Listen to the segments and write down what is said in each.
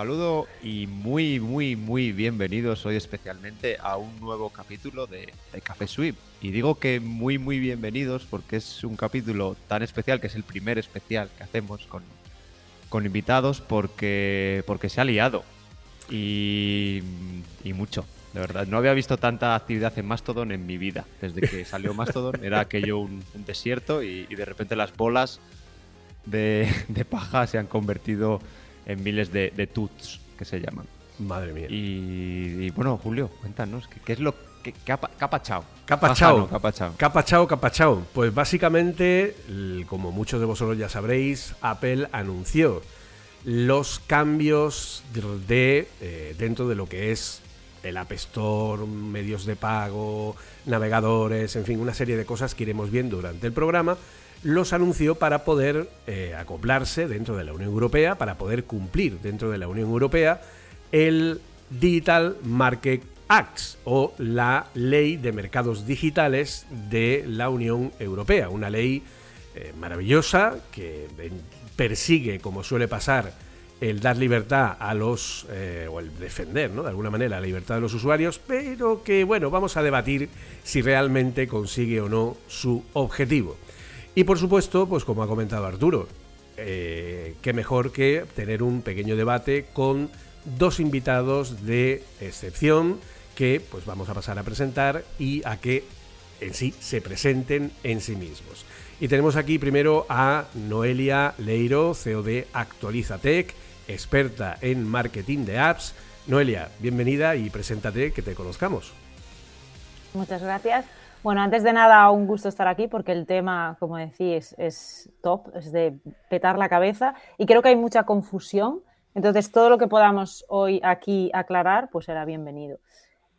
Saludo y muy, muy, muy bienvenidos hoy especialmente a un nuevo capítulo de, Café Swift. Y digo que muy, muy bienvenidos porque es un capítulo tan especial que es el primer especial que hacemos con, con invitados porque, porque se ha liado. Y, y mucho, de verdad. No había visto tanta actividad en Mastodon en mi vida. Desde que salió Mastodon era aquello un, un desierto y, y de repente las bolas de, de paja se han convertido en miles de, de tuts que se llaman. Madre mía. Y, y, bueno, Julio, cuéntanos, ¿qué, qué es lo que qué ha, pa- qué ha pachao? ¿Qué ha pachao? Bajano, ¿qué ha pachao? Capachao, capachao. Pues básicamente, como muchos de vosotros ya sabréis, Apple anunció los cambios de eh, dentro de lo que es el App Store, medios de pago, navegadores, en fin, una serie de cosas que iremos viendo durante el programa. Los anunció para poder eh, acoplarse dentro de la Unión Europea, para poder cumplir dentro de la Unión Europea el Digital Market Act o la Ley de Mercados Digitales de la Unión Europea. Una ley eh, maravillosa que persigue, como suele pasar, el dar libertad a los, eh, o el defender, ¿no? De alguna manera, la libertad de los usuarios, pero que, bueno, vamos a debatir si realmente consigue o no su objetivo. Y por supuesto, pues como ha comentado Arturo, eh, qué mejor que tener un pequeño debate con dos invitados de excepción que pues vamos a pasar a presentar y a que en sí se presenten en sí mismos. Y tenemos aquí primero a Noelia Leiro, CEO de Actualizatec, experta en marketing de apps. Noelia, bienvenida y preséntate que te conozcamos. Muchas gracias. Bueno, antes de nada, un gusto estar aquí porque el tema, como decís, es top, es de petar la cabeza y creo que hay mucha confusión. Entonces, todo lo que podamos hoy aquí aclarar, pues será bienvenido.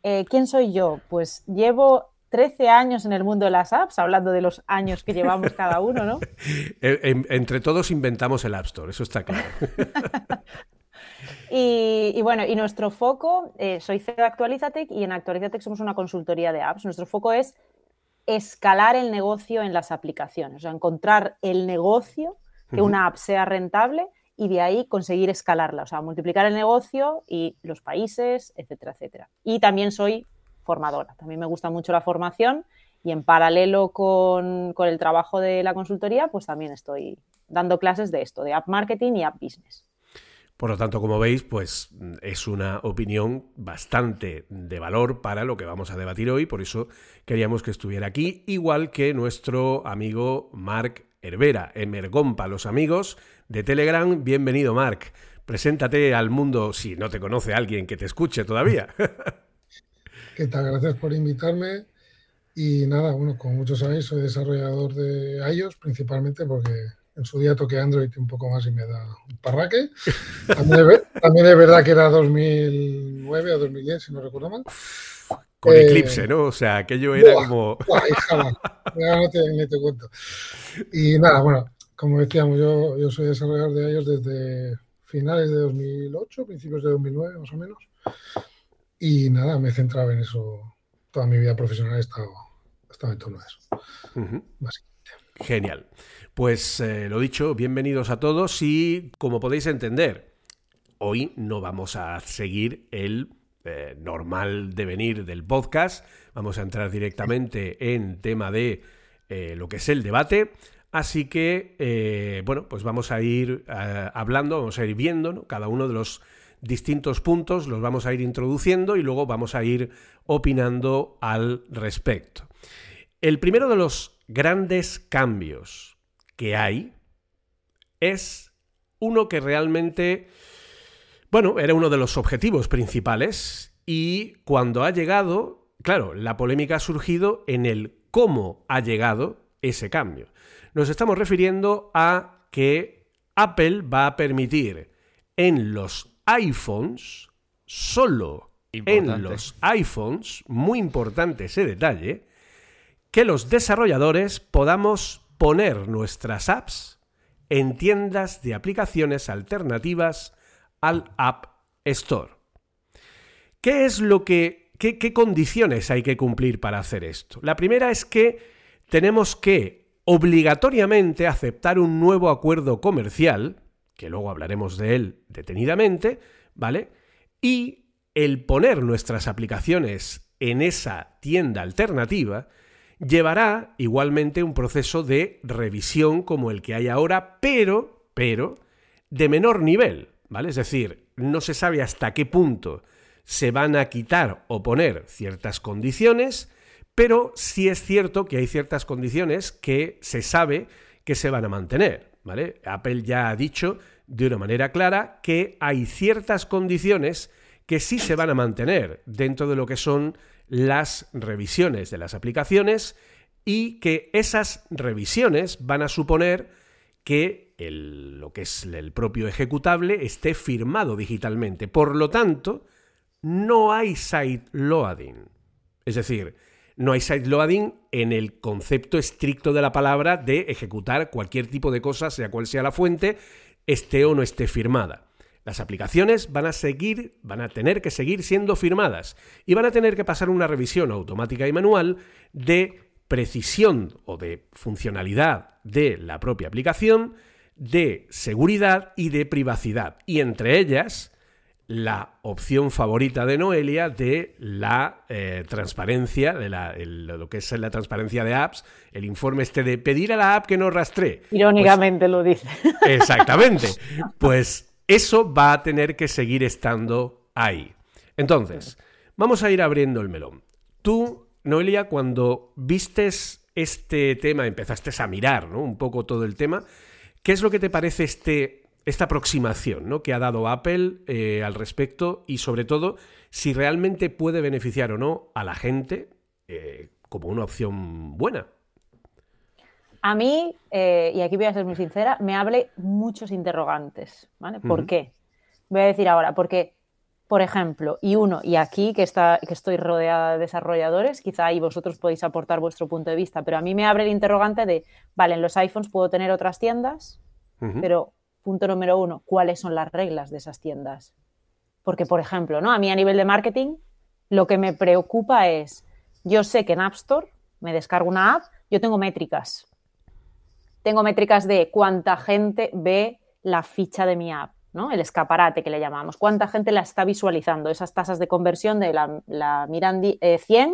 Eh, ¿Quién soy yo? Pues llevo 13 años en el mundo de las apps, hablando de los años que llevamos cada uno, ¿no? En- entre todos inventamos el App Store, eso está claro. Y, y bueno, y nuestro foco, eh, soy CEO de Actualizatec y en Actualizatec somos una consultoría de apps. Nuestro foco es escalar el negocio en las aplicaciones, o sea, encontrar el negocio, que una app sea rentable y de ahí conseguir escalarla, o sea, multiplicar el negocio y los países, etcétera, etcétera. Y también soy formadora, también me gusta mucho la formación y en paralelo con, con el trabajo de la consultoría, pues también estoy dando clases de esto, de app marketing y app business. Por lo tanto, como veis, pues es una opinión bastante de valor para lo que vamos a debatir hoy, por eso queríamos que estuviera aquí, igual que nuestro amigo Marc Hervera, Emergón para los amigos de Telegram. Bienvenido, Marc. Preséntate al mundo si no te conoce alguien que te escuche todavía. ¿Qué tal? Gracias por invitarme. Y nada, bueno, como muchos sabéis, soy desarrollador de iOS, principalmente porque en su día toqué Android un poco más y me da un parraque. También es, ver- también es verdad que era 2009 o 2010, si no recuerdo mal. Con Eh, Eclipse, ¿no? O sea, aquello era buah. como... Buah, hija, no te, ni te cuento. Y nada, bueno, como decíamos, yo, yo soy desarrollador de iOS desde finales de 2008, principios de 2009 más o menos. Y nada, me he centrado en eso. Toda mi vida profesional he estado, he estado en torno a eso, básicamente. Genial. Pues eh, lo dicho, bienvenidos a todos y como podéis entender, hoy no vamos a seguir el eh, normal devenir del podcast. Vamos a entrar directamente en tema de eh, lo que es el debate. Así que, bueno, pues vamos a ir hablando, vamos a ir viendo cada uno de los distintos puntos, los vamos a ir introduciendo y luego vamos a ir opinando al respecto. El primero de los grandes cambios que hay es uno que realmente bueno, era uno de los objetivos principales y cuando ha llegado, claro, la polémica ha surgido en el cómo ha llegado ese cambio. Nos estamos refiriendo a que Apple va a permitir en los iPhones, solo en los iPhones, muy importante ese detalle, que los desarrolladores podamos poner nuestras apps en tiendas de aplicaciones alternativas al App Store. ¿Qué es lo que, qué, condiciones hay que cumplir para hacer esto? La primera es que tenemos que obligatoriamente aceptar un nuevo acuerdo comercial, que luego hablaremos de él detenidamente, ¿vale? Y el poner nuestras aplicaciones en esa tienda alternativa llevará igualmente un proceso de revisión como el que hay ahora, pero, pero, de menor nivel. Es decir, no se sabe hasta qué punto se van a quitar o poner ciertas condiciones, pero sí es cierto que hay ciertas condiciones que se sabe que se van a mantener, ¿vale? Apple ya ha dicho de una manera clara que hay ciertas condiciones que sí se van a mantener dentro de lo que son las revisiones de las aplicaciones y que esas revisiones van a suponer que lo que es el propio ejecutable esté firmado digitalmente. Por lo tanto, no hay side loading. Es decir, no hay side loading en el concepto estricto de la palabra de ejecutar cualquier tipo de cosa, sea cual sea la fuente, esté o no esté firmada. Las aplicaciones van a seguir, van a tener que seguir siendo firmadas y van a tener que pasar una revisión automática y manual de precisión o de funcionalidad de la propia aplicación, de seguridad y de privacidad. Y entre ellas, la opción favorita de Noelia de la eh, transparencia, de lo que es la transparencia de apps, el informe este de pedir a la app que no rastree. Irónicamente lo dice. Exactamente. Pues eso va a tener que seguir estando ahí. Entonces, vamos a ir abriendo el melón. Tú, Noelia, cuando vistes este tema, empezaste a mirar ¿no? un poco todo el tema, ¿Qué es lo que te parece este, esta aproximación ¿no? que ha dado Apple eh, al respecto y sobre todo si realmente puede beneficiar o no a la gente eh, como una opción buena? A mí, eh, y aquí voy a ser muy sincera, me hable muchos interrogantes. ¿vale? ¿Por qué? Voy a decir ahora, porque, por ejemplo, y uno, y aquí que, está, que estoy rodeada de desarrolladores, quizá ahí vosotros podéis aportar vuestro punto de vista, pero a mí me abre el interrogante de, vale, en los iPhones puedo tener otras tiendas, pero punto número uno, ¿cuáles son las reglas de esas tiendas? Porque, por ejemplo, ¿no? a mí a nivel de marketing, lo que me preocupa es, yo sé que en App Store me descargo una app, yo tengo métricas. Tengo métricas de cuánta gente ve la ficha de mi app, ¿no? El escaparate que le llamamos. Cuánta gente la está visualizando, esas tasas de conversión de la, la miran 100 eh,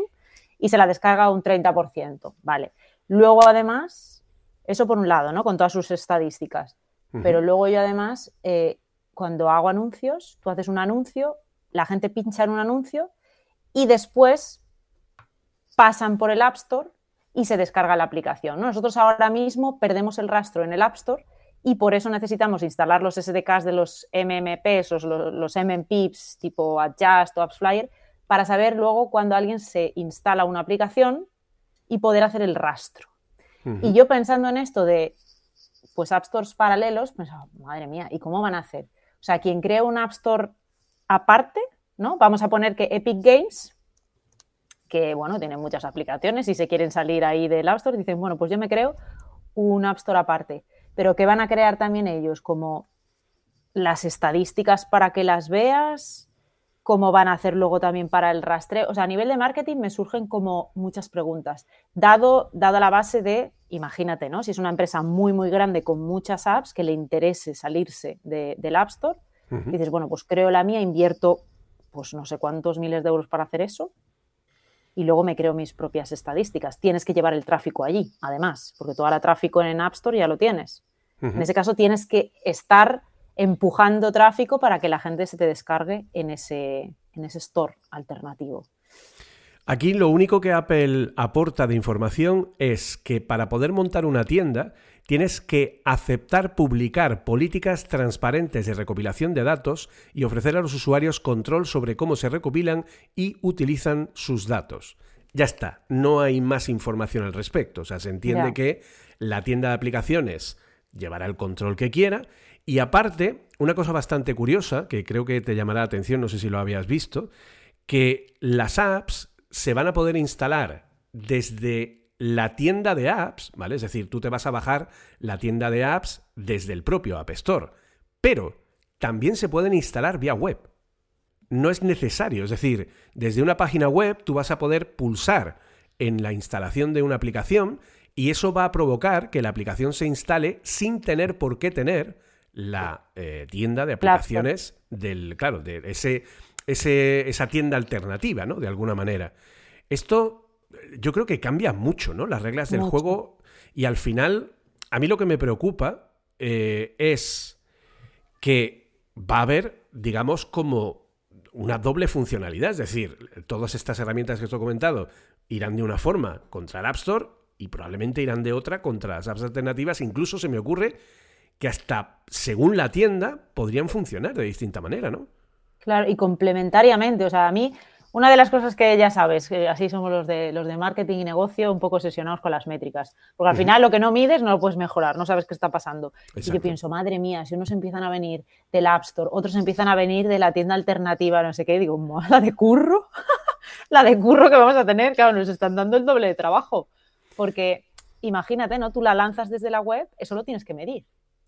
y se la descarga un 30%. Vale. Luego, además, eso por un lado, ¿no? Con todas sus estadísticas. Pero luego yo además, eh, cuando hago anuncios, tú haces un anuncio, la gente pincha en un anuncio y después pasan por el App Store y se descarga la aplicación. Nosotros ahora mismo perdemos el rastro en el App Store y por eso necesitamos instalar los SDKs de los MMPs, los, los MMPIPs tipo Adjust o AppsFlyer para saber luego cuando alguien se instala una aplicación y poder hacer el rastro. Y yo pensando en esto de, pues, App Stores paralelos, pensaba, madre mía, ¿y cómo van a hacer? O sea, quien cree un App Store aparte, ¿no? Vamos a poner que Epic Games, que, bueno, tiene muchas aplicaciones y se quieren salir ahí del App Store, dicen, bueno, pues yo me creo un App Store aparte. Pero ¿qué van a crear también ellos? Como las estadísticas para que las veas, cómo van a hacer luego también para el rastreo. O sea, a nivel de marketing me surgen como muchas preguntas. Dado, dado la base de, imagínate, ¿no? Si es una empresa muy, muy grande con muchas apps que le interese salirse del App Store, dices, bueno, pues creo la mía, invierto pues no sé cuántos miles de euros para hacer eso y luego me creo mis propias estadísticas. Tienes que llevar el tráfico allí, además, porque todo el tráfico en App Store ya lo tienes. En ese caso tienes que estar empujando tráfico para que la gente se te descargue en ese, en ese store alternativo. Aquí lo único que Apple aporta de información es que para poder montar una tienda tienes que aceptar publicar políticas transparentes de recopilación de datos y ofrecer a los usuarios control sobre cómo se recopilan y utilizan sus datos. Ya está, no hay más información al respecto. O sea, se entiende que la tienda de aplicaciones llevará el control que quiera y aparte, una cosa bastante curiosa, que creo que te llamará la atención, no sé si lo habías visto, que las apps se van a poder instalar desde la tienda de apps, ¿vale? Es decir, tú te vas a bajar la tienda de apps desde el propio App Store, pero también se pueden instalar vía web. No es necesario, es decir, desde una página web tú vas a poder pulsar en la instalación de una aplicación y eso va a provocar que la aplicación se instale sin tener por qué tener la eh, tienda de aplicaciones del, claro, de ese esa tienda alternativa, ¿no? De alguna manera. Esto yo creo que cambia mucho, ¿no? Las reglas del juego. Y al final, a mí lo que me preocupa eh, es que va a haber, digamos, como una doble funcionalidad, es decir, todas estas herramientas que os he comentado irán de una forma contra el App Store y probablemente irán de otra contra las apps alternativas, incluso se me ocurre que hasta según la tienda podrían funcionar de distinta manera, ¿no? Claro, y complementariamente, o sea, a mí una de las cosas que ya sabes, que así somos los de los de marketing y negocio, un poco obsesionados con las métricas. Porque al final lo que no mides no lo puedes mejorar, no sabes qué está pasando. Y yo pienso, madre mía, si unos empiezan a venir del App Store, otros empiezan a venir de la tienda alternativa, no sé qué, digo, la de curro, la de curro que vamos a tener, claro, nos están dando el doble de trabajo. Porque imagínate, ¿no? Tú la lanzas desde la web, eso lo tienes que medir.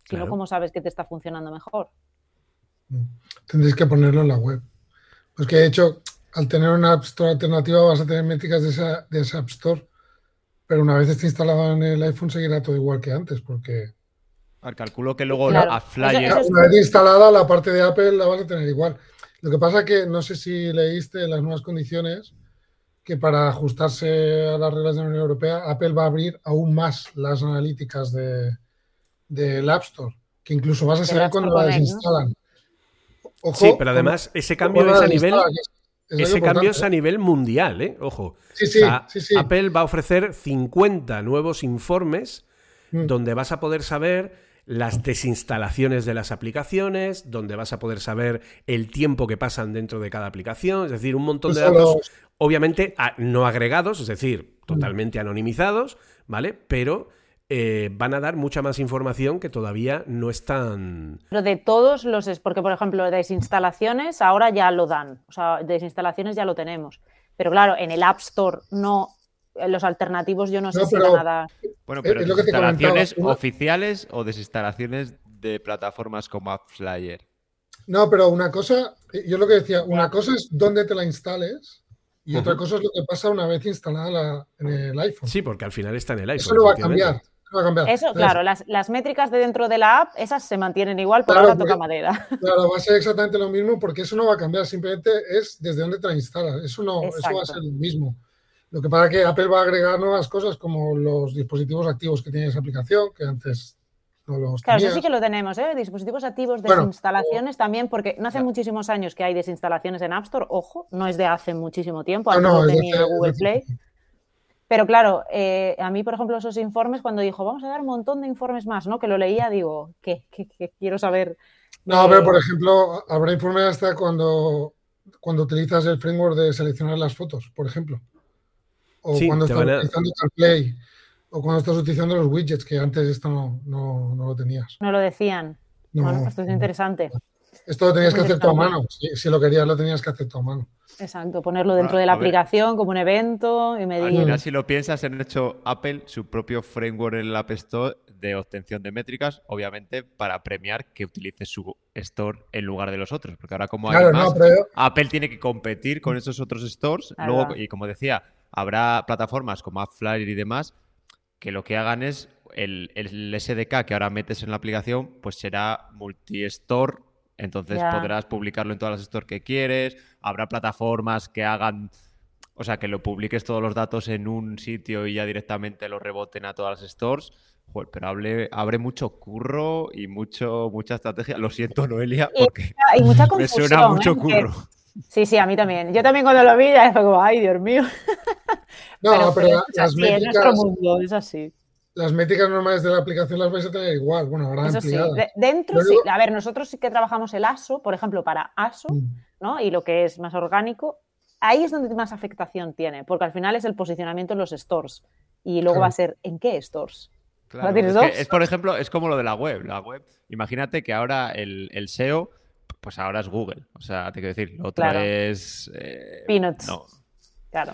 Si no, ¿cómo sabes que te está funcionando mejor? Tendréis que ponerlo en la web. Pues que de hecho, al tener una App Store alternativa vas a tener métricas de esa, de esa App Store, pero una vez esté instalado en el iPhone seguirá todo igual que antes, porque... Al calculo que luego a Flyer... Una vez instalada la parte de Apple la vas a tener igual. Lo que pasa que no sé si leíste las nuevas condiciones que para ajustarse a las reglas de la Unión Europea, Apple va a abrir aún más las analíticas del de, App Store, que incluso vas a saber cuando la desinstalan sí, pero además ese cambio es a nivel. Ese cambio es a nivel mundial, ¿eh? Ojo. Sí, sí, sí, Apple va a ofrecer 50 nuevos informes mm. donde vas a poder saber las desinstalaciones de las aplicaciones, donde vas a poder saber el tiempo que pasan dentro de cada aplicación, es decir, un montón de datos, obviamente no agregados, es decir, mm. totalmente anonimizados, ¿vale? Pero eh, van a dar mucha más información que todavía no están. Pero de todos los. Porque, por ejemplo, de desinstalaciones ahora ya lo dan. O sea, desinstalaciones ya lo tenemos. Pero claro, en el App Store no. En los alternativos yo no, sé si nada. Bueno, pero desinstalaciones oficiales o desinstalaciones de plataformas como AppFlyer. No, pero una cosa, yo lo que decía, una cosa es dónde te la instales y otra cosa es lo que pasa una vez instalada en el iPhone. Sí, porque al final está en el iPhone. Eso no va a cambiar. Eso, claro, las, métricas de dentro de la app, esas se mantienen igual, pero ahora toca madera. Claro, va a ser exactamente lo mismo porque eso no va a cambiar, simplemente es desde dónde te la instalas. Eso, no, eso va a ser lo mismo. Lo que pasa es que Apple va a agregar nuevas cosas como los dispositivos activos que tiene esa aplicación, que antes no los Claro, eso sí que lo tenemos, ¿eh? Dispositivos activos, desinstalaciones también, porque no hace muchísimos años que hay desinstalaciones en App Store, ojo, no es de hace muchísimo tiempo, antes no, tenía Google Play. Pero claro, eh, a mí, por ejemplo, esos informes, cuando dijo, vamos a dar un montón de informes más, ¿no? Que lo leía, digo, ¿qué? quiero saber? No, pero por ejemplo, habrá informes hasta cuando, cuando utilizas el framework de seleccionar las fotos, por ejemplo. O cuando estás utilizando CarPlay. O cuando estás utilizando los widgets, que antes esto no, no, no lo tenías. No lo decían. bueno, pues esto es interesante. Esto lo tenías que hacer tú a mano. Si, lo querías, lo tenías que hacer tú a mano. Exacto, ponerlo dentro de la aplicación como un evento y medir. si lo piensas, han hecho Apple su propio framework en el App Store de obtención de métricas, obviamente para premiar que utilice su store en lugar de los otros. Porque ahora, como hay más, Apple tiene que competir con esos otros stores. Luego, y como decía, habrá plataformas como AppFlyer y demás que lo que hagan es el, el SDK que ahora metes en la aplicación, pues será multi-store entonces podrás publicarlo en todas las stores que quieres habrá plataformas que hagan, o sea, que lo publiques todos los datos en un sitio y ya directamente lo reboten a todas las stores. Joder, pero hable, abre mucho curro y mucho, mucha estrategia. Lo siento, Noelia, porque Hay mucha me confusión. suena mucho ¿eh? Que- curro. Sí, sí, a mí también. Yo también cuando lo vi ya fue como, ay, Dios mío. No, pero, es la- las así, es nuestro métricas, mundo, es así. Las métricas normales de la aplicación las vais a tener igual. Bueno, ahora Eso sí. ampliadas. De- dentro sí. A ver, nosotros sí que trabajamos el ASO, por ejemplo, para ASO, Mm. ¿no? Y lo que es más orgánico, ahí es donde más afectación tiene, porque al final es el posicionamiento en los stores. Y luego Claro. va a ser, ¿en qué stores? Claro, es, que dos? es, por ejemplo, es como lo de la web. La web, imagínate que ahora el, el SEO, pues ahora es Google. O sea, te quiero decir, lo otro Claro. es. eh, Peanuts. No. Claro.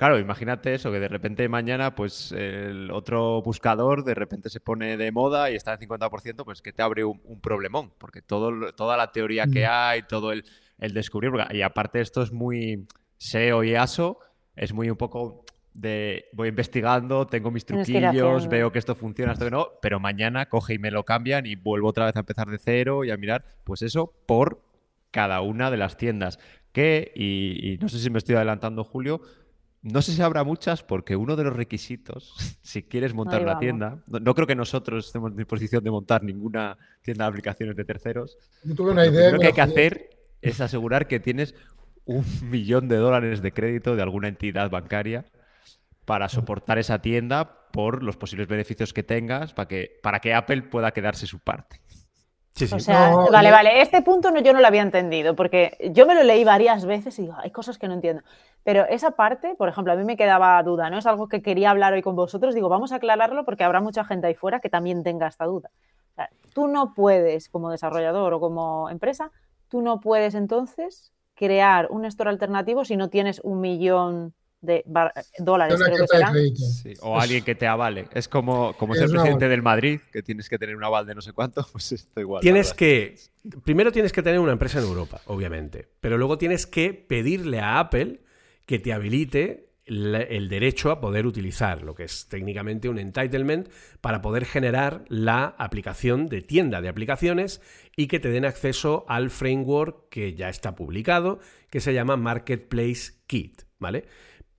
Claro, imagínate eso, que de repente mañana, pues el otro buscador de repente se pone de moda y está al 50%, pues que te abre un, un problemón, porque todo, toda la teoría que Mm. hay, todo el, el descubrir, porque- y aparte esto es muy SEO y ASO, es muy un poco de voy investigando, tengo mis truquillos, veo que esto funciona, esto que no, pero mañana coge y me lo cambian y vuelvo otra vez a empezar de cero y a mirar, pues eso por cada una de las tiendas. Que, y, y no sé si me estoy adelantando, Julio, no sé si habrá muchas porque uno de los requisitos, si quieres montar una tienda, no, no creo que nosotros estemos en disposición de montar ninguna tienda de aplicaciones de terceros. Yo tuve una Lo idea. primero que hay que hacer es asegurar que tienes un millón de dólares de crédito de alguna entidad bancaria para soportar esa tienda por los posibles beneficios que tengas para que, para que Apple pueda quedarse su parte. Sí, sí. O sea, No, vale, yo- vale, este punto no, yo no lo había entendido, porque yo me lo leí varias veces y digo, hay cosas que no entiendo. Pero esa parte, por ejemplo, a mí me quedaba duda, ¿no? Es algo que quería hablar hoy con vosotros, digo, vamos a aclararlo porque habrá mucha gente ahí fuera que también tenga esta duda. O sea, tú no puedes, como desarrollador o como empresa, tú no puedes entonces crear un store alternativo si no tienes un millón de bar- dólares, creo que será. O Es- alguien que te avale. Es como, como Es ser presidente del Madrid, que tienes que tener un aval de no sé cuánto, pues esto igual. Tienes que. Primero tienes que tener una empresa en Europa, obviamente. Pero luego tienes que pedirle a Apple que te habilite el derecho a poder utilizar lo que es técnicamente un entitlement para poder generar la aplicación de tienda de aplicaciones y que te den acceso al framework que ya está publicado, que se llama Marketplace Kit, ¿vale?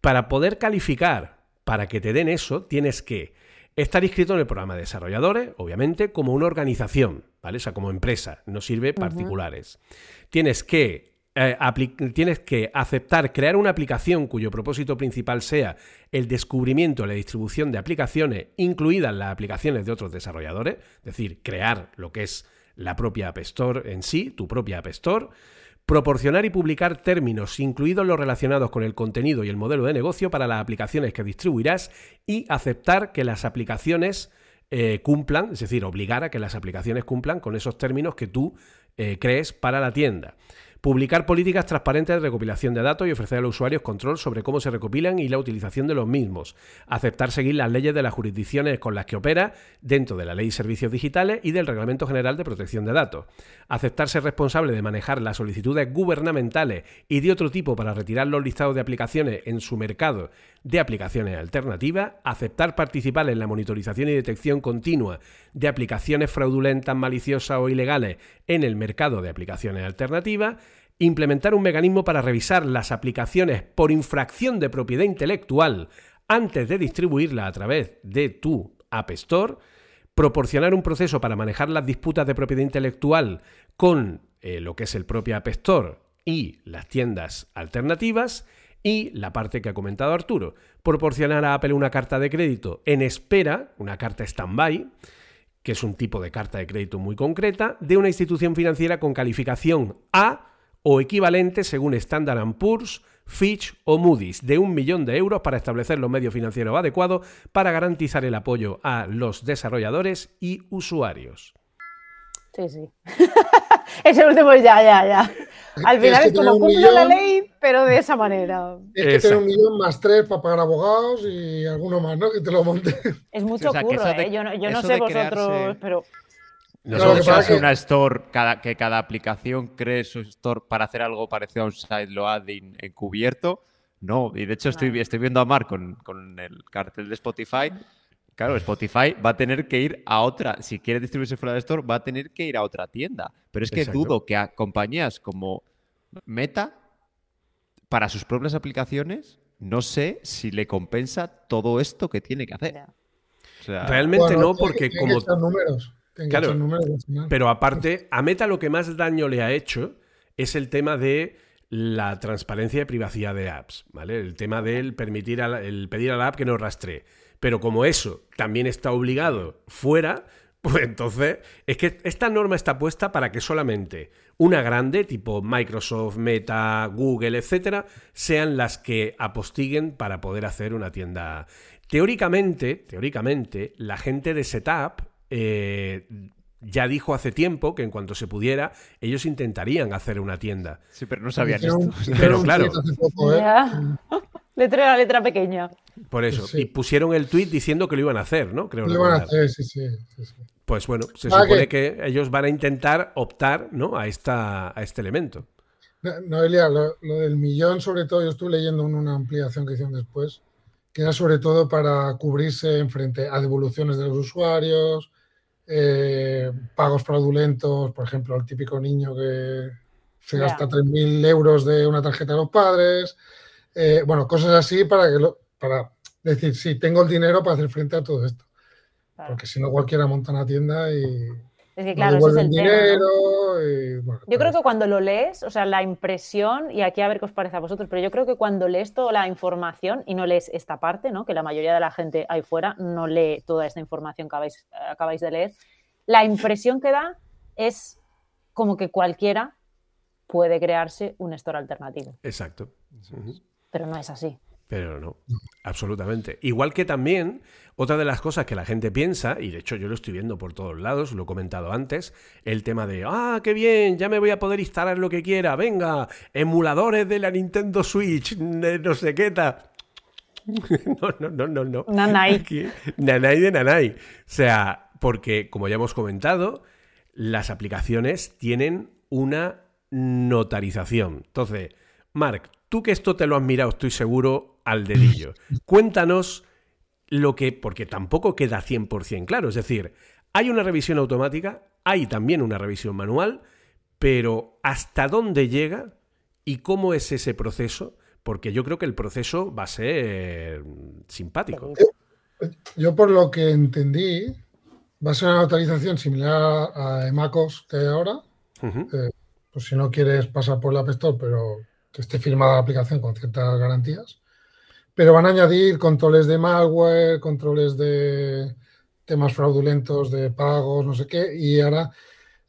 Para poder calificar, para que te den eso, tienes que estar inscrito en el programa de desarrolladores, obviamente, como una organización, ¿vale? O sea, como empresa, no sirve particulares. Tienes que eh, tienes que aceptar crear una aplicación cuyo propósito principal sea el descubrimiento y la distribución de aplicaciones, incluidas las aplicaciones de otros desarrolladores, es decir, crear lo que es la propia App Store en sí, tu propia App Store, proporcionar y publicar términos, incluidos los relacionados con el contenido y el modelo de negocio para las aplicaciones que distribuirás y aceptar que las aplicaciones eh, cumplan, es decir, obligar a que las aplicaciones cumplan con esos términos que tú eh, crees para la tienda. Publicar políticas transparentes de recopilación de datos y ofrecer a los usuarios control sobre cómo se recopilan y la utilización de los mismos. Aceptar seguir las leyes de las jurisdicciones con las que opera dentro de la Ley de Servicios Digitales y del Reglamento General de Protección de Datos. Aceptar ser responsable de manejar las solicitudes gubernamentales y de otro tipo para retirar los listados de aplicaciones en su mercado de aplicaciones alternativas. Aceptar participar en la monitorización y detección continua de aplicaciones fraudulentas, maliciosas o ilegales en el mercado de aplicaciones alternativas implementar un mecanismo para revisar las aplicaciones por infracción de propiedad intelectual antes de distribuirla a través de tu App Store, proporcionar un proceso para manejar las disputas de propiedad intelectual con eh, lo que es el propio App Store y las tiendas alternativas, y la parte que ha comentado Arturo, proporcionar a Apple una carta de crédito en espera, una carta stand-by, que es un tipo de carta de crédito muy concreta, de una institución financiera con calificación A o equivalente según Standard Poor's, Fitch o Moody's, de un millón de euros para establecer los medios financieros adecuados para garantizar el apoyo a los desarrolladores y usuarios. Sí, sí. Ese último ya, ya, ya. Al final es como cumple la ley, pero de esa manera. Tienes que tener un millón más tres para pagar abogados y alguno más, ¿no? Que te lo monte. Es mucho o sea, curro, de- ¿eh? Yo no, yo no eso sé vosotros, crearse- pero No Claro, que una store cada, que cada aplicación cree su store para hacer algo parecido a un sideloading encubierto. No, y de hecho estoy, Vale. estoy viendo a Mark con, con el cartel de Spotify. Claro, Spotify va a tener que ir a otra, si quiere distribuirse fuera de store, va a tener que ir a otra tienda. Pero es que Exacto. dudo que a compañías como Meta para sus propias aplicaciones, no sé si le compensa todo esto que tiene que hacer. Ya. O sea, Realmente Bueno, no, porque como números. Claro. Pero aparte, a Meta lo que más daño le ha hecho es el tema de la transparencia y privacidad de apps, ¿vale? El tema del permitir a la- el pedir a la app que nos rastree. Pero como eso también está obligado fuera, pues entonces es que esta norma está puesta para que solamente una grande, tipo Microsoft, Meta, Google, etcétera, sean las que apostiguen para poder hacer una tienda. Teóricamente, teóricamente, la gente de Setup eh, ya dijo hace tiempo que en cuanto se pudiera, ellos intentarían hacer una tienda. sí, pero no sabían Hicieron- esto. hicieron Pero claro. poco, ¿eh? Letra, letra pequeña. Por eso. Sí. Y pusieron el tweet diciendo que lo iban a hacer, ¿no? Creo Lo iban a hacer, sí, sí, sí, sí. Pues bueno, se Ah, supone que ellos van a intentar optar ¿no? a, esta, a este elemento. No- Noelia, lo, lo del millón, sobre todo, yo estuve leyendo en una ampliación que hicieron después, que era sobre todo para cubrirse en frente a devoluciones de los usuarios, eh, pagos fraudulentos, por ejemplo, el típico niño que se Ya. gasta 3.000 euros de una tarjeta de los padres, eh, bueno, cosas así para que lo, para decir, sí, tengo el dinero para hacer frente a todo esto, Claro. porque si no cualquiera monta una tienda y Es que no claro, ese es el tema. ¿no? dinero. y, bueno, Yo creo todo que cuando lo lees, o sea, la impresión, y aquí a ver qué os parece a vosotros, pero yo creo que cuando lees toda la información y no lees esta parte, ¿no? que la mayoría de la gente ahí fuera no lee toda esta información que habéis, acabáis de leer, la impresión que da es como que cualquiera puede crearse un store alternativo, Exacto. Pero no es así. Pero no, absolutamente. Igual que también, otra de las cosas que la gente piensa, y de hecho yo lo estoy viendo por todos lados, lo he comentado antes, el tema de, ah, qué bien, ya me voy a poder instalar lo que quiera, venga, emuladores de la Nintendo Switch, no sé qué tal. No, no, no, no, no. Nanay. Nanay de nanay. O sea, porque, como ya hemos comentado, las aplicaciones tienen una notarización. Entonces, Marc, tú que esto te lo has mirado, estoy seguro, al dedillo. Cuéntanos lo que, porque tampoco queda 100% claro. Es decir, hay una revisión automática, hay también una revisión manual, pero ¿hasta dónde llega y cómo es ese proceso? Porque yo creo que el proceso va a ser simpático. Yo por lo que entendí, va a ser una notarización similar a Emacos que hay ahora. Pues si no quieres pasar por la App Store, pero que esté firmada la aplicación con ciertas garantías. Pero van a añadir controles de malware, controles de temas fraudulentos de pagos, no sé qué. Y ahora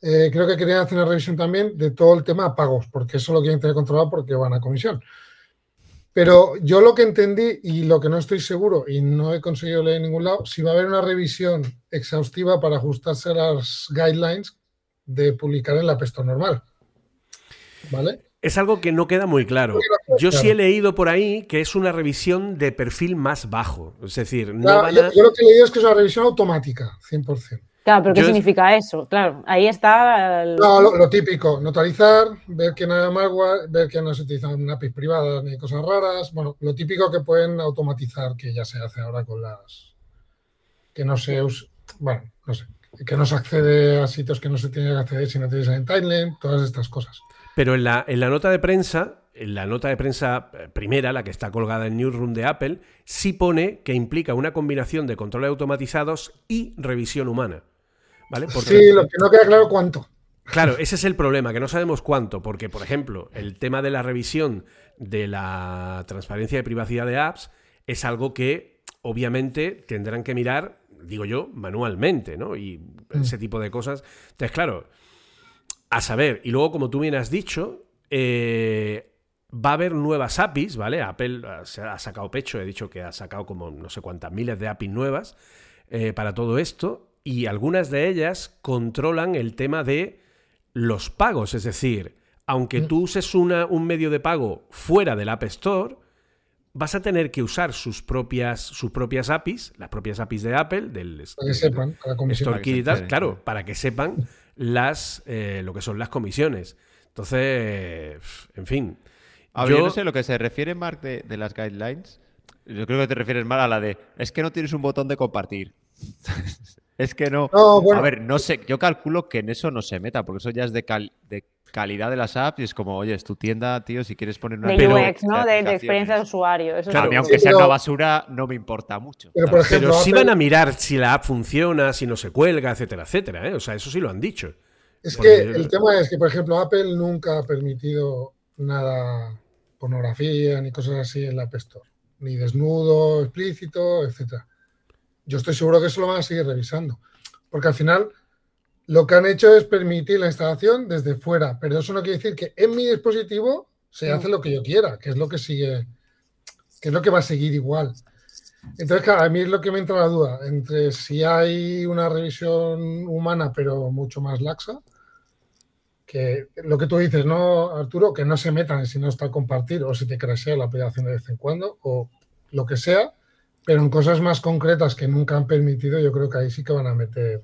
eh, creo que querían hacer una revisión también de todo el tema pagos, porque eso lo quieren tener controlado porque van a comisión. Pero yo lo que entendí y lo que no estoy seguro y no he conseguido leer en ningún lado, si va a haber una revisión exhaustiva para ajustarse a las guidelines de publicar en la App Store normal. ¿Vale? Es algo que no queda muy claro. Yo sí he leído por ahí que es una revisión de perfil más bajo. Es decir, no Claro, van yo, a... yo lo que he leído es que es una revisión automática, 100%. Claro, pero ¿qué Yo es- significa eso? Claro, ahí está. el- No, lo, lo típico, notarizar, ver que no haya malware, ver que no se utilizan APIs privadas ni cosas raras. Bueno, lo típico que pueden automatizar, que ya se hace ahora con las. que no se usa. Bueno, no sé. Que no se accede a sitios que no se tiene que acceder si no tienes en Timeline, todas estas cosas. Pero en la, en la nota de prensa, en la nota de prensa eh, primera, la que está colgada en Newsroom de Apple, sí pone que implica una combinación de controles automatizados y revisión humana. ¿Vale? Porque- Sí, lo que no queda claro cuánto. Claro, ese es el problema, que no sabemos cuánto, porque, por ejemplo, el tema de la revisión de la transparencia y privacidad de apps es algo que obviamente tendrán que mirar, digo yo, manualmente, ¿no? Y ese tipo de cosas. Entonces, claro, a saber, y luego, como tú bien has dicho, eh, va a haber nuevas APIs, ¿vale? Apple se ha sacado pecho, he dicho que ha sacado como no sé cuántas miles de APIs nuevas eh, para todo esto, y algunas de ellas controlan el tema de los pagos, es decir, aunque tú uses una- un medio de pago fuera del App Store, vas a tener que usar sus propias, sus propias APIs, las propias APIs de Apple, del Para que sepan, a la comisión. Store y tal, claro. para que sepan las eh, lo que son las comisiones. Entonces, en fin. A ver, yo yo- no sé lo que se refiere, Mark, de, de las guidelines. Yo creo que te refieres más a la de, es que no tienes un botón de compartir. es que no. No, bueno. A ver, no sé, yo calculo que en eso no se meta, porque eso ya es de, cal- de calidad de las apps y es como, oye, es tu tienda, tío, si quieres poner una... De Pero- UX, ¿no? De, de experiencia de usuario. Eso Claro, A mí, sí. aunque sea pero- una basura, no me importa mucho. Pero, por ejemplo, Pero sí van a mirar si la app funciona, si no se cuelga, etcétera, etcétera. ¿eh? O sea, eso sí lo han dicho. Es Porque- que el tema es que, por ejemplo, Apple nunca ha permitido nada pornografía ni cosas así en la App Store. Ni desnudo, explícito, etcétera. Yo estoy seguro que eso lo van a seguir revisando. Porque al final lo que han hecho es permitir la instalación desde fuera. Pero eso no quiere decir que en mi dispositivo se hace lo que yo quiera, que es lo que sigue, que es lo que va a seguir igual. Entonces, claro, a mí es lo que me entra la duda entre si hay una revisión humana, pero mucho más laxa, que lo que tú dices, ¿no, Arturo? Que no se metan si no está a compartir o si te crashea la aplicación de vez en cuando o lo que sea, pero en cosas más concretas que nunca han permitido, yo creo que ahí sí que van a meter.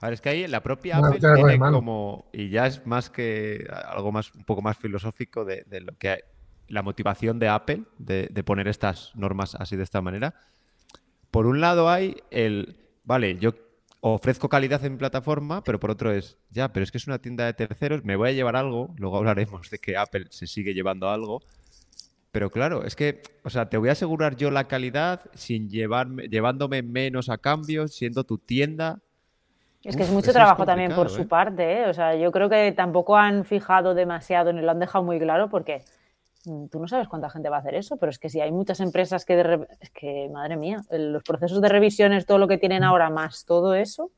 A ver, es que ahí la propia Apple tiene como, y ya es más que algo más, un poco más filosófico de, de lo que hay- la motivación de Apple de, de poner estas normas así de esta manera. Por un lado hay el, vale, yo ofrezco calidad en mi plataforma, pero por otro es, ya, pero es que es una tienda de terceros, me voy a llevar algo, luego hablaremos de que Apple se sigue llevando algo, pero claro, es que, o sea, te voy a asegurar yo la calidad sin llevarme, llevándome menos a cambio, siendo tu tienda. Es que es mucho es trabajo también por su ¿eh? parte, ¿eh? O sea, yo creo que tampoco han fijado demasiado ni lo han dejado muy claro porque tú no sabes cuánta gente va a hacer eso, pero es que si hay muchas empresas que, de re- es que, madre mía, los procesos de revisiones, todo lo que tienen ahora más todo eso,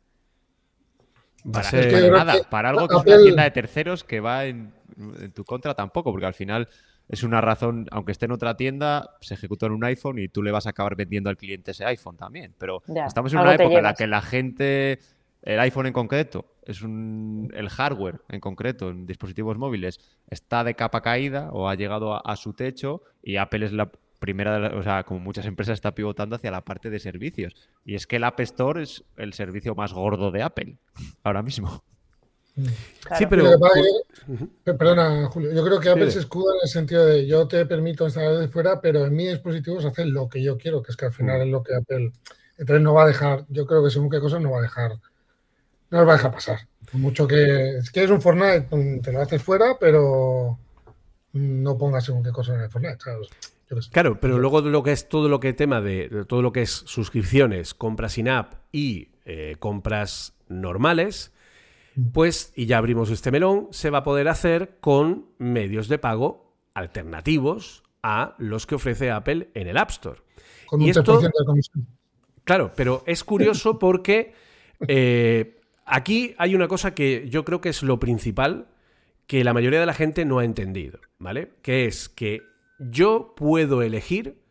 Va a Para, nada, que para algo que es una tienda de terceros que va en, en tu contra tampoco, porque al final es una razón, aunque esté en otra tienda, se ejecutó en un iPhone y tú le vas a acabar vendiendo al cliente ese iPhone también. Pero Ya, estamos en una época en la que la gente, el iPhone en concreto, es un, el hardware en concreto en dispositivos móviles está de capa caída o ha llegado a, a su techo y Apple es la primera, de la- o sea, como muchas empresas está pivotando hacia la parte de servicios. Y es que el App Store es el servicio más gordo de Apple ahora mismo. Sí, pero. Perdona, Julio. Yo creo que Apple Sí. se escuda en el sentido de yo te permito instalar desde fuera, pero en mi dispositivo se hace lo que yo quiero, que es que al final Mm. es lo que Apple. Entonces no va a dejar, yo creo que según qué cosas no va a dejar, no va a dejar pasar. Por mucho que si quieres un Fortnite, mm, te lo haces fuera, pero mm, no pongas según qué cosas en el Fortnite. Claro, pero luego lo que es todo lo que tema de, todo lo que es suscripciones, compras in app y eh, compras normales, pues, y ya abrimos este melón, se va a poder hacer con medios de pago alternativos a los que ofrece Apple en el App Store. Con Y un esto- 3% de comisión. Claro, pero es curioso porque eh, aquí hay una cosa que yo creo que es lo principal que la mayoría de la gente no ha entendido, ¿vale? Que es que yo puedo elegir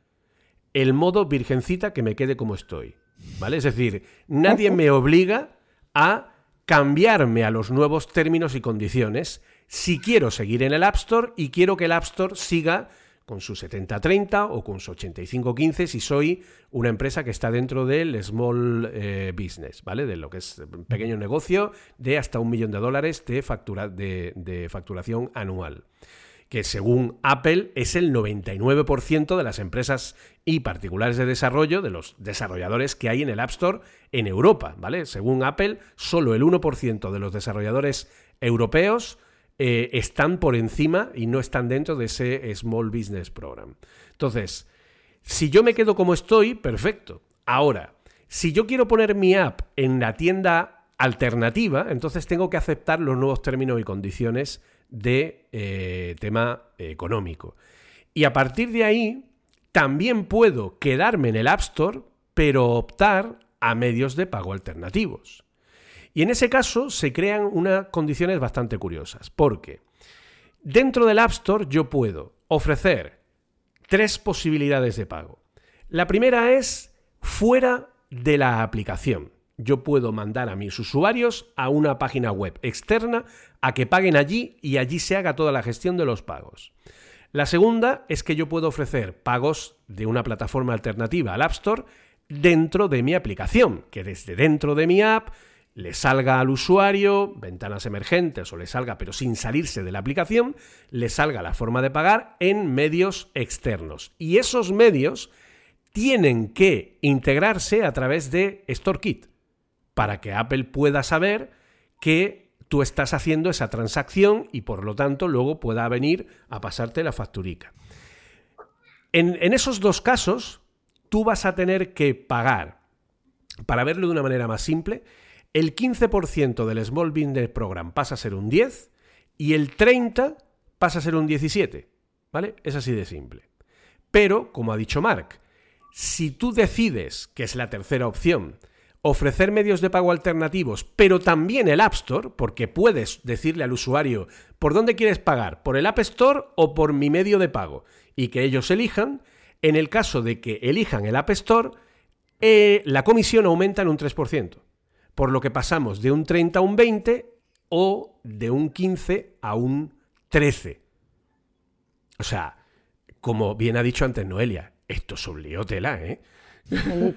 el modo virgencita que me quede como estoy, ¿vale? Es decir, nadie me obliga a cambiarme a los nuevos términos y condiciones si quiero seguir en el App Store y quiero que el App Store siga con su 70-30 o con su 85-15 si soy una empresa que está dentro del small eh, business, ¿vale? De lo que es un pequeño negocio de hasta un millón de dólares de, factura, de, facturación anual que según Apple es el 99% de las empresas y particulares de desarrollo, de los desarrolladores que hay en el App Store en Europa, ¿vale? Según Apple, solo el 1% de los desarrolladores europeos eh, están por encima y no están dentro de ese Small Business Program. Entonces, si yo me quedo como estoy, perfecto. Ahora, si yo quiero poner mi app en la tienda alternativa, entonces tengo que aceptar los nuevos términos y condiciones de eh, tema económico. Y a partir de ahí, también puedo quedarme en el App Store, pero optar a medios de pago alternativos. Y en ese caso se crean unas condiciones bastante curiosas, porque dentro del App Store yo puedo ofrecer tres posibilidades de pago. La primera es fuera de la aplicación. Yo puedo mandar a mis usuarios a una página web externa a que paguen allí y allí se haga toda la gestión de los pagos. La segunda es que yo puedo ofrecer pagos de una plataforma alternativa al App Store dentro de mi aplicación, que desde dentro de mi app le salga al usuario, ventanas emergentes o le salga, pero sin salirse de la aplicación, le salga la forma de pagar en medios externos. Y esos medios tienen que integrarse a través de StoreKit para que Apple pueda saber que tú estás haciendo esa transacción y por lo tanto luego pueda venir a pasarte la facturica. En, en esos dos casos, tú vas a tener que pagar, para verlo de una manera más simple, el 15% del Small Business Program pasa a ser un 10 y el 30 pasa a ser un 17. ¿Vale? Es así de simple. Pero, como ha dicho Mark, si tú decides, que es la tercera opción, ofrecer medios de pago alternativos, pero también el App Store, porque puedes decirle al usuario por dónde quieres pagar, por el App Store o por mi medio de pago, y que ellos elijan, en el caso de que elijan el App Store, eh, la comisión aumenta en un 3%, por lo que pasamos de un 30 a un 20 o de un 15 a un 13. O sea, como bien ha dicho antes Noelia, esto es un lío tela, ¿eh?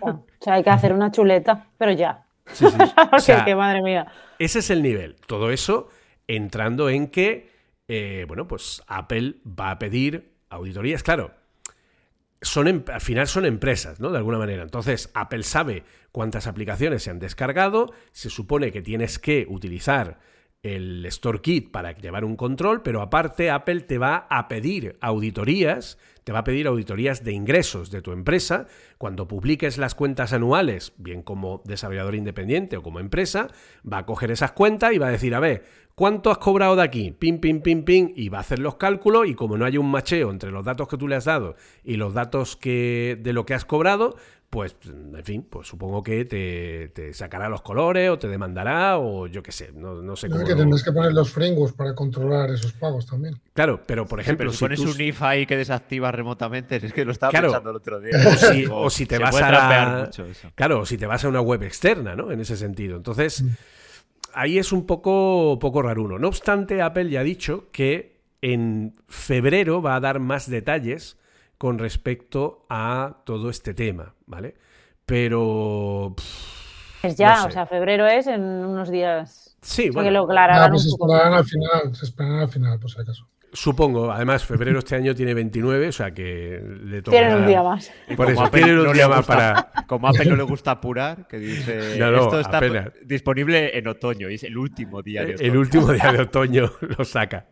O sea, hay que hacer una chuleta, pero ya. Sí, sí. O sea, que madre mía. Ese es el nivel. Todo eso entrando en que, eh, bueno, pues Apple va a pedir auditorías. Claro, son em- al final son empresas, ¿no? De alguna manera. Entonces, Apple sabe cuántas aplicaciones se han descargado, se supone que tienes que utilizar el Store Kit para llevar un control, pero aparte Apple te va a pedir auditorías, te va a pedir auditorías de ingresos de tu empresa. Cuando publiques las cuentas anuales, bien como desarrollador independiente o como empresa, va a coger esas cuentas y va a decir, a ver, ¿cuánto has cobrado de aquí? Pim, pim, pim, pim, y va a hacer los cálculos y como no hay un macheo entre los datos que tú le has dado y los datos que, de lo que has cobrado, pues, en fin, pues supongo que te, te sacará los colores o te demandará o yo qué sé, no, no sé No, cómo. que lo- tendrás que poner los frameworks para controlar esos pagos también. Claro, pero por ejemplo, Pero si si pones tú- un if ahí que desactivas remotamente, es que lo estaba Claro. pensando el otro día. O si, o si te se vas a trapear la- mucho eso. Claro, o si te vas a una web externa, ¿no? En ese sentido. Entonces, ahí es un poco, poco raruno. No obstante, Apple ya ha dicho que en febrero va a dar más detalles con respecto a todo este tema, ¿vale? Pero. pff, Es ya, no sé. o sea, febrero es en unos días. Sí, O sea, bueno, que lo Ah, aclararán pues se un poco. esperarán al final, se esperarán al final, por si acaso. supongo. Además, febrero este año tiene 29, o sea que le toca. Tienen un día más. Por eso, tienen un no día más para. Como a Apple no le gusta apurar, que dice No, no, esto está apenas. disponible en otoño y es el último día de El otoño. último día de otoño lo saca.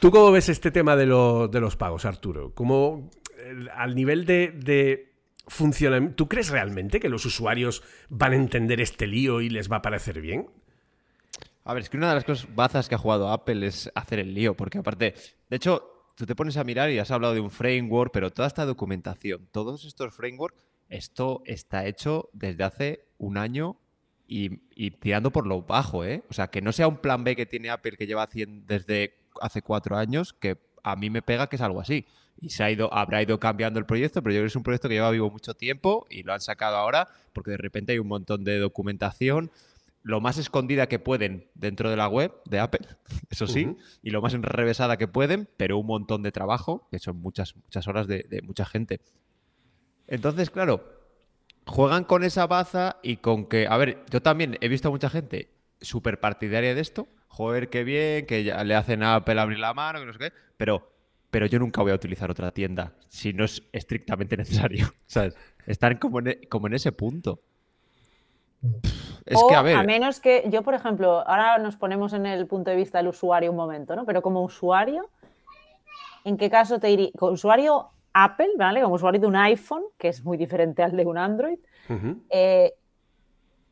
¿Tú cómo ves este tema de, lo- de los pagos, Arturo? ¿Cómo, eh, al nivel de, de funcionamiento, ¿tú crees realmente que los usuarios van a entender este lío y les va a parecer bien? A ver, es que una de las cosas bazas que ha jugado Apple es hacer el lío, porque aparte, de hecho, tú te pones a mirar y has hablado de un framework, pero toda esta documentación, todos estos frameworks, esto está hecho desde hace un año y, y tirando por lo bajo, ¿eh? O sea, que no sea un plan B que tiene Apple que lleva haciendo desde hace cuatro años, que a mí me pega que es algo así. Y se ha ido, habrá ido cambiando el proyecto, pero yo creo que es un proyecto que lleva vivo mucho tiempo y lo han sacado ahora porque de repente hay un montón de documentación lo más escondida que pueden dentro de la web de Apple, eso sí, y lo más enrevesada que pueden, pero un montón de trabajo, que son muchas, muchas horas de, de mucha gente. Entonces, claro, juegan con esa baza y con que, a ver, yo también he visto a mucha gente súper partidaria de esto, joder, qué bien, que ya le hacen a Apple abrir la mano, que no sé qué, pero, pero yo nunca voy a utilizar otra tienda si no es estrictamente necesario, ¿sabes? Están como en, e- como en ese punto. Es o que, a ver, menos que yo, por ejemplo, ahora nos ponemos en el punto de vista del usuario un momento, ¿no? Pero como usuario, ¿en qué caso te iría? Como usuario Apple, ¿vale? Como usuario de un iPhone, que es muy diferente al de un Android, eh,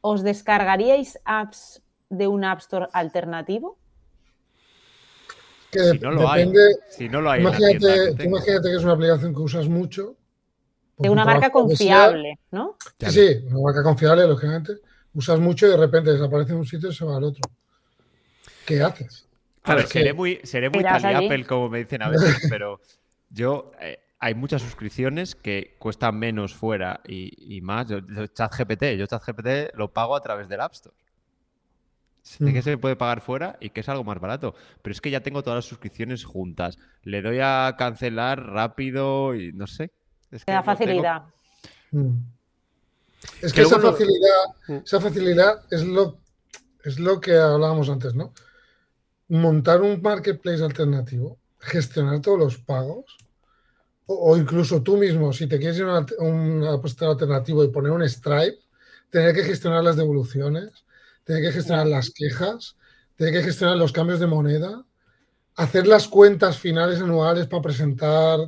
¿os descargaríais apps de un App Store alternativo? Que si no lo hay, depende, si no lo hay la imagínate, que imagínate es una aplicación que usas mucho. De una marca sea. confiable, ¿no? Sí, sí, una marca confiable, lógicamente. Usas mucho y de repente desaparece en un sitio y se va al otro. ¿Qué haces? Es seré muy, seré muy. Apple, como me dicen a veces, pero yo eh, hay muchas suscripciones que cuestan menos fuera y, y más. Yo, yo ChatGPT, yo ChatGPT lo pago a través del App Store. Sé Mm. que se puede pagar fuera y que es algo más barato, pero es que ya tengo todas las suscripciones juntas. Le doy a cancelar rápido y no sé. Es Te que tengo- facilidad. Mm. Es Que que esa lo- facilidad, Mm. esa facilidad es lo, es lo que hablábamos antes, ¿no? Montar un marketplace alternativo, gestionar todos los pagos, o, o incluso tú mismo, si te quieres ir a un, un apostar alternativo y poner un Stripe, tener que gestionar las devoluciones, tener que gestionar las quejas, tiene que gestionar los cambios de moneda, hacer las cuentas finales anuales para presentar,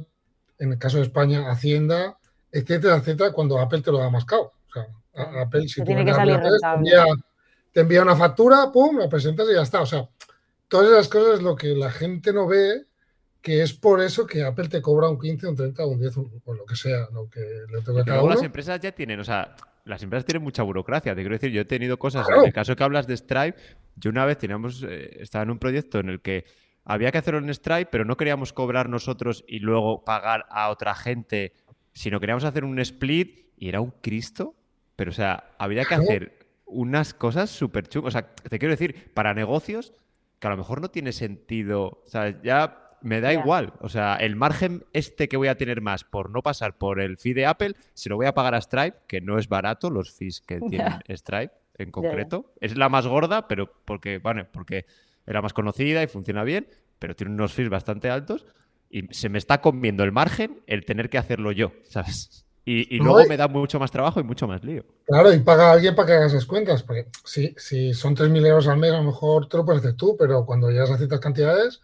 en el caso de España, Hacienda, etcétera, etcétera, cuando Apple te lo da más caro. O sea, Apple, si tú tiene que vendes salir Apple, te envía, te envía una factura, pum, la presentas y ya está. O sea, todas esas cosas es lo que la gente no ve, que es por eso que Apple te cobra un 15, un 30, un 10, un- o lo que sea, lo que le toque a Que cada uno. las empresas ya tienen, o sea, las empresas tienen mucha burocracia. Te quiero decir, yo he tenido cosas, en el caso que hablas de Stripe, yo una vez teníamos, eh, estaba en un proyecto en el que había que hacerlo en Stripe, pero no queríamos cobrar nosotros y luego pagar a otra gente, sino queríamos hacer un split y era un Cristo. Pero, o sea, habría que hacer unas cosas súper chungas. O sea, te quiero decir, para negocios que a lo mejor no tiene sentido. O sea, ya me da Ya. igual. O sea, el margen este que voy a tener más por no pasar por el fee de Apple, se lo voy a pagar a Stripe, que no es barato los fees que tiene Stripe en concreto. Es la más gorda, pero porque, bueno, porque era más conocida y funciona bien, pero tiene unos fees bastante altos y se me está comiendo el margen el tener que hacerlo yo, ¿sabes? Y, y No, luego y- me da mucho más trabajo y mucho más lío. Claro, y paga a alguien para que haga esas cuentas. Porque si, si son 3.000 euros al mes, a lo mejor te lo puedes hacer tú, pero cuando llegas a ciertas cantidades,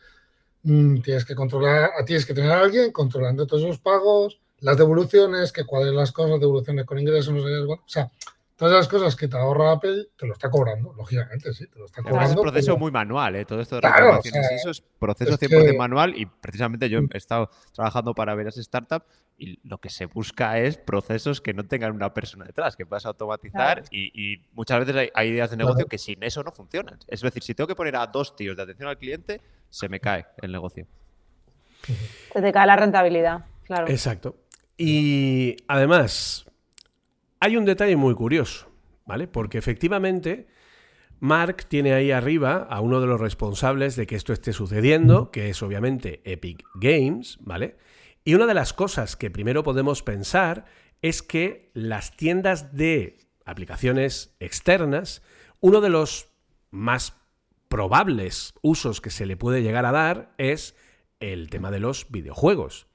mm, tienes que controlar, tienes que tener a alguien controlando todos esos pagos, las devoluciones, que cuadren las cosas, devoluciones con ingresos, no sé bueno, O sea, todas las cosas que te ahorra Apple, te lo está cobrando, lógicamente, sí, te lo está Además, es cobrando. un proceso pero- muy manual, ¿eh? Todo esto de Claro, reclamaciones o sea, y eso es proceso es 100% que- manual y precisamente yo he estado trabajando para varias startups y lo que se busca es procesos que no tengan una persona detrás, que puedas automatizar Claro. y, y muchas veces hay, hay ideas de negocio Claro. que sin eso no funcionan. Es decir, si tengo que poner a dos tíos de atención al cliente, se me cae el negocio. Se te cae la rentabilidad, claro. Exacto. Y además, hay un detalle muy curioso, ¿vale? Porque efectivamente, Mark tiene ahí arriba a uno de los responsables de que esto esté sucediendo, que es obviamente Epic Games, ¿vale? Y una de las cosas que primero podemos pensar es que las tiendas de aplicaciones externas, uno de los más probables usos que se le puede llegar a dar es el tema de los videojuegos.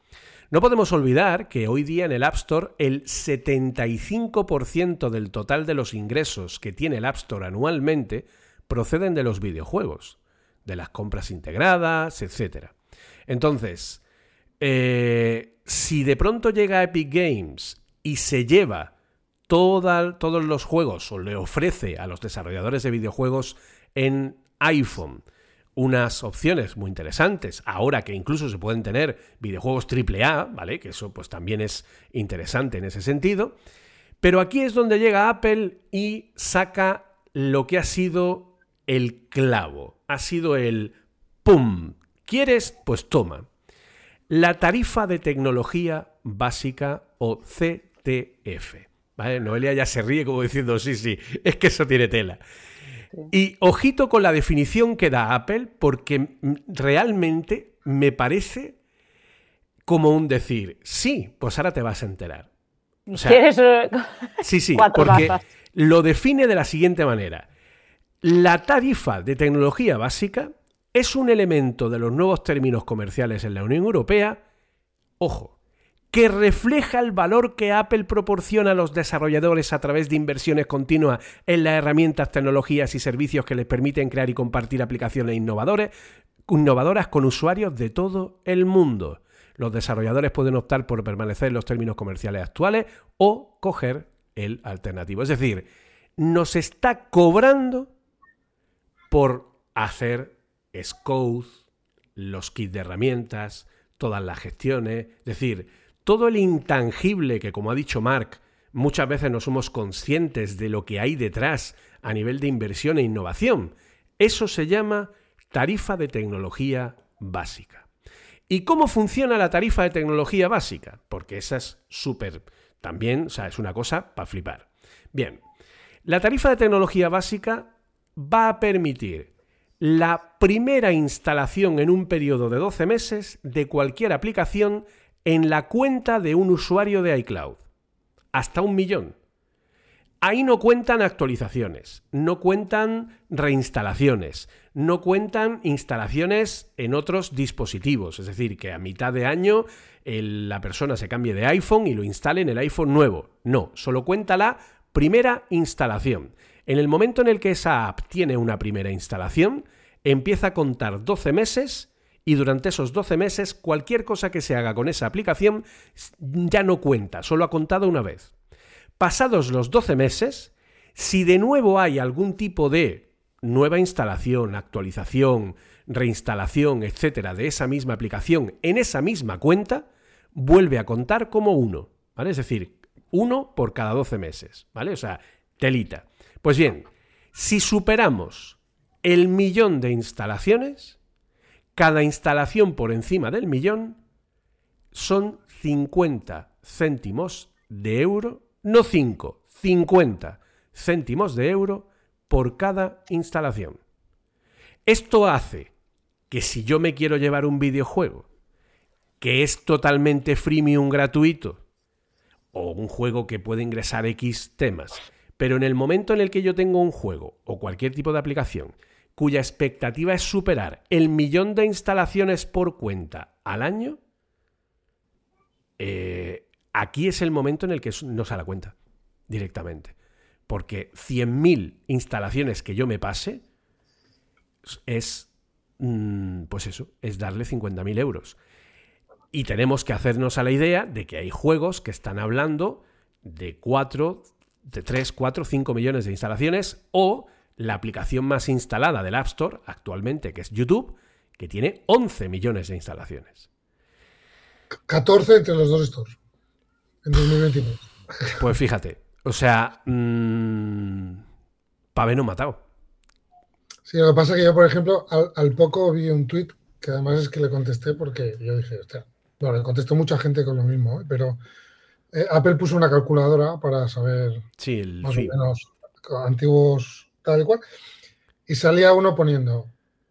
No podemos olvidar que hoy día en el App Store el 75% del total de los ingresos que tiene el App Store anualmente proceden de los videojuegos, de las compras integradas, etc. Entonces, eh, si de pronto llega Epic Games y se lleva todos los juegos o le ofrece a los desarrolladores de videojuegos en iPhone unas opciones muy interesantes, ahora que incluso se pueden tener videojuegos AAA, ¿vale? Que eso pues también es interesante en ese sentido. Pero aquí es donde llega Apple y saca lo que ha sido el clavo. Ha sido el ¡pum! ¿Quieres? Pues toma. La tarifa de tecnología básica o CTF. ¿Vale? Noelia ya se ríe como diciendo, sí, sí, es que eso tiene tela. Y ojito con la definición que da Apple, porque realmente me parece como un decir, sí, pues ahora te vas a enterar. O sea, ¿Quieres? eh, Sí, sí, porque gafas. lo define de la siguiente manera. La tarifa de tecnología básica es un elemento de los nuevos términos comerciales en la Unión Europea, ojo, que refleja el valor que Apple proporciona a los desarrolladores a través de inversiones continuas en las herramientas, tecnologías y servicios que les permiten crear y compartir aplicaciones innovadoras con usuarios de todo el mundo. Los desarrolladores pueden optar por permanecer en los términos comerciales actuales o coger el alternativo. Es decir, nos está cobrando por hacer Scode, los kits de herramientas, todas las gestiones, es decir, todo el intangible que, como ha dicho Mark, muchas veces no somos conscientes de lo que hay detrás a nivel de inversión e innovación. Eso se llama tarifa de tecnología básica. ¿Y cómo funciona la tarifa de tecnología básica? Porque esa es súper, también, o sea, es una cosa para flipar. Bien, la tarifa de tecnología básica va a permitir la primera instalación en un periodo de 12 meses de cualquier aplicación en la cuenta de un usuario de iCloud. Hasta un millón. Ahí no cuentan actualizaciones, no cuentan reinstalaciones, no cuentan instalaciones en otros dispositivos. Es decir, que a mitad de año la persona se cambie de iPhone y lo instale en el iPhone nuevo. No, solo cuenta la primera instalación. En el momento en el que esa app tiene una primera instalación, empieza a contar 12 meses y durante esos 12 meses cualquier cosa que se haga con esa aplicación ya no cuenta, solo ha contado una vez. Pasados los 12 meses, si de nuevo hay algún tipo de nueva instalación, actualización, reinstalación, etcétera, de esa misma aplicación en esa misma cuenta, vuelve a contar como uno, ¿vale? Es decir, uno por cada 12 meses, ¿vale? O sea, telita. Pues bien, si superamos el millón de instalaciones, cada instalación por encima del millón son 50 céntimos de euro, no 5, 50 céntimos de euro por cada instalación. Esto hace que si yo me quiero llevar un videojuego que es totalmente freemium gratuito o un juego que puede ingresar X temas, pero en el momento en el que yo tengo un juego o cualquier tipo de aplicación cuya expectativa es superar el millón de instalaciones por cuenta al año, eh, aquí es el momento en el que no se da cuenta directamente. Porque 100.000 instalaciones que yo me pase es, mm, pues eso, es darle 50.000 euros. Y tenemos que hacernos a la idea de que hay juegos que están hablando de 4, de 3, 4, 5 millones de instalaciones o la aplicación más instalada del App Store actualmente, que es YouTube, que tiene 11 millones de instalaciones. 14 entre los dos stores en 2022. Pues fíjate, o sea, mmm, no matado. Sí, lo que pasa es que yo, por ejemplo, al, poco vi un tweet que además es que le contesté porque yo dije, hostia, bueno, le contestó mucha gente con lo mismo, ¿eh? pero eh, Apple puso una calculadora para saber más o menos antiguos tal cual, y salía uno poniendo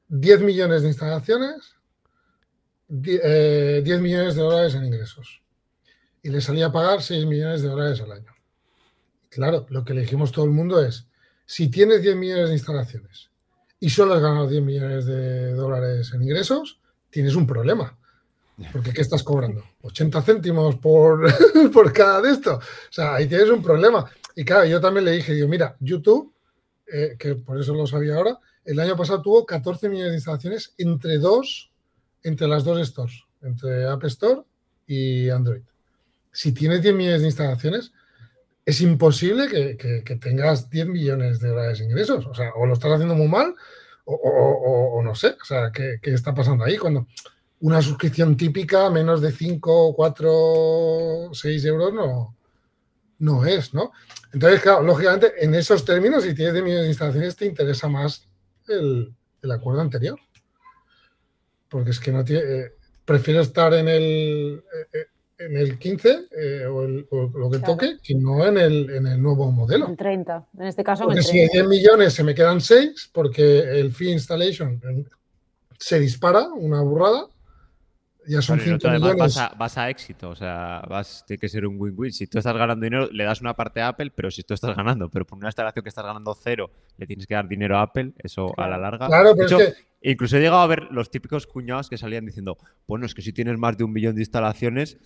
10 millones de instalaciones, 10, eh, millones de dólares en ingresos. Y le salía a pagar 6 millones de dólares al año. Claro, lo que le dijimos todo el mundo es, si tienes 10 millones de instalaciones y solo has ganado 10 millones de dólares en ingresos, tienes un problema. Porque ¿qué estás cobrando? 80 céntimos por, por cada de esto. O sea, ahí tienes un problema. Y claro, yo también le dije, digo, mira, YouTube eh, que por eso lo sabía ahora, el año pasado tuvo 14 millones de instalaciones entre dos, entre las dos stores, entre App Store y Android. Si tienes 10 millones de instalaciones, es imposible que, tengas 10 millones de dólares de ingresos. O sea, o lo estás haciendo muy mal, o, no sé. O sea, ¿qué, ¿qué, está pasando ahí? Cuando una suscripción típica, menos de 5, 4, 6 euros, no, no es, ¿no? Entonces, claro, lógicamente, en esos términos, si tienes de millones de instalaciones, te interesa más el, acuerdo anterior. Porque es que no tiene. Eh, prefiero estar en el, eh, en el 15 eh, o, lo que toque que no en el, en el nuevo modelo. En 30. En este caso, porque si hay 10 millones se me quedan 6, porque el fee installation se dispara, una burrada ya son Vas a, éxito, o sea, vas, tiene que ser un win-win. Si tú estás ganando dinero, le das una parte a Apple, pero si tú estás ganando, pero por una instalación que estás ganando cero, le tienes que dar dinero a Apple, eso a la larga. Claro, pero es que... Incluso he llegado a ver los típicos cuñados que salían diciendo, bueno, es que si tienes más de un millón de instalaciones,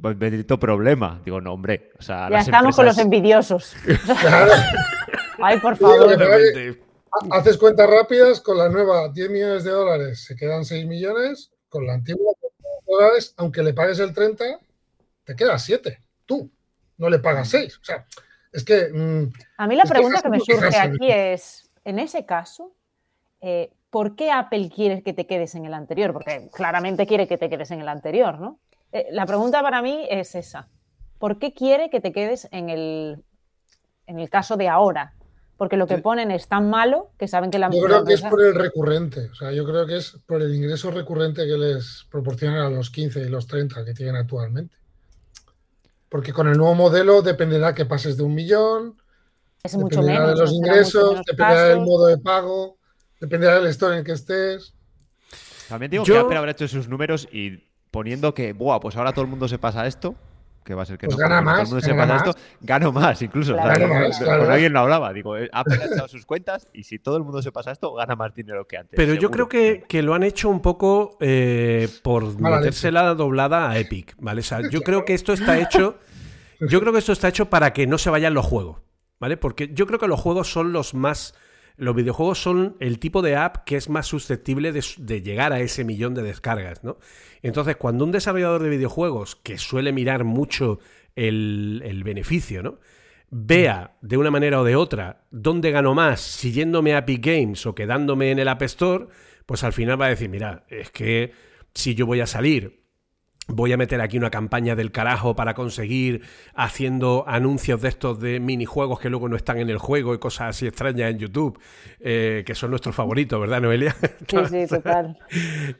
pues bendito problema. Digo, no, hombre. O sea, ya estamos con los envidiosos. Ay, por favor. haces cuentas rápidas, con la nueva 10 millones de dólares se quedan 6 millones, con la antigua dólares, aunque le pagues el 30, te queda 7. Tú no le pagas 6. O sea, es que. Mm, a mí la pregunta que, me surge aquí es: en ese caso, eh, ¿por qué Apple quiere que te quedes en el anterior? Porque claramente quiere que te quedes en el anterior, ¿no? Eh, la pregunta para mí es esa. ¿Por qué quiere que te quedes en el, en el caso de ahora? Porque lo que ponen es tan malo que saben que la Yo creo que es por el recurrente, o sea, yo creo que es por el ingreso recurrente que les proporcionan a los 15 y los 30 que tienen actualmente. Porque con el nuevo modelo dependerá que pases de un millón, es mucho menos, de los ingresos, dependerá del modo de pago, dependerá del store en que estés. También digo que Apple habrá hecho sus números y poniendo que, buah, pues ahora todo el mundo se pasa esto, que va a ser que pues no, gana más, gana esto, gano más incluso. Con alguien lo hablaba, digo, eh, ha echado sus cuentas y si todo el mundo se pasa esto, gana más dinero que antes. Pero yo creo que, que, lo han hecho un poco eh, por meterse la doblada a Epic, ¿vale? O sea, yo creo que esto está hecho, yo creo que esto está hecho para que no se vayan los juegos, ¿vale? Porque yo creo que los juegos son los más los videojuegos son el tipo de app que es más susceptible de, llegar a ese millón de descargas, ¿no? Entonces, cuando un desarrollador de videojuegos, que suele mirar mucho el, el beneficio, ¿no? vea de una manera o de otra dónde gano más, siguiéndome a Epic Games o quedándome en el App Store, pues al final va a decir, mira, es que si yo voy a salir voy a meter aquí una campaña del carajo para conseguir haciendo anuncios de estos de minijuegos que luego no están en el juego y cosas así extrañas en YouTube, eh, que son nuestros favoritos, ¿verdad, Noelia? Sí, sí, total.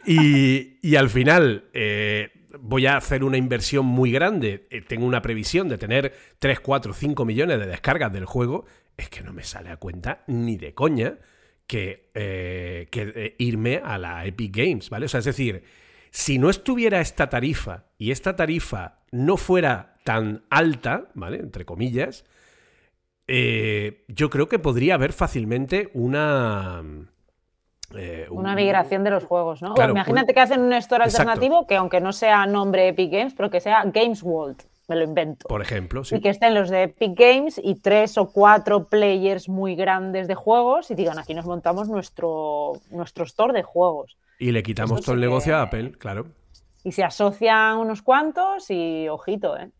y, al final... Eh, voy a hacer una inversión muy grande, eh, tengo una previsión de tener 3, 4, 5 millones de descargas del juego, es que no me sale a cuenta ni de coña que, que irme a la Epic Games, ¿vale? O sea, es decir, si no estuviera esta tarifa y esta tarifa no fuera tan alta, ¿vale? Entre comillas, eh, yo creo que podría haber fácilmente una... Eh, una migración de los juegos, ¿no? imagínate que hacen un store alternativo que aunque no sea nombre Epic Games, pero que sea Games World, me lo invento. Por ejemplo, sí. Y que estén los de Epic Games y tres o cuatro players muy grandes de juegos y digan, aquí nos montamos nuestro, nuestro store de juegos. Y le quitamos todo el negocio a Apple, claro. Y se asocian unos cuantos y ojito, ¿eh?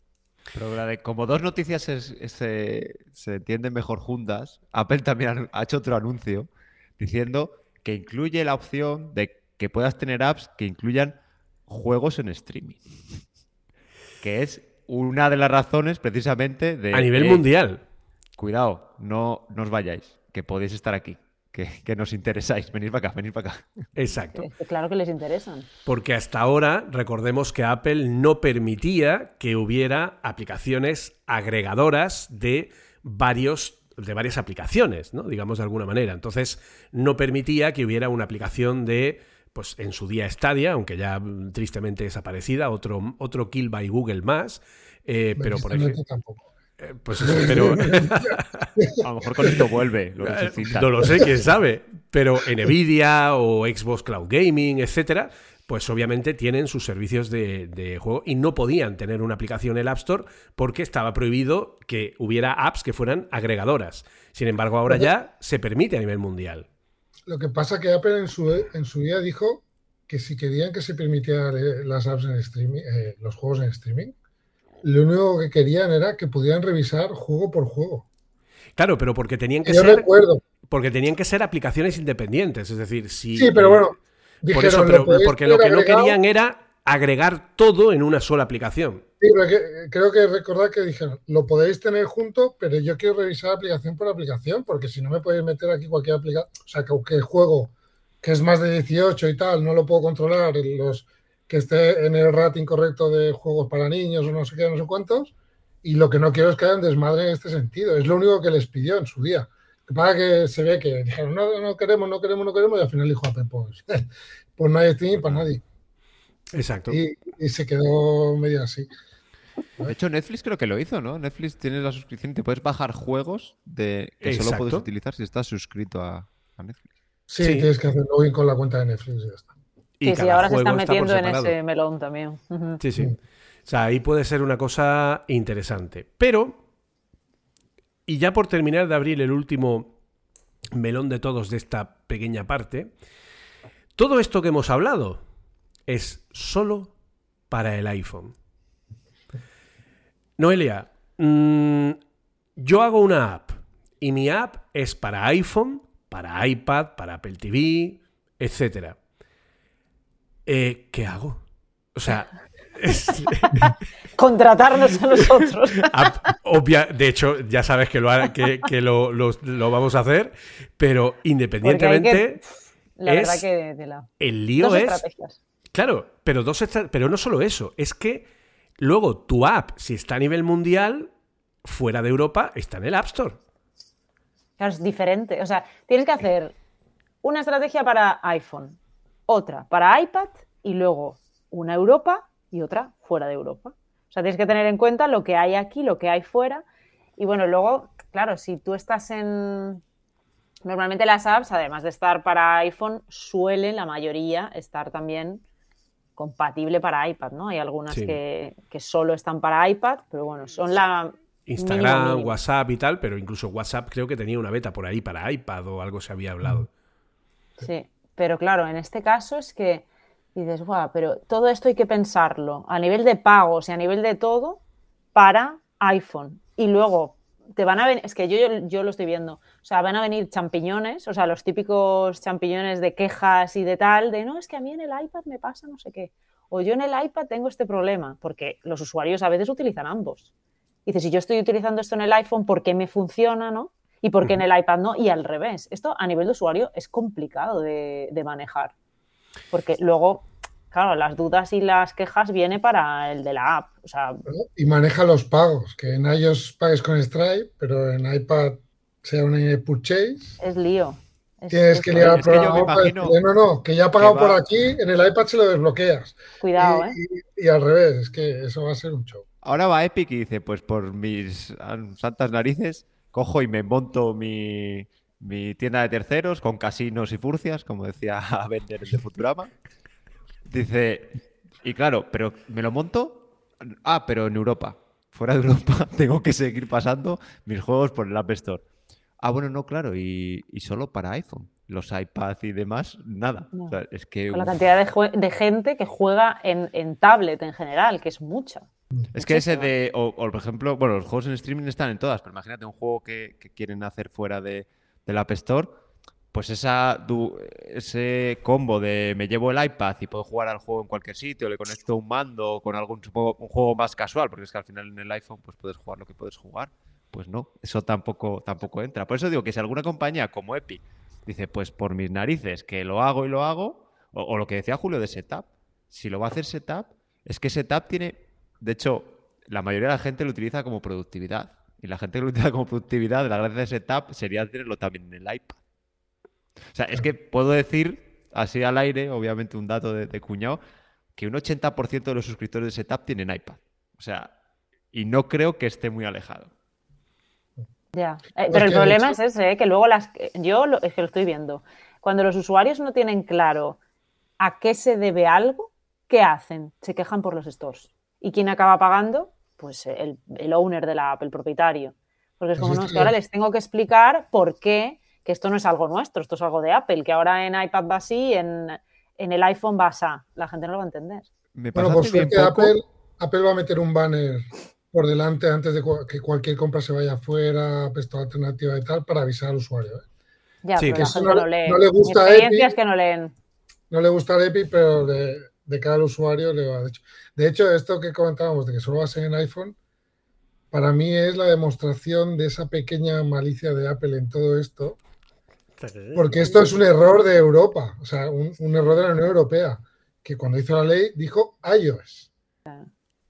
Pero la de como dos noticias se, entienden mejor juntas, Apple también ha hecho otro anuncio diciendo que incluye la opción de que puedas tener apps que incluyan juegos en streaming. Que es una de las razones precisamente de... A nivel mundial. Cuidado, no, no os vayáis, que podéis estar aquí que, nos interesáis. Venid para acá, venid para acá. Exacto. Claro que les interesan. Porque hasta ahora, recordemos que Apple no permitía que hubiera aplicaciones agregadoras de varios de varias aplicaciones, ¿no? digamos de alguna manera. Entonces, no permitía que hubiera una aplicación de, pues en su día Stadia, aunque ya tristemente desaparecida, otro, otro Kill by Google más. Eh, pero por ejemplo. Tampoco. Eh, pues pero. a lo mejor con esto vuelve. Lo eh, no lo sé, quién sabe. Pero Nvidia o Xbox Cloud Gaming, etcétera, pues obviamente tienen sus servicios de, juego y no podían tener una aplicación en el App Store porque estaba prohibido que hubiera apps que fueran agregadoras. Sin embargo, ahora ya se permite a nivel mundial. Lo que pasa que Apple en su, en su día dijo que si querían que se permitieran eh, las apps en streaming, los juegos en streaming, lo único que querían era que pudieran revisar juego por juego. Claro, pero porque tenían que ser. Porque tenían que ser aplicaciones independientes. Es decir, si. Sí, pero bueno. por eso, pero, porque lo que no querían era agregar todo en una sola aplicación. Sí, creo que recordar que dijeron, lo podéis tener junto, pero yo quiero revisar aplicación por aplicación, porque si no me podéis meter aquí cualquier aplicación, o sea, que aunque el juego, que es más de 18 y tal, no lo puedo controlar, los, que esté en el rating correcto de juegos para niños o no sé qué, no sé cuántos. Y lo que no quiero es que hagan desmadre en este sentido. Es lo único que les pidió en su día. Para que se ve que dijeron, no, no queremos, no queremos, no queremos, y al final dijo, pues, pues no hay streaming para nadie. Exacto. Y, se quedó medio así. De hecho, Netflix creo que lo hizo, ¿no? Netflix tiene la suscripción y te puedes bajar juegos de que solo puedes utilizar si estás suscrito a, Netflix. Sí, tienes que hacer login con la cuenta de Netflix y ya está sí, sí, ahora se están metiendo en ese melón también. Sí, sí. O sea, ahí puede ser una cosa interesante. Pero, y ya por terminar de abrir el último melón de todos de esta pequeña parte, todo esto que hemos hablado es solo para el iPhone. Noelia, mm, yo hago una app y mi app es para iPhone, para iPad, para Apple TV, etcétera. Eh, ¿qué hago? O sea, contratarnos a nosotros. Obvia, de hecho, ya sabes que, lo, que, que lo, vamos a hacer, pero independientemente. la verdad que el lío es. Claro, pero, dos pero no solo eso, es que luego tu app, si está a nivel mundial, fuera de Europa, está en el App Store. Claro, es diferente. O sea, tienes que hacer una estrategia para iPhone, otra para iPad y luego una Europa y otra fuera de Europa. O sea, tienes que tener en cuenta lo que hay aquí, lo que hay fuera. Y bueno, luego, claro, si tú estás en... Normalmente las apps, además de estar para iPhone, suelen la mayoría estar también compatible para iPad, ¿no? Hay algunas que, que, solo están para iPad, pero bueno, son la, Instagram. WhatsApp y tal, pero incluso WhatsApp creo que tenía una beta por ahí para iPad o algo se había hablado. Sí, pero claro, en este caso es que dices, guau, pero todo esto hay que pensarlo a nivel de pagos y a nivel de todo para iPhone. Y luego te van a venir, es que yo, yo, lo estoy viendo, o sea, van a venir champiñones, o sea, los típicos champiñones de quejas y de tal, de no, es que a mí en el iPad me pasa no sé qué, o yo en el iPad tengo este problema, porque los usuarios a veces utilizan ambos. Dices, si yo estoy utilizando esto en el iPhone, ¿por qué me funciona, no? Y por qué en el iPad no, y al revés. Esto a nivel de usuario es complicado de, de manejar. Porque luego, claro, las dudas y las quejas viene para el de la app. O sea. Y maneja los pagos, que en iOS pagues con Stripe, pero en iPad sea una purchase. es lío. Es- Tienes es que liar al para imagino decirle, no, no, que ya ha pagado por aquí, en el iPad se lo desbloqueas. Cuidado, y, ¿eh? y- y al revés, es que eso va a ser un show. Ahora va Epic y dice, pues por mis ah, santas narices, cojo y me monto mi, mi tienda de terceros con casinos y furcias, como decía Bender de Futurama. Dice, y claro, pero ¿me lo monto? Ah, pero en Europa. Fuera de Europa tengo que seguir pasando mis juegos por el App Store. Ah, bueno, no, claro, y, y solo para iPhone. Los iPads y demás, nada. No. O sea, es que Con la uf, cantidad de, de gente que juega en, en tablet en general, que es mucha. Es que ese de, o, o, por ejemplo, bueno, los juegos en streaming están en todas, pero imagínate un juego que, que quieren hacer fuera de, del App Store, pues esa, du- ese combo de me llevo el iPad y puedo jugar al juego en cualquier sitio, le conecto un mando con algún supongo, un juego más casual, porque es que al final en el iPhone pues puedes jugar lo que puedes jugar. Pues no, eso tampoco, tampoco entra. Por eso digo que si alguna compañía como Epic dice, pues por mis narices, que lo hago y lo hago, o, o lo que decía Julio de Setup, si lo va a hacer Setup, es que Setup tiene, de hecho, la mayoría de la gente lo utiliza como productividad. Y la gente que lo utiliza como productividad, la gracia de Setup sería tenerlo también en el iPad. O sea, es que puedo decir, así al aire, obviamente un dato de, de cuñado, que un 80% de los suscriptores de Setup tienen iPad. O sea, y no creo que esté muy alejado. Ya. Eh, pero el problema hecho- es ese, ¿eh? que luego las. Yo lo- es que lo estoy viendo. Cuando los usuarios no tienen claro a qué se debe algo, ¿qué hacen? Se quejan por los stores. ¿Y quién acaba pagando? Pues el, el owner de la app, el propietario. Porque es Pues como, no, es que ahora les tengo que explicar por qué, que esto no es algo nuestro, esto es algo de Apple, que ahora en iPad va así, en, en el iPhone va así. La gente no lo va a entender. Me Bueno, por suerte poco- Apple, Apple va a meter un banner por delante antes de que cualquier compra se vaya afuera, puesto alternativa y tal, para avisar al usuario. ¿eh? Ya, Sí, pero que la gente no no, le- lee. no le gusta es que no leen. No le gusta el Epic, pero de, de cara al usuario le va. De hecho, de hecho, esto que comentábamos de que solo va a ser en iPhone, para mí es la demostración de esa pequeña malicia de Apple en todo esto, porque esto es un error de Europa, o sea, un, un error de la Unión Europea, que cuando hizo la ley dijo iOS.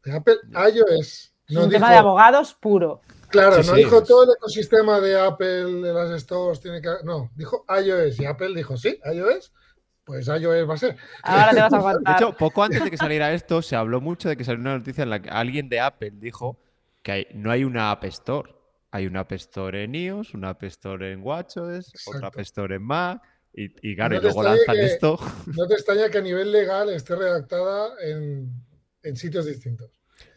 De Apple, iOS. Es No un tema de abogados puro. Claro, Sí, no sí, dijo es- todo el ecosistema de Apple, de las stores, tiene que. No, dijo iOS y Apple dijo, sí, iOS, pues iOS va a ser. Ahora te vas a De aguantar. hecho, poco antes de que saliera esto, se habló mucho de que salió una noticia en la que alguien de Apple dijo que hay- no hay una App Store. Hay una App Store en iOS, una App Store en WatchOS, otra. App Store en Mac. Y, y claro, No y luego lanzan que- esto. No te extraña que a nivel legal esté redactada en, en sitios distintos.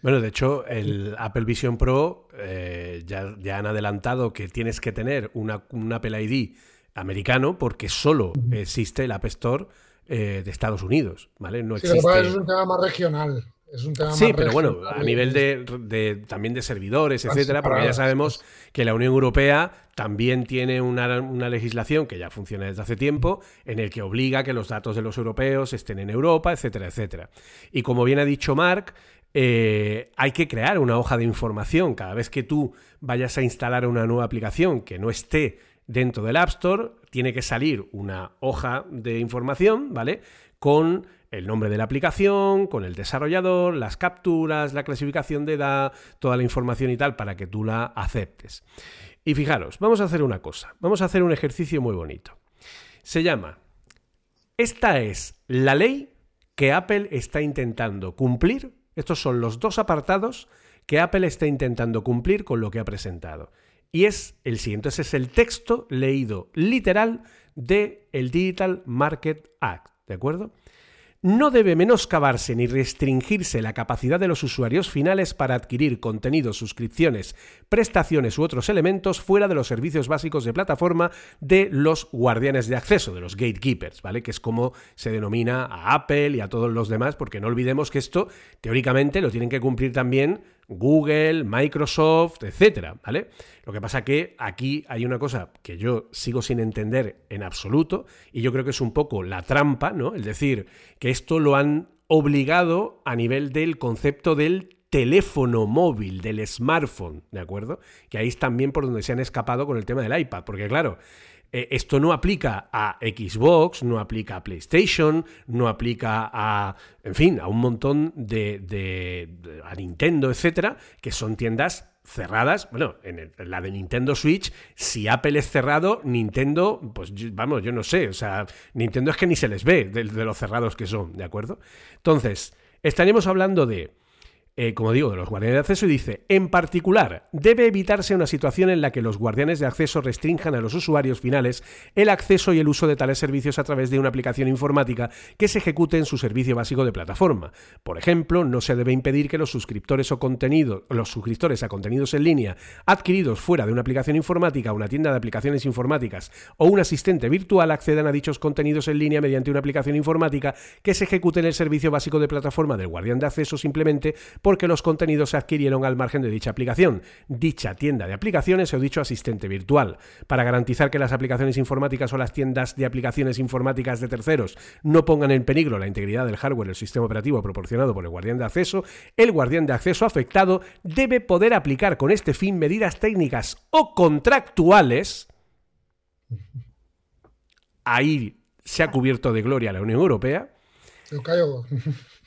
Bueno, de hecho, el Apple Vision Pro eh, ya, ya han adelantado que tienes que tener una, un Apple ID americano porque solo existe el App Store eh, de Estados Unidos, ¿vale? No Sí, existe... es un tema más regional. Es un tema Sí, más pero bueno, a nivel de, de- también de servidores, etcétera, porque ya sabemos que la Unión Europea también tiene una, una legislación que ya funciona desde hace tiempo, en el que obliga que los datos de los europeos estén en Europa, etcétera, etcétera. Y como bien ha dicho Mark, eh, hay que crear una hoja de información cada vez que tú vayas a instalar una nueva aplicación que no esté dentro del App Store, tiene que salir una hoja de información, ¿vale? Con el nombre de la aplicación, con el desarrollador, las capturas, la clasificación de edad, toda la información y tal para que tú la aceptes. Y fijaros, vamos a hacer una cosa, vamos a hacer un ejercicio muy bonito. Se llama, esta es la ley que Apple está intentando cumplir, estos son los dos apartados que Apple está intentando cumplir con lo que ha presentado. Y es el siguiente, ese es el texto leído literal de el Digital Market Act, ¿de acuerdo? no debe menoscabarse ni restringirse la capacidad de los usuarios finales para adquirir contenidos, suscripciones, prestaciones u otros elementos fuera de los servicios básicos de plataforma de los guardianes de acceso, de los gatekeepers, ¿vale? Que es como se denomina a Apple y a todos los demás, porque no olvidemos que esto teóricamente lo tienen que cumplir también Google, Microsoft, etcétera, ¿vale? Lo que pasa que aquí hay una cosa que yo sigo sin entender en absoluto y yo creo que es un poco la trampa, ¿no? Es decir, que esto lo han obligado a nivel del concepto del teléfono móvil, del smartphone, ¿de acuerdo? Que ahí es también por donde se han escapado con el tema del iPad, porque claro, eh, esto no aplica a Xbox, no aplica a PlayStation, no aplica a, en fin, a un montón de, a Nintendo, etcétera, que son tiendas cerradas. Bueno, en, la de Nintendo Switch, si Apple es cerrado, Nintendo, pues vamos, yo no sé, o sea, Nintendo es que ni se les ve de, de los cerrados que son, ¿de acuerdo? Entonces, estaríamos hablando de eh, como digo, de los guardianes de acceso y dice, en particular, debe evitarse una situación en la que los guardianes de acceso restrinjan a los usuarios finales el acceso y el uso de tales servicios a través de una aplicación informática que se ejecute en su servicio básico de plataforma. Por ejemplo, no se debe impedir que los suscriptores o contenido, los suscriptores a contenidos en línea adquiridos fuera de una aplicación informática, una tienda de aplicaciones informáticas o un asistente virtual accedan a dichos contenidos en línea mediante una aplicación informática que se ejecute en el servicio básico de plataforma del guardián de acceso simplemente porque los contenidos se adquirieron al margen de dicha aplicación, dicha tienda de aplicaciones o dicho asistente virtual. Para garantizar que las aplicaciones informáticas o las tiendas de aplicaciones informáticas de terceros no pongan en peligro la integridad del hardware del sistema operativo proporcionado por el guardián de acceso, el guardián de acceso afectado debe poder aplicar con este fin medidas técnicas o contractuales. Ahí se ha cubierto de gloria la Unión Europea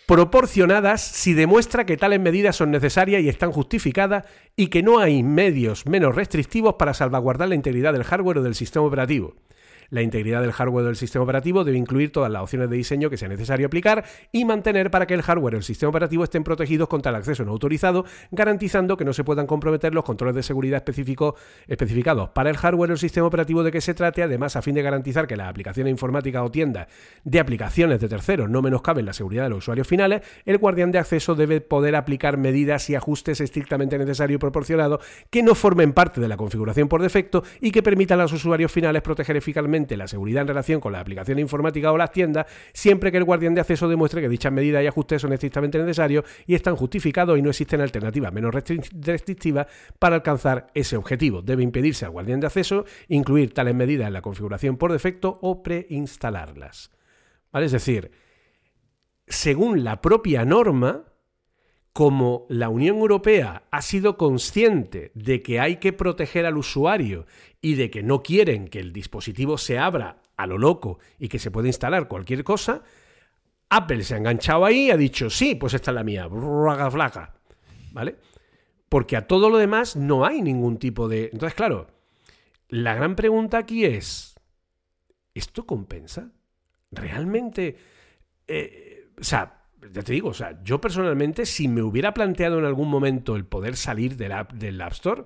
proporcionadas si demuestra que tales medidas son necesarias y están justificadas y que no hay medios menos restrictivos para salvaguardar la integridad del hardware o del sistema operativo. La integridad del hardware del sistema operativo debe incluir todas las opciones de diseño que sea necesario aplicar y mantener para que el hardware y el sistema operativo estén protegidos contra el acceso no autorizado, garantizando que no se puedan comprometer los controles de seguridad específicos especificados para el hardware o el sistema operativo de que se trate, además a fin de garantizar que las aplicaciones informáticas o tiendas de aplicaciones de terceros no menoscaben la seguridad de los usuarios finales, el guardián de acceso debe poder aplicar medidas y ajustes estrictamente necesarios y proporcionados que no formen parte de la configuración por defecto y que permitan a los usuarios finales proteger eficazmente la seguridad en relación con la aplicación informática o las tiendas, siempre que el guardián de acceso demuestre que dichas medidas y ajustes son estrictamente necesarios y están justificados y no existen alternativas menos restrictivas para alcanzar ese objetivo. Debe impedirse al guardián de acceso incluir tales medidas en la configuración por defecto o preinstalarlas. ¿Vale? Es decir, según la propia norma, como la Unión Europea ha sido consciente de que hay que proteger al usuario y de que no quieren que el dispositivo se abra a lo loco y que se pueda instalar cualquier cosa, Apple se ha enganchado ahí y ha dicho, sí, pues esta es la mía, flaca, ¿vale? Porque a todo lo demás no hay ningún tipo de... Entonces, claro, la gran pregunta aquí es, ¿esto compensa? ¿Realmente? Eh, o sea, ya te digo, o sea, yo personalmente, si me hubiera planteado en algún momento el poder salir del App, del App Store,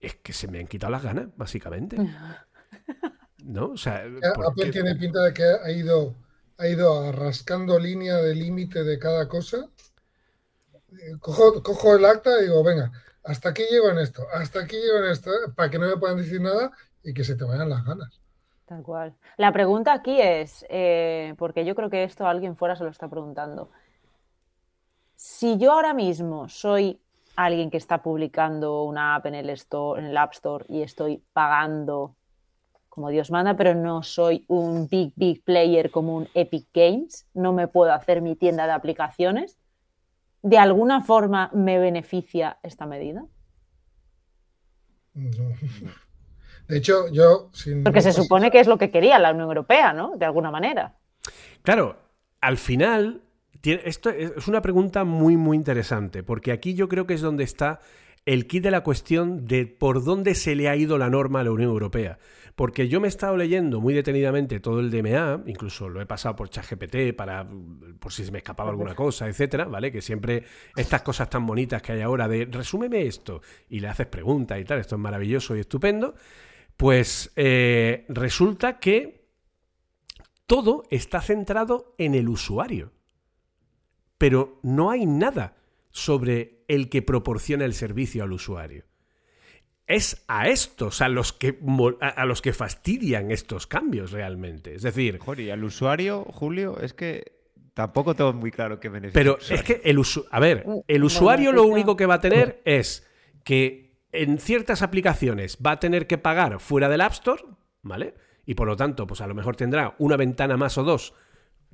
es que se me han quitado las ganas, básicamente. ¿No? O sea, Apple tiene pinta de que ha ido, ha ido rascando línea de límite de cada cosa. Cojo, cojo el acta y digo, venga, hasta aquí llego en esto, hasta aquí llego en esto, para que no me puedan decir nada y que se te vayan las ganas. Tal cual. La pregunta aquí es, eh, porque yo creo que esto alguien fuera se lo está preguntando. Si yo ahora mismo soy alguien que está publicando una app en el, store, en el App Store y estoy pagando como Dios manda, pero no soy un big, big player como un Epic Games, no me puedo hacer mi tienda de aplicaciones, ¿de alguna forma me beneficia esta medida? No. De hecho, yo... Porque se supone que es lo que quería la Unión Europea, ¿no? De alguna manera. Claro, al final, esto es una pregunta muy, muy interesante, porque aquí yo creo que es donde está el kit de la cuestión de por dónde se le ha ido la norma a la Unión Europea. Porque yo me he estado leyendo muy detenidamente todo el DMA, incluso lo he pasado por ChatGPT para por si se me escapaba alguna cosa, etcétera, ¿vale? Que siempre estas cosas tan bonitas que hay ahora de resúmeme esto y le haces preguntas y tal, esto es maravilloso y estupendo. Pues eh, resulta que todo está centrado en el usuario. Pero no hay nada sobre el que proporciona el servicio al usuario. Es a estos a los que, a los que fastidian estos cambios realmente. Es decir... Joder, al usuario, Julio, es que tampoco tengo muy claro qué beneficio. Pero es que el, a ver, mm, el usuario lo único que va a tener es que en ciertas aplicaciones va a tener que pagar fuera del App Store, ¿vale? Y por lo tanto, pues a lo mejor tendrá una ventana más o dos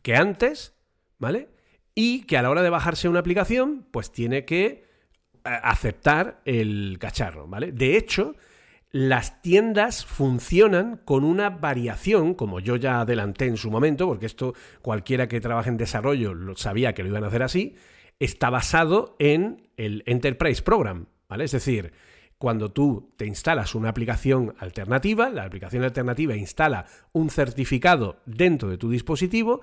que antes, ¿vale? Y que a la hora de bajarse una aplicación, pues tiene que eh, aceptar el cacharro, ¿vale? De hecho, las tiendas funcionan con una variación, como yo ya adelanté en su momento, porque esto cualquiera que trabaje en desarrollo lo sabía que lo iban a hacer así, está basado en el Enterprise Program, ¿vale? Es decir, cuando tú te instalas una aplicación alternativa, la aplicación alternativa instala un certificado dentro de tu dispositivo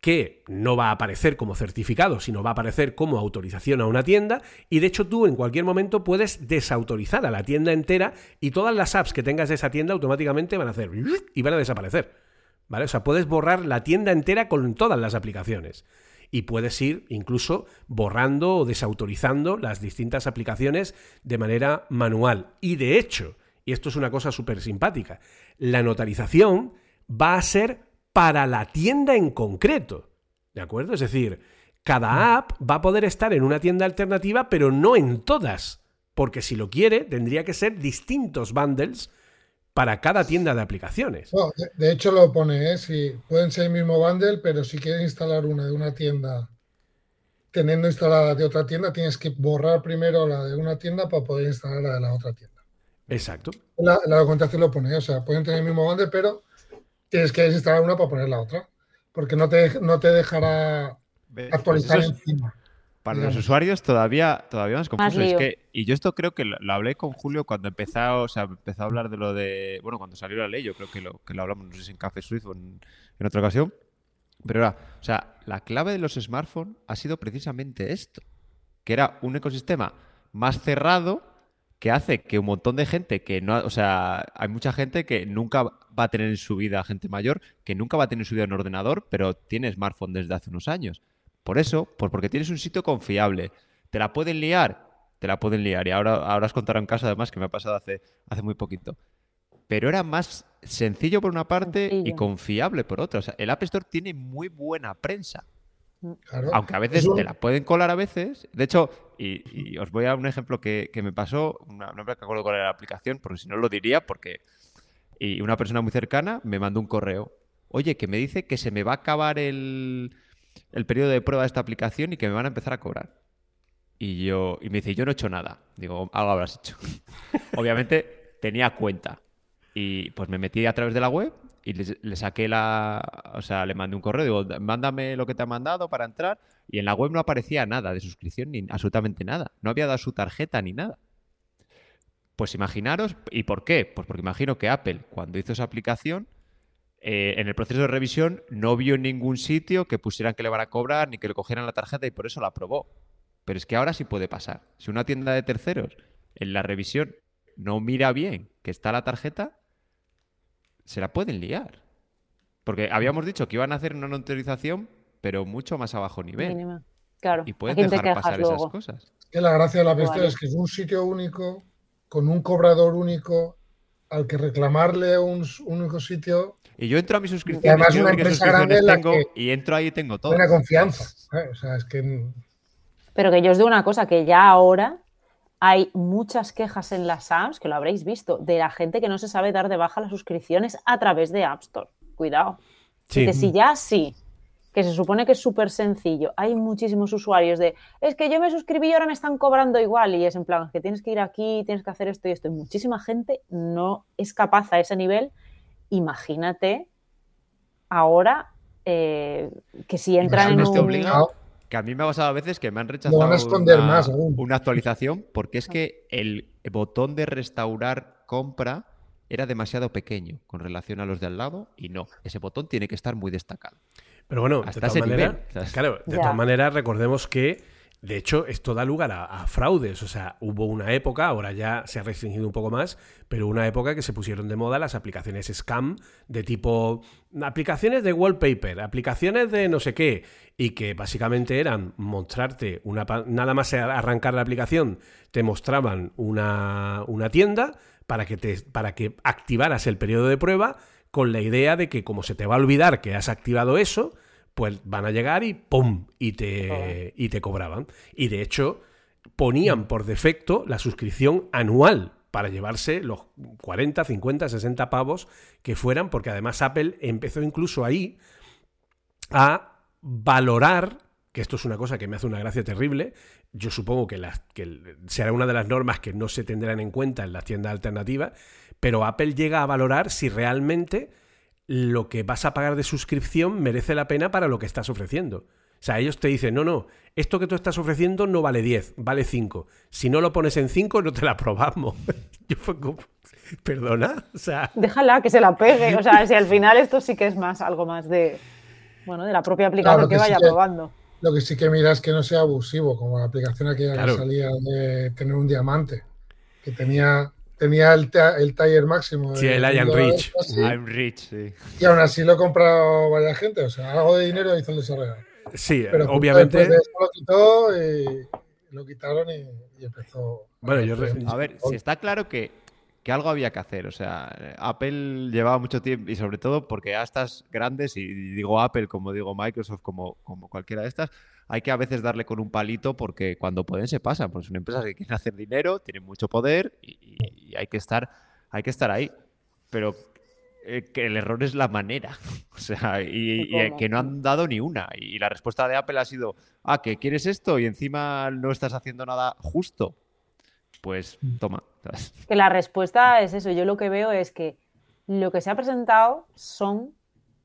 que no va a aparecer como certificado, sino va a aparecer como autorización a una tienda y de hecho tú en cualquier momento puedes desautorizar a la tienda entera y todas las apps que tengas de esa tienda automáticamente van a hacer y van a desaparecer. ¿Vale? O sea, puedes borrar la tienda entera con todas las aplicaciones y puedes ir incluso borrando o desautorizando las distintas aplicaciones de manera manual. Y de hecho, y esto es una cosa súper simpática, la notarización va a ser para la tienda en concreto. ¿De acuerdo? Es decir, cada mm. app va a poder estar en una tienda alternativa, pero no en todas. Porque si lo quiere, tendría que ser distintos bundles para cada tienda de aplicaciones. de, hecho lo pone, ¿eh? si pueden ser el mismo bundle, pero si quieres instalar una de una tienda teniendo instalada de otra tienda, tienes que borrar primero la de una tienda para poder instalar la de la otra tienda. Exacto. La, la documentación lo pone, ¿eh? o sea, pueden tener el mismo bundle, pero tienes que desinstalar una para poner la otra, porque no te, no te dejará pues actualizar encima. Para los usuarios todavía, todavía más confuso. es que, y yo esto creo que lo, hablé con Julio cuando empezó, o sea, empezó a hablar de lo de. Bueno, cuando salió la ley, yo creo que lo, que lo hablamos, no sé si en Café Swift o en, otra ocasión. Pero era, o sea, la clave de los smartphones ha sido precisamente esto: que era un ecosistema más cerrado que hace que un montón de gente que no, o sea, hay mucha gente que nunca va a tener en su vida, gente mayor, que nunca va a tener en su vida un ordenador, pero tiene smartphone desde hace unos años. Por eso, pues porque tienes un sitio confiable. ¿Te la pueden liar? Te la pueden liar. Y ahora, ahora os contaré un caso además que me ha pasado hace, hace muy poquito. Pero era más sencillo por una parte y confiable por otra. O sea, el App Store tiene muy buena prensa. Mm. Aunque a veces te la pueden colar a veces. De hecho, y, os voy a un ejemplo que, me pasó. Una, no me acuerdo cuál era la aplicación, porque si no lo diría, porque. Y una persona muy cercana me mandó un correo. Oye, que me dice que se me va a acabar el, el periodo de prueba de esta aplicación y que me van a empezar a cobrar. Y yo, y me dice, yo no he hecho nada. Digo, algo habrás hecho. Obviamente tenía cuenta. Y pues me metí a través de la web y le, saqué la. O sea, le mandé un correo, digo, mándame lo que te ha mandado para entrar. Y en la web no aparecía nada de suscripción, ni absolutamente nada. No había dado su tarjeta ni nada. Pues imaginaros, ¿y por qué? Pues porque imagino que Apple, cuando hizo esa aplicación, eh, en el proceso de revisión no vio en ningún sitio que pusieran que le van a cobrar ni que le cogieran la tarjeta y por eso la aprobó. Pero es que ahora sí puede pasar. Si una tienda de terceros en la revisión no mira bien que está la tarjeta, se la pueden liar. Porque habíamos dicho que iban a hacer una notorización, pero mucho más a bajo nivel. Claro. Y pueden dejar pasar esas cosas. Que la gracia de la bestia es que es un sitio único, con un cobrador único, al que reclamarle un único sitio y yo entro a mi suscripción y además una empresa grande tengo, y entro ahí y tengo todo. Buena confianza. O sea, es que... Pero que yo os digo una cosa, que ya ahora hay muchas quejas en las apps, que lo habréis visto, de la gente que no se sabe dar de baja las suscripciones a través de App Store. Cuidado. Que si ya sí, que se supone que es súper sencillo, hay muchísimos usuarios de, es que yo me suscribí y ahora me están cobrando igual, y es en plan, que tienes que ir aquí, tienes que hacer esto y esto. Y muchísima gente no es capaz a ese nivel imagínate ahora eh, que si entran en un... que a mí me ha pasado a veces que me han rechazado una, actualización porque es que el botón de restaurar compra era demasiado pequeño con relación a los de al lado y no, ese botón tiene que estar muy destacado. Pero bueno, de todas maneras, claro, de todas maneras recordemos que de hecho, esto da lugar a, fraudes. O sea, hubo una época, ahora ya se ha restringido un poco más, pero una época que se pusieron de moda las aplicaciones scam de tipo aplicaciones de wallpaper, aplicaciones de no sé qué, y que básicamente eran mostrarte una nada más arrancar la aplicación, te mostraban una, una tienda para que, te, para que activaras el periodo de prueba con la idea de que como se te va a olvidar que has activado eso, pues van a llegar y ¡pum! y te, y te cobraban. Y de hecho, ponían por defecto la suscripción anual para llevarse los 40, 50, 60 pavos que fueran, porque además Apple empezó incluso ahí a valorar, que esto es una cosa que me hace una gracia terrible, yo supongo que, que será una de las normas que no se tendrán en cuenta en las tiendas alternativas, pero Apple llega a valorar si realmente lo que vas a pagar de suscripción merece la pena para lo que estás ofreciendo. O sea, ellos te dicen, no, no, esto que tú estás ofreciendo no vale 10, vale 5. Si no lo pones en 5, no te la probamos. Yo fue como, perdona, o sea... Déjala que se la pegue. O sea, si al final esto sí que es más, algo más de, bueno, de la propia aplicación que, vaya probando. Lo que sí que mira es que no sea abusivo, como la aplicación aquella que salía de tener un diamante, que tenía tenía el, el taller máximo. Sí, el Iron Rich. I'm Rich, sí. Y aún así lo ha comprado varias gente. O sea, algo de dinero hizo el desarrollador. Sí, Pero obviamente. De eso lo quitó y lo quitaron y, empezó. Bueno, yo. A ver, si está claro que, que algo había que hacer. O sea, Apple llevaba mucho tiempo y sobre todo porque a estas grandes, y digo Apple como digo Microsoft, como, como cualquiera de estas, hay que a veces darle con un palito porque cuando pueden se pasan. Pues son empresas que quieren hacer dinero, tienen mucho poder y, hay, que estar, hay que estar ahí. Pero eh, que el error es la manera. O sea, y, que no han dado ni una. Y la respuesta de Apple ha sido, ah, que quieres esto y encima no estás haciendo nada justo. Pues mm. toma. Que la respuesta es eso. Yo lo que veo es que lo que se ha presentado son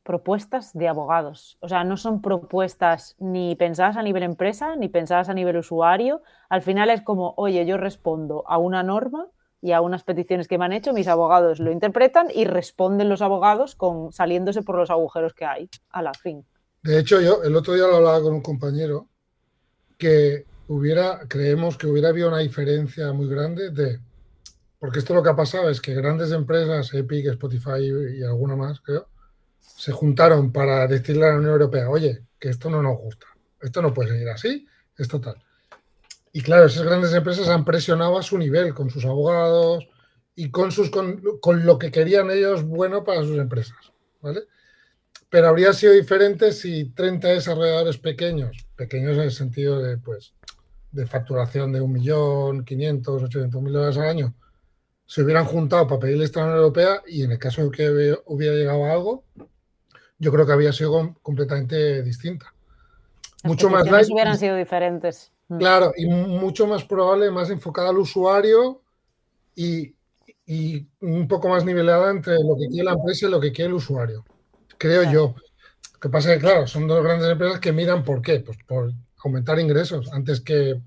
propuestas de abogados. O sea, no son propuestas ni pensadas a nivel empresa, ni pensadas a nivel usuario. Al final es como, oye, yo respondo a una norma y a unas peticiones que me han hecho, mis abogados lo interpretan y responden los abogados con saliéndose por los agujeros que hay a la fin. De hecho, yo el otro día lo hablaba con un compañero que hubiera, creemos que hubiera habido una diferencia muy grande de, porque esto lo que ha pasado es que grandes empresas, Epic, Spotify y alguna más, creo, se juntaron para decirle a la Unión Europea, oye, que esto no nos gusta, esto no puede seguir así, es total. Y claro, esas grandes empresas han presionado a su nivel, con sus abogados y con, sus, con, lo que querían ellos bueno para sus empresas, ¿vale? Pero habría sido diferente si 30 desarrolladores pequeños, pequeños en el sentido de, pues, de facturación de 1.500.000, 800.000 dólares al año, se hubieran juntado para pedirle a la Unión Europea y en el caso de que hubiera llegado a algo, yo creo que había sido completamente distinta. mucho más light, hubieran sido diferentes. Mm. Claro, y mucho más probable, más enfocada al usuario y, un poco más nivelada entre lo que quiere la empresa y lo que quiere el usuario. Creo yo. Lo que pasa es que, claro, son dos grandes empresas que miran por qué, pues por aumentar ingresos antes que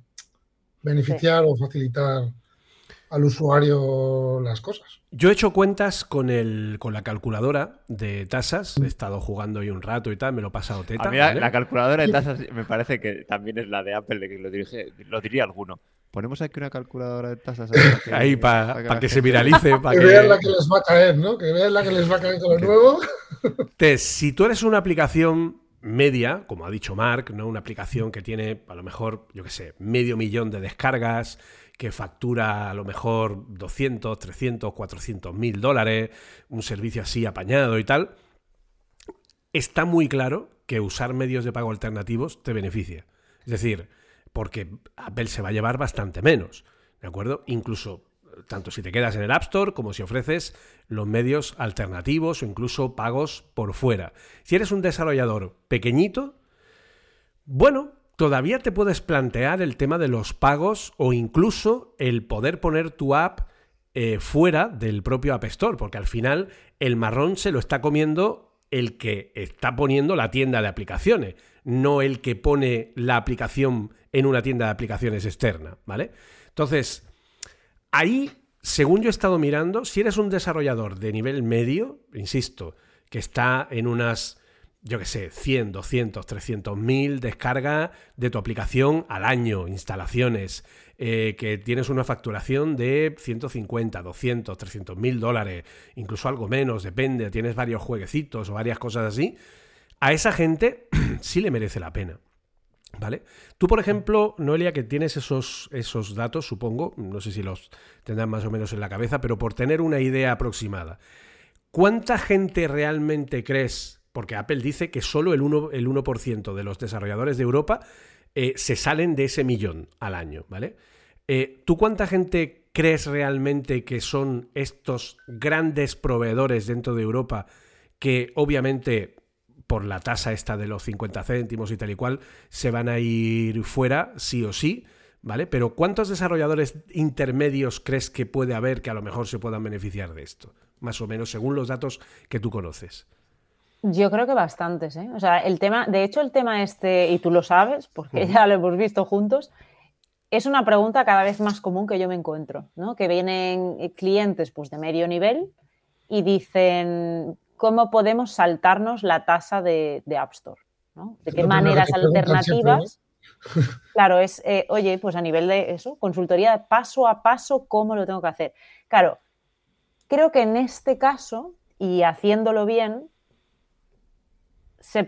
beneficiar o facilitar al usuario las cosas. Yo he hecho cuentas con el con la calculadora de tasas, he estado jugando ahí un rato y tal, me lo he pasado teta. La calculadora de tasas me parece que también es la de Apple, de que lo, dirige, lo diría alguno. Ponemos aquí una calculadora de tasas ahí para que, se viralice. Para que, vean la que les va a caer, ¿no? Que vean la que les va a caer con lo nuevo. Te, si tú eres una aplicación media, como ha dicho Mark, ¿no? Una aplicación que tiene a lo mejor, yo qué sé, medio millón de descargas, que factura a lo mejor 200, 300, 400 mil dólares, un servicio así apañado y tal, está muy claro que usar medios de pago alternativos te beneficia. Es decir, porque Apple se va a llevar bastante menos, ¿de acuerdo? Incluso tanto si te quedas en el App Store como si ofreces los medios alternativos o incluso pagos por fuera. Si eres un desarrollador pequeñito, bueno, todavía te puedes plantear el tema de los pagos o incluso el poder poner tu app eh, fuera del propio App Store, porque al final el marrón se lo está comiendo el que está poniendo la tienda de aplicaciones, no el que pone la aplicación en una tienda de aplicaciones externa, ¿vale? Entonces, ahí, según yo he estado mirando, si eres un desarrollador de nivel medio, insisto, que está en unas yo qué sé, 100, 200, 300 mil descargas de tu aplicación al año, instalaciones, eh, que tienes una facturación de 150, 200, 300 mil dólares, incluso algo menos, depende, tienes varios jueguecitos o varias cosas así, a esa gente sí le merece la pena. ¿Vale? Tú, por ejemplo, Noelia, que tienes esos, esos datos, supongo, no sé si los tendrás más o menos en la cabeza, pero por tener una idea aproximada, ¿cuánta gente realmente crees? Porque Apple dice que solo el 1%, el de los desarrolladores de Europa eh, se salen de ese millón al año, ¿vale? Eh, ¿Tú cuánta gente crees realmente que son estos grandes proveedores dentro de Europa que obviamente por la tasa esta de los 50 céntimos y tal y cual, se van a ir fuera sí o sí, ¿vale? Pero ¿cuántos desarrolladores intermedios crees que puede haber que a lo mejor se puedan beneficiar de esto? Más o menos, según los datos que tú conoces. Yo creo que bastantes, ¿eh? O sea, el tema, de hecho, el tema este, y tú lo sabes, porque ya lo hemos visto juntos, es una pregunta cada vez más común que yo me encuentro, ¿no? Que vienen clientes pues, de medio nivel y dicen, cómo podemos saltarnos la tasa de, App Store. ¿no? ¿De qué maneras alternativas? Claro, es, eh, oye, pues a nivel de eso, consultoría paso a paso, ¿cómo lo tengo que hacer? Claro, creo que en este caso, y haciéndolo bien, se,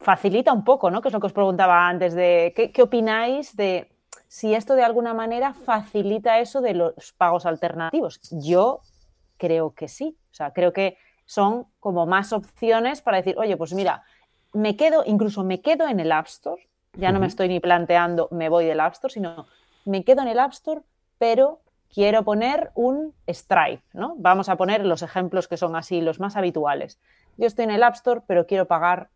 facilita un poco, ¿no? Que es lo que os preguntaba antes de, ¿qué, ¿qué, opináis de si esto de alguna manera facilita eso de los pagos alternativos? Yo creo que sí. O sea, creo que son como más opciones para decir, oye, pues mira, me quedo, incluso me quedo en el App Store, ya no me estoy ni planteando me voy del App Store, sino me quedo en el App Store, pero quiero poner un Stripe, ¿no? Vamos a poner los ejemplos que son así los más habituales. Yo estoy en el App Store, pero quiero pagar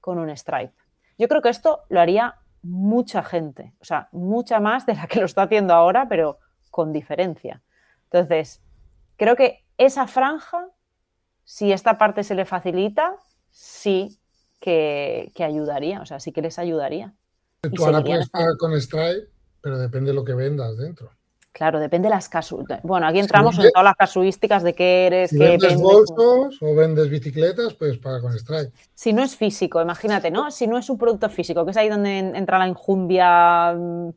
con un Stripe. Yo creo que esto lo haría mucha gente, o sea, mucha más de la que lo está haciendo ahora, pero con diferencia. Entonces, creo que esa franja si esta parte se le facilita, sí que, ayudaría, o sea, sí que les ayudaría. Tú ahora puedes pagar con Stripe, pero depende de lo que vendas dentro. Claro, depende de las casuísticas. Bueno, aquí entramos en todas las casuísticas de qué eres, si vendes bolsos o vendes bicicletas, pues pagar con Stripe. Si no es físico, imagínate, ¿no? Si no es un producto físico, que es ahí donde entra la injundia. Mm,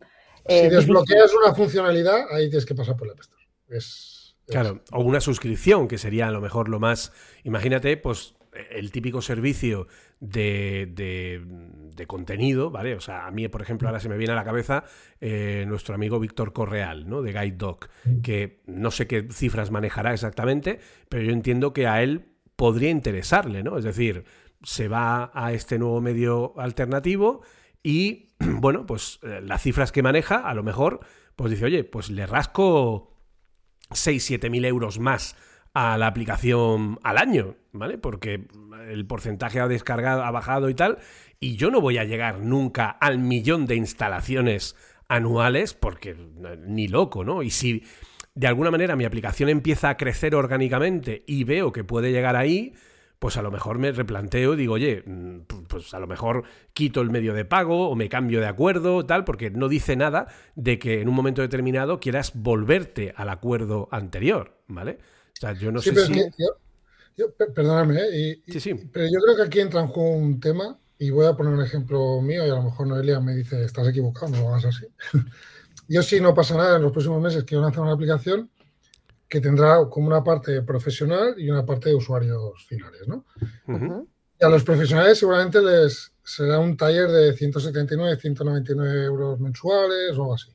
si eh, desbloqueas una funcionalidad, ahí tienes que pasar por la App Es Claro, o una suscripción, que sería a lo mejor lo más. Imagínate, pues, el típico servicio de, de, contenido, ¿vale? O sea, a mí, por ejemplo, ahora se me viene a la cabeza eh, nuestro amigo Víctor Correal, ¿no? De Guide Dog, que no sé qué cifras manejará exactamente, pero yo entiendo que a él podría interesarle, ¿no? Es decir, se va a este nuevo medio alternativo y, bueno, pues eh, las cifras que maneja, a lo mejor, pues dice, oye, pues le rasco 6-7 mil euros más a la aplicación al año, ¿vale? Porque el porcentaje ha descargado, ha bajado y tal, y yo no voy a llegar nunca al millón de instalaciones anuales, porque ni loco, ¿no? Y si de alguna manera mi aplicación empieza a crecer orgánicamente y veo que puede llegar ahí, pues a lo mejor me replanteo y digo, oye, mm, pues a lo mejor quito el medio de pago o me cambio de acuerdo, tal, porque no dice nada de que en un momento determinado quieras volverte al acuerdo anterior, ¿vale? O sea, yo no sé si... perdóname, ¿eh? pero yo creo que aquí entra en juego un tema y voy a poner un ejemplo mío y a lo mejor Noelia me dice, estás equivocado, no lo hagas así. yo sí no pasa nada en los próximos meses quiero lanzar una aplicación que tendrá como una parte profesional y una parte de usuarios finales, ¿no? Y a los profesionales seguramente les será un taller de 179, 199 euros mensuales o algo así.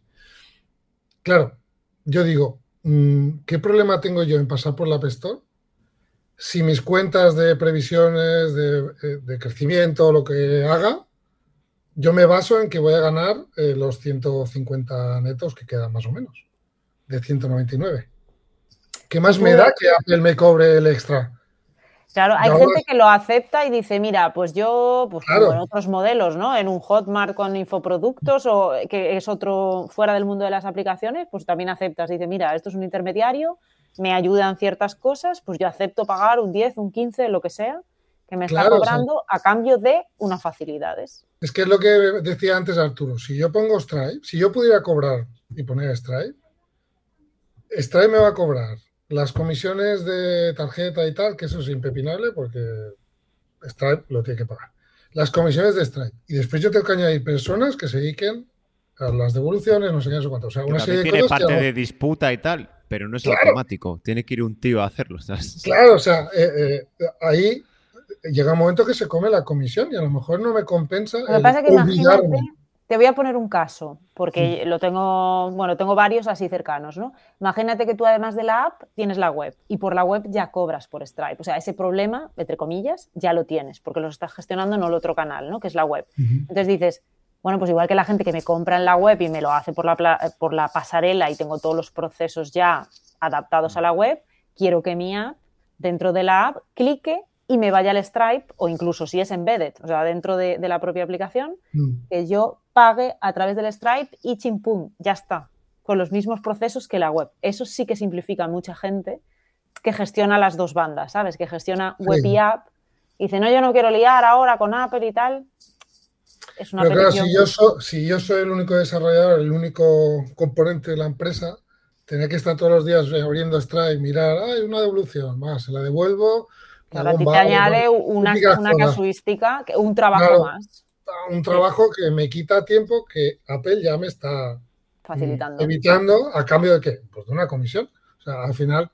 Claro, yo digo, ¿qué problema tengo yo en pasar por la App Store si mis cuentas de previsiones, de, eh, de crecimiento, lo que haga, yo me baso en que voy a ganar eh, los 150 netos que quedan más o menos, de 199. ¿Qué más me da que Apple me cobre el extra? Claro, hay gente que lo acepta y dice, mira, pues yo, pues en otros modelos, ¿no? En un Hotmart con infoproductos o que es otro fuera del mundo de las aplicaciones, pues también aceptas. Dice, mira, esto es un intermediario, me ayudan ciertas cosas, pues yo acepto pagar un 10, un 15, lo que sea, que me está cobrando a cambio de unas facilidades. Es que es lo que decía antes Arturo. Si yo pongo Stripe, si yo pudiera cobrar y poner Stripe, Stripe me va a cobrar las comisiones de tarjeta y tal, que eso es impepinable porque Stripe lo tiene que pagar. Las comisiones de Stripe. Y después yo tengo que añadir personas que se dediquen a las devoluciones, no sé qué, no sé cuánto. O sea, Que una serie de tiene cosas que parte hago. de disputa y tal, pero no es Claro. automático. Tiene que ir un tío a hacerlo. ¿sabes? Claro, o sea, eh, eh, ahí llega un momento que se come la comisión y a lo mejor no me compensa. Lo que pasa es que imagínate. Te voy a poner un caso, porque lo tengo, bueno, tengo varios así cercanos, ¿no? Imagínate que tú además de la app tienes la web y por la web ya cobras por Stripe. O sea, ese problema, entre comillas, ya lo tienes, porque lo estás gestionando en el otro canal, ¿no? Que es la web. Entonces dices, bueno, pues igual que la gente que me compra en la web y me lo hace por la, eh, por la pasarela y tengo todos los procesos ya adaptados a la web, quiero que mi app, dentro de la app, clique y me vaya al Stripe o incluso si es embedded, o sea, dentro de, de la propia aplicación, Mm. que yo pague a través del Stripe y chimpum, ya está, con los mismos procesos que la web. Eso sí que simplifica a mucha gente que gestiona las dos bandas, ¿sabes? Que gestiona web y app y dice, no, yo no quiero liar ahora con Apple y tal. Es una Pero claro, si yo, so- si yo soy el único desarrollador, el único componente de la empresa, tener que estar todos los días abriendo Stripe, mirar, hay una devolución, más, se la devuelvo. Claro, a ti te añade una, una casuística, un trabajo Claro. más, Un trabajo que me quita tiempo que Apple ya me está mm, facilitando. evitando a cambio de qué? Pues de una comisión. O sea, al final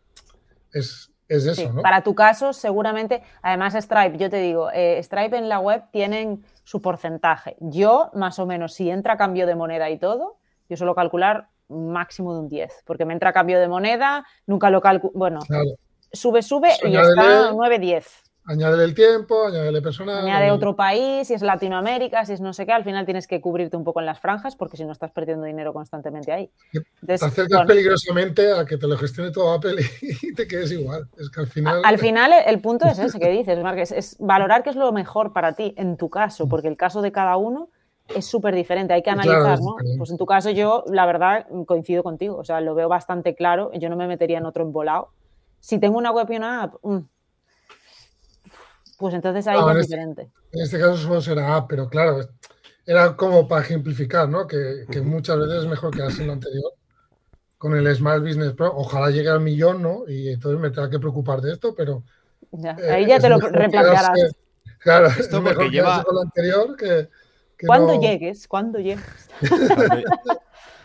es, es eso, Sí, ¿no? Para tu caso, seguramente, además Stripe, yo te digo, eh, Stripe en la web tienen su porcentaje. Yo, más o menos, si entra cambio de moneda y todo, yo suelo calcular máximo de un 10, porque me entra cambio de moneda, nunca lo calculo, bueno, Claro. Sube, sube y está 9-10. Añádele el tiempo, añádele personal. Añade otro país, si es Latinoamérica, si es no sé qué, al final tienes que cubrirte un poco en las franjas, porque si no estás perdiendo dinero constantemente ahí. Te Entonces, acercas bueno, peligrosamente a que te lo gestione todo Apple y te quedes igual. Es que al final. Al final, el- punto es ese que dices, Marc, es, valorar qué es lo mejor para ti en tu caso, porque el caso de cada uno es súper diferente. Hay que analizar, ¿no? Pues en tu caso, yo, la verdad, coincido contigo. O sea, lo veo bastante claro. Yo no me metería en otro embolado. Si tengo una web y una app, mm, pues entonces ahí en es este- diferente. En este caso solo será app, pero claro, era como para ejemplificar, ¿no? Que, que muchas veces es mejor quedarse en lo anterior con el Smart Business Pro. Ojalá llegue al millón, ¿no? Y entonces me tenga que preocupar de esto, pero. Ya, eh, ahí ya te lo replantearás. quedarse- Claro, Esto es porque mejor lleva- quedarse con lo anterior que. que Cuando no- llegues, cuando llegues.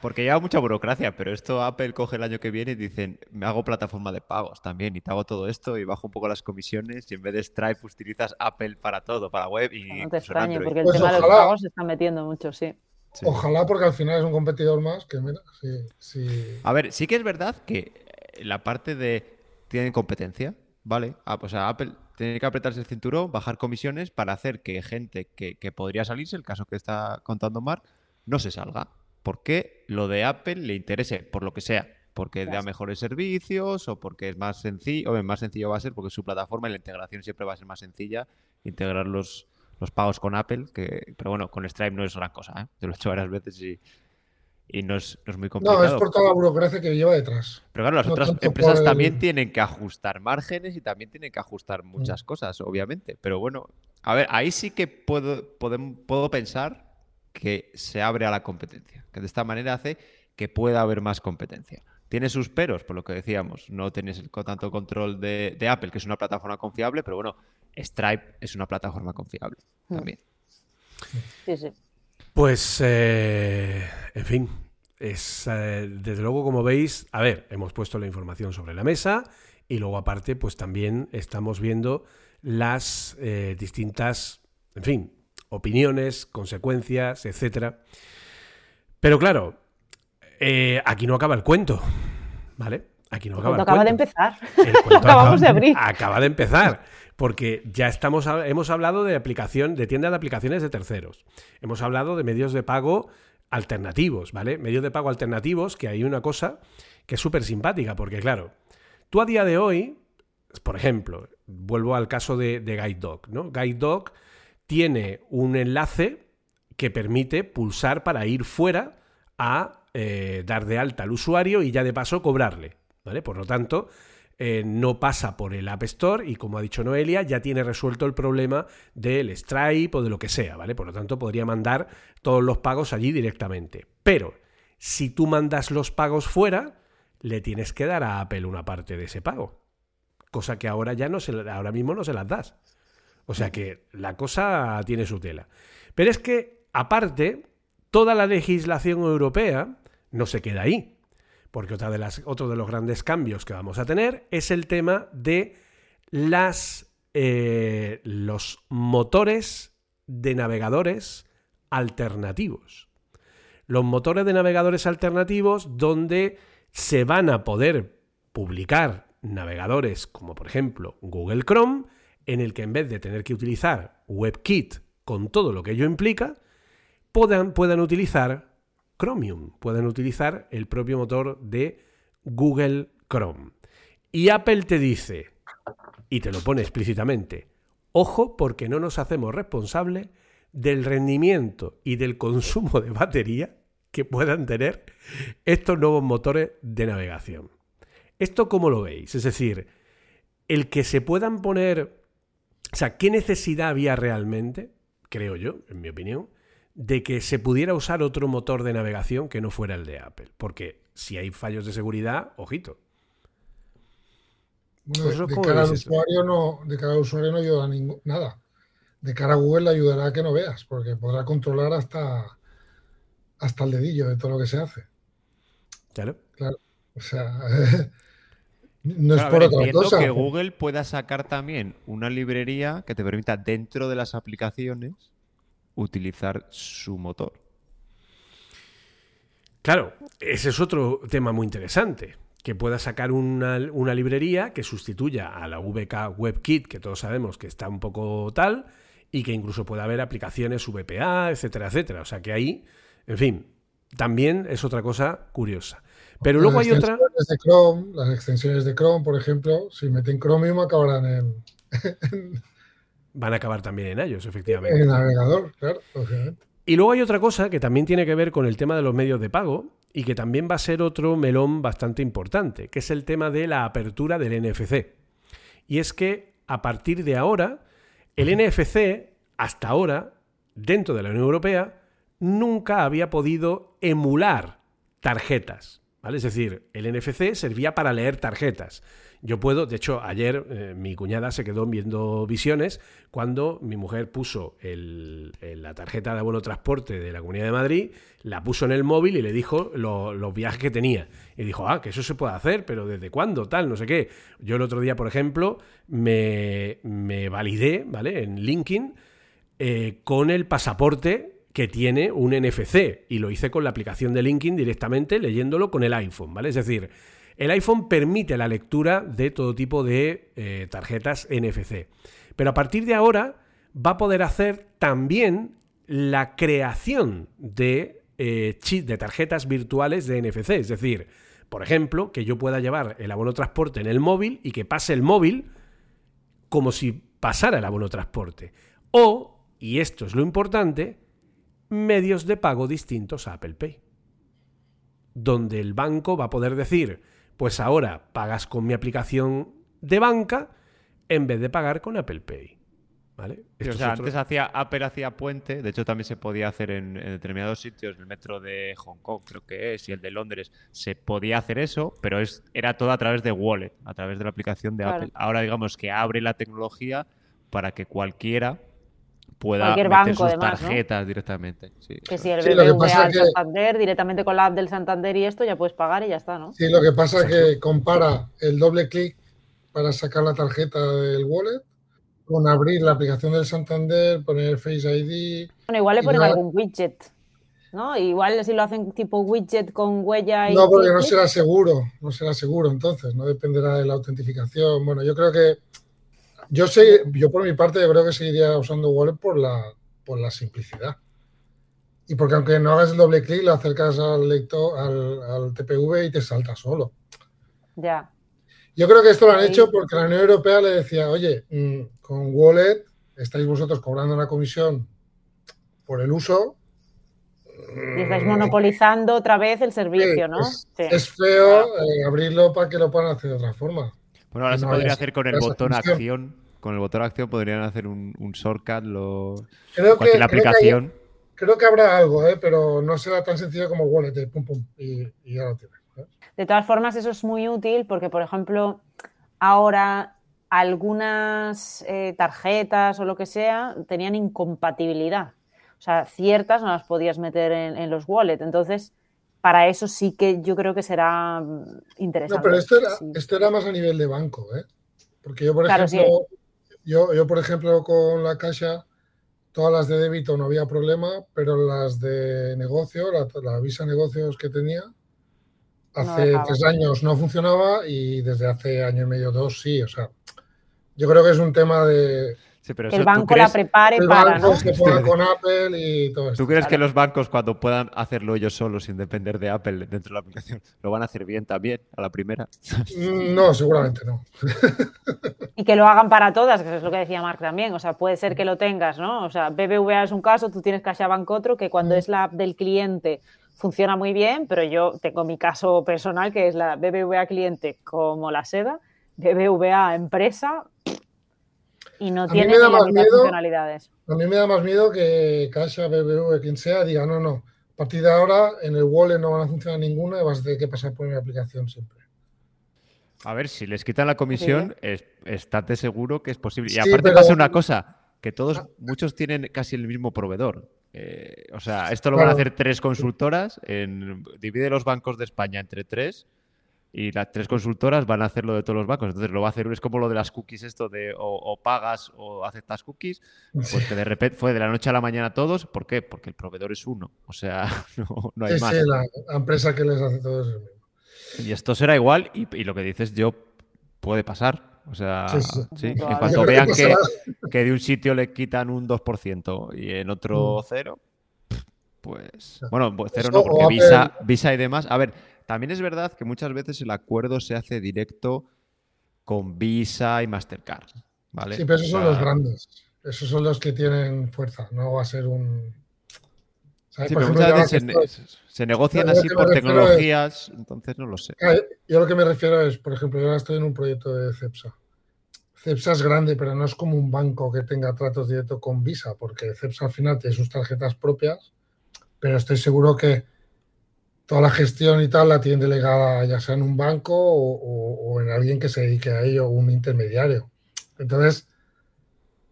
Porque lleva mucha burocracia, pero esto Apple coge el año que viene y dicen, me hago plataforma de pagos también y te hago todo esto y bajo un poco las comisiones y en vez de Stripe utilizas Apple para todo, para web y No te en extrañe, porque el Pues tema de los pagos se está metiendo mucho, sí. Sí. Ojalá, porque al final es un competidor más que, mira, sí, sí. A ver, sí que es verdad que eh, la parte de tienen competencia, ¿vale? Ah, pues a Apple tiene que apretarse el cinturón, bajar comisiones para hacer que gente que, que podría salirse, el caso que está contando Mark, no se salga. Porque lo de Apple le interese, por lo que sea. Porque da mejores servicios o porque es más sencillo, o más sencillo va a ser porque su plataforma y la integración siempre va a ser más sencilla. Integrar los, los pagos con Apple, que, pero bueno, con Stripe no es gran cosa, ¿eh? Yo lo he hecho varias veces y, y no, es, no es muy complicado. No, es por toda la burocracia que lleva detrás. Pero claro, las No otras empresas por el- también tienen que ajustar márgenes y también tienen que ajustar muchas cosas, obviamente. Pero bueno, a ver, ahí sí que puedo, podem- puedo pensar que se abre a la competencia, que de esta manera hace que pueda haber más competencia. Tiene sus peros, por lo que decíamos, no tienes el tanto control de, de Apple, que es una plataforma confiable, pero bueno, Stripe es una plataforma confiable Mm. también. Sí, sí. Pues, eh, en fin, es eh, desde luego como veis, a ver, hemos puesto la información sobre la mesa y luego aparte, pues también estamos viendo las eh, distintas, en fin, opiniones, consecuencias, etcétera. Pero claro, eh, aquí no acaba el cuento, ¿vale? Aquí no El acaba cuento el acaba de empezar. El cuento Acabamos de acaba- abrir. Acaba de empezar. Porque ya estamos, hemos hablado de aplicación, de tienda de aplicaciones de terceros. Hemos hablado de medios de pago alternativos, ¿vale? Medios de pago alternativos, que hay una cosa que es súper simpática, porque claro, tú a día de hoy, por ejemplo, vuelvo al caso de, de GuideDog, ¿no? GuideDog tiene un enlace que permite pulsar para ir fuera a eh, dar de alta al usuario y ya de paso cobrarle, ¿vale? Por lo tanto, eh, no pasa por el App Store y como ha dicho Noelia, ya tiene resuelto el problema del Stripe o de lo que sea, ¿vale? Por lo tanto, podría mandar todos los pagos allí directamente. Pero si tú mandas los pagos fuera, le tienes que dar a Apple una parte de ese pago. Cosa que ahora ya no se, ahora mismo no se las das. O sea que la cosa tiene su tela. Pero es que, aparte, toda la legislación europea no se queda ahí. Porque otra de las, otro de los grandes cambios que vamos a tener es el tema de las, eh, los motores de navegadores alternativos. Los motores de navegadores alternativos donde se van a poder publicar navegadores como por ejemplo Google Chrome, en el que en vez de tener que utilizar WebKit con todo lo que ello implica, puedan, puedan utilizar Chromium, puedan utilizar el propio motor de Google Chrome. Y Apple te dice, y te lo pone explícitamente, ojo porque no nos hacemos responsables del rendimiento y del consumo de batería que puedan tener estos nuevos motores de navegación. ¿Esto cómo lo veis? Es decir, el que se puedan poner, o sea, ¿qué necesidad había realmente, creo yo, en mi opinión, de que se pudiera usar otro motor de navegación que no fuera el de Apple? Porque si hay fallos de seguridad, ojito. Bueno, de, cara al usuario no, de cara al usuario no ayuda a nada. De cara a Google le ayudará a que no veas, porque podrá controlar hasta, hasta el dedillo de todo lo que se hace. Claro. Claro. O sea, no es por otra cosa. que Google pueda sacar también una librería que te permita dentro de las aplicaciones utilizar su motor. Claro, ese es otro tema muy interesante. Que pueda sacar una, una, librería que sustituya a la VK WebKit, que todos sabemos que está un poco tal, y que incluso pueda haber aplicaciones VPA, etcétera, etcétera. O sea que ahí, en fin, también es otra cosa curiosa. Pero luego hay otra. De Chrome, las extensiones de Chrome, por ejemplo, si meten Chromium acabarán en. Van a acabar también en iOS, efectivamente. En el navegador, claro, obviamente. Y luego hay otra cosa que también tiene que ver con el tema de los medios de pago y que también va a ser otro melón bastante importante, que es el tema de la apertura del NFC. Y es que a partir de ahora, el NFC, hasta ahora, dentro de la Unión Europea, nunca había podido emular tarjetas. Es decir, el NFC servía para leer tarjetas. Yo puedo, de hecho, ayer eh, mi cuñada se quedó viendo visiones cuando mi mujer puso la tarjeta de abono transporte de la Comunidad de Madrid, la puso en el móvil y le dijo los viajes que tenía. Y dijo, ah, que eso se puede hacer, pero ¿desde cuándo? Tal, no sé qué. Yo el otro día, por ejemplo, me, validé, ¿vale? En LinkedIn eh, con el pasaporte que tiene un NFC y lo hice con la aplicación de LinkedIn directamente leyéndolo con el iPhone, ¿vale? Es decir, el iPhone permite la lectura de todo tipo de eh, tarjetas NFC, pero a partir de ahora va a poder hacer también la creación de eh, de tarjetas virtuales de NFC, es decir, por ejemplo, que yo pueda llevar el abono transporte en el móvil y que pase el móvil como si pasara el abono transporte. O, y esto es lo importante, medios de pago distintos a Apple Pay. Donde el banco va a poder decir, pues ahora pagas con mi aplicación de banca en vez de pagar con Apple Pay. ¿Vale? o sea, antes hacía Apple hacía puente, de hecho también se podía hacer en, determinados sitios, el metro de Hong Kong creo que es, y el de Londres, se podía hacer eso, pero es, era todo a través de Wallet, a través de la aplicación de Apple. Ahora digamos que abre la tecnología para que cualquiera pueda Cualquier meter banco, sus además, ¿no? tarjetas directamente. Sí, Que si el Sí, lo que BBVA pasa al que- Santander, directamente con la app del Santander y esto ya puedes pagar y ya está, ¿no? Sí, lo que pasa es que compara el doble clic para sacar la tarjeta del wallet con abrir la aplicación del Santander, poner Face ID. Bueno, igual le ponen algún widget, ¿no? Igual si lo hacen tipo widget con huella y... No, porque no será seguro, no será seguro entonces, no dependerá de la autentificación. Bueno, yo creo que, yo sé, yo por mi parte yo creo que seguiría usando wallet por la, por la simplicidad. Y porque aunque no hagas el doble clic, lo acercas al lector, al, al TPV y te salta solo. Ya. Yo creo que esto lo han Sí. hecho porque la Unión Europea le decía, oye, mm, con Wallet estáis vosotros cobrando una comisión por el uso. Y estáis monopolizando otra vez el servicio, ¿no? Es, Sí. es feo eh, abrirlo para que lo puedan hacer de otra forma. Bueno, ahora se podría hacer con el botón función. acción. Con el botón acción podrían hacer un, un shortcut, lo... Creo que, cualquier creo que hay- aplicación. creo que habrá algo, eh, pero no será tan sencillo como Wallet, de pum pum, y, y ya lo tienes. ¿eh? De todas formas, eso es muy útil porque, por ejemplo, ahora algunas eh, tarjetas o lo que sea tenían incompatibilidad. O sea, ciertas no las podías meter en, los wallets. Entonces, para eso sí que yo creo que será mm, interesante. No, pero esto era, esto era más a nivel de banco, ¿eh? Porque yo, por ejemplo, yo, yo, por ejemplo, con la Caixa, todas las de débito no había problema, pero las de negocio, la, la Visa Negocios que tenía, hace tres años no funcionaba y desde hace año y medio, dos sí. O sea, yo creo que es un tema de, que el banco la prepare para, ¿no? con Apple y todo ¿Tú crees que los bancos cuando puedan hacerlo ellos solos sin depender de Apple dentro de la aplicación lo van a hacer bien también a la primera? Mm, no, seguramente no. y que lo hagan para todas, que es lo que decía Mark también. O sea, puede ser que lo tengas, ¿no? O sea, BBVA es un caso, tú tienes CaixaBank otro, que cuando mm. es la app del cliente funciona muy bien, pero yo tengo mi caso personal que es la BBVA cliente como la seda, BBVA empresa y no tiene funcionalidades. A mí me da más miedo que Caixa, BBV, quien sea, diga, no, no, a partir de ahora en el wallet no van a funcionar ninguna y vas a tener que pasar por mi aplicación siempre. A ver, si les quitan la comisión, estate seguro que es posible. Y aparte pasa una cosa, que todos, ah. muchos tienen casi el mismo proveedor. Eh, o sea, esto lo van a hacer tres consultoras, en, divide los bancos de España entre tres y las tres consultoras van a hacerlo de todos los bancos. Entonces lo va a hacer, es como lo de las cookies, esto de o, pagas o aceptas cookies, pues que de repente fue de la noche a la mañana todos. ¿Por qué? Porque el proveedor es uno. O sea, no, hay más. Sí, la, empresa que les hace todo eso. Y esto será igual, y, lo que dices yo puede pasar. O sea, sí, en cuanto vean que, que, de un sitio le quitan un 2% y en otro mm. cero, pues. Bueno, pues cero no, porque Visa, Visa y demás. A ver, también es verdad que muchas veces el acuerdo se hace directo con Visa y Mastercard. ¿vale? Sí, pero esos son los grandes. Esos son los que tienen fuerza. No va a ser un. Sí, pero muchas veces se, negocian así por tecnologías, entonces no lo sé. Yo lo que me refiero es, por ejemplo, yo ahora estoy en un proyecto de CEPSA. CEPSA es grande, pero no es como un banco que tenga tratos directos con Visa, porque CEPSA al final tiene sus tarjetas propias, pero estoy seguro que toda la gestión y tal la tienen delegada ya sea en un banco o, en alguien que se dedique a ello, un intermediario. Entonces,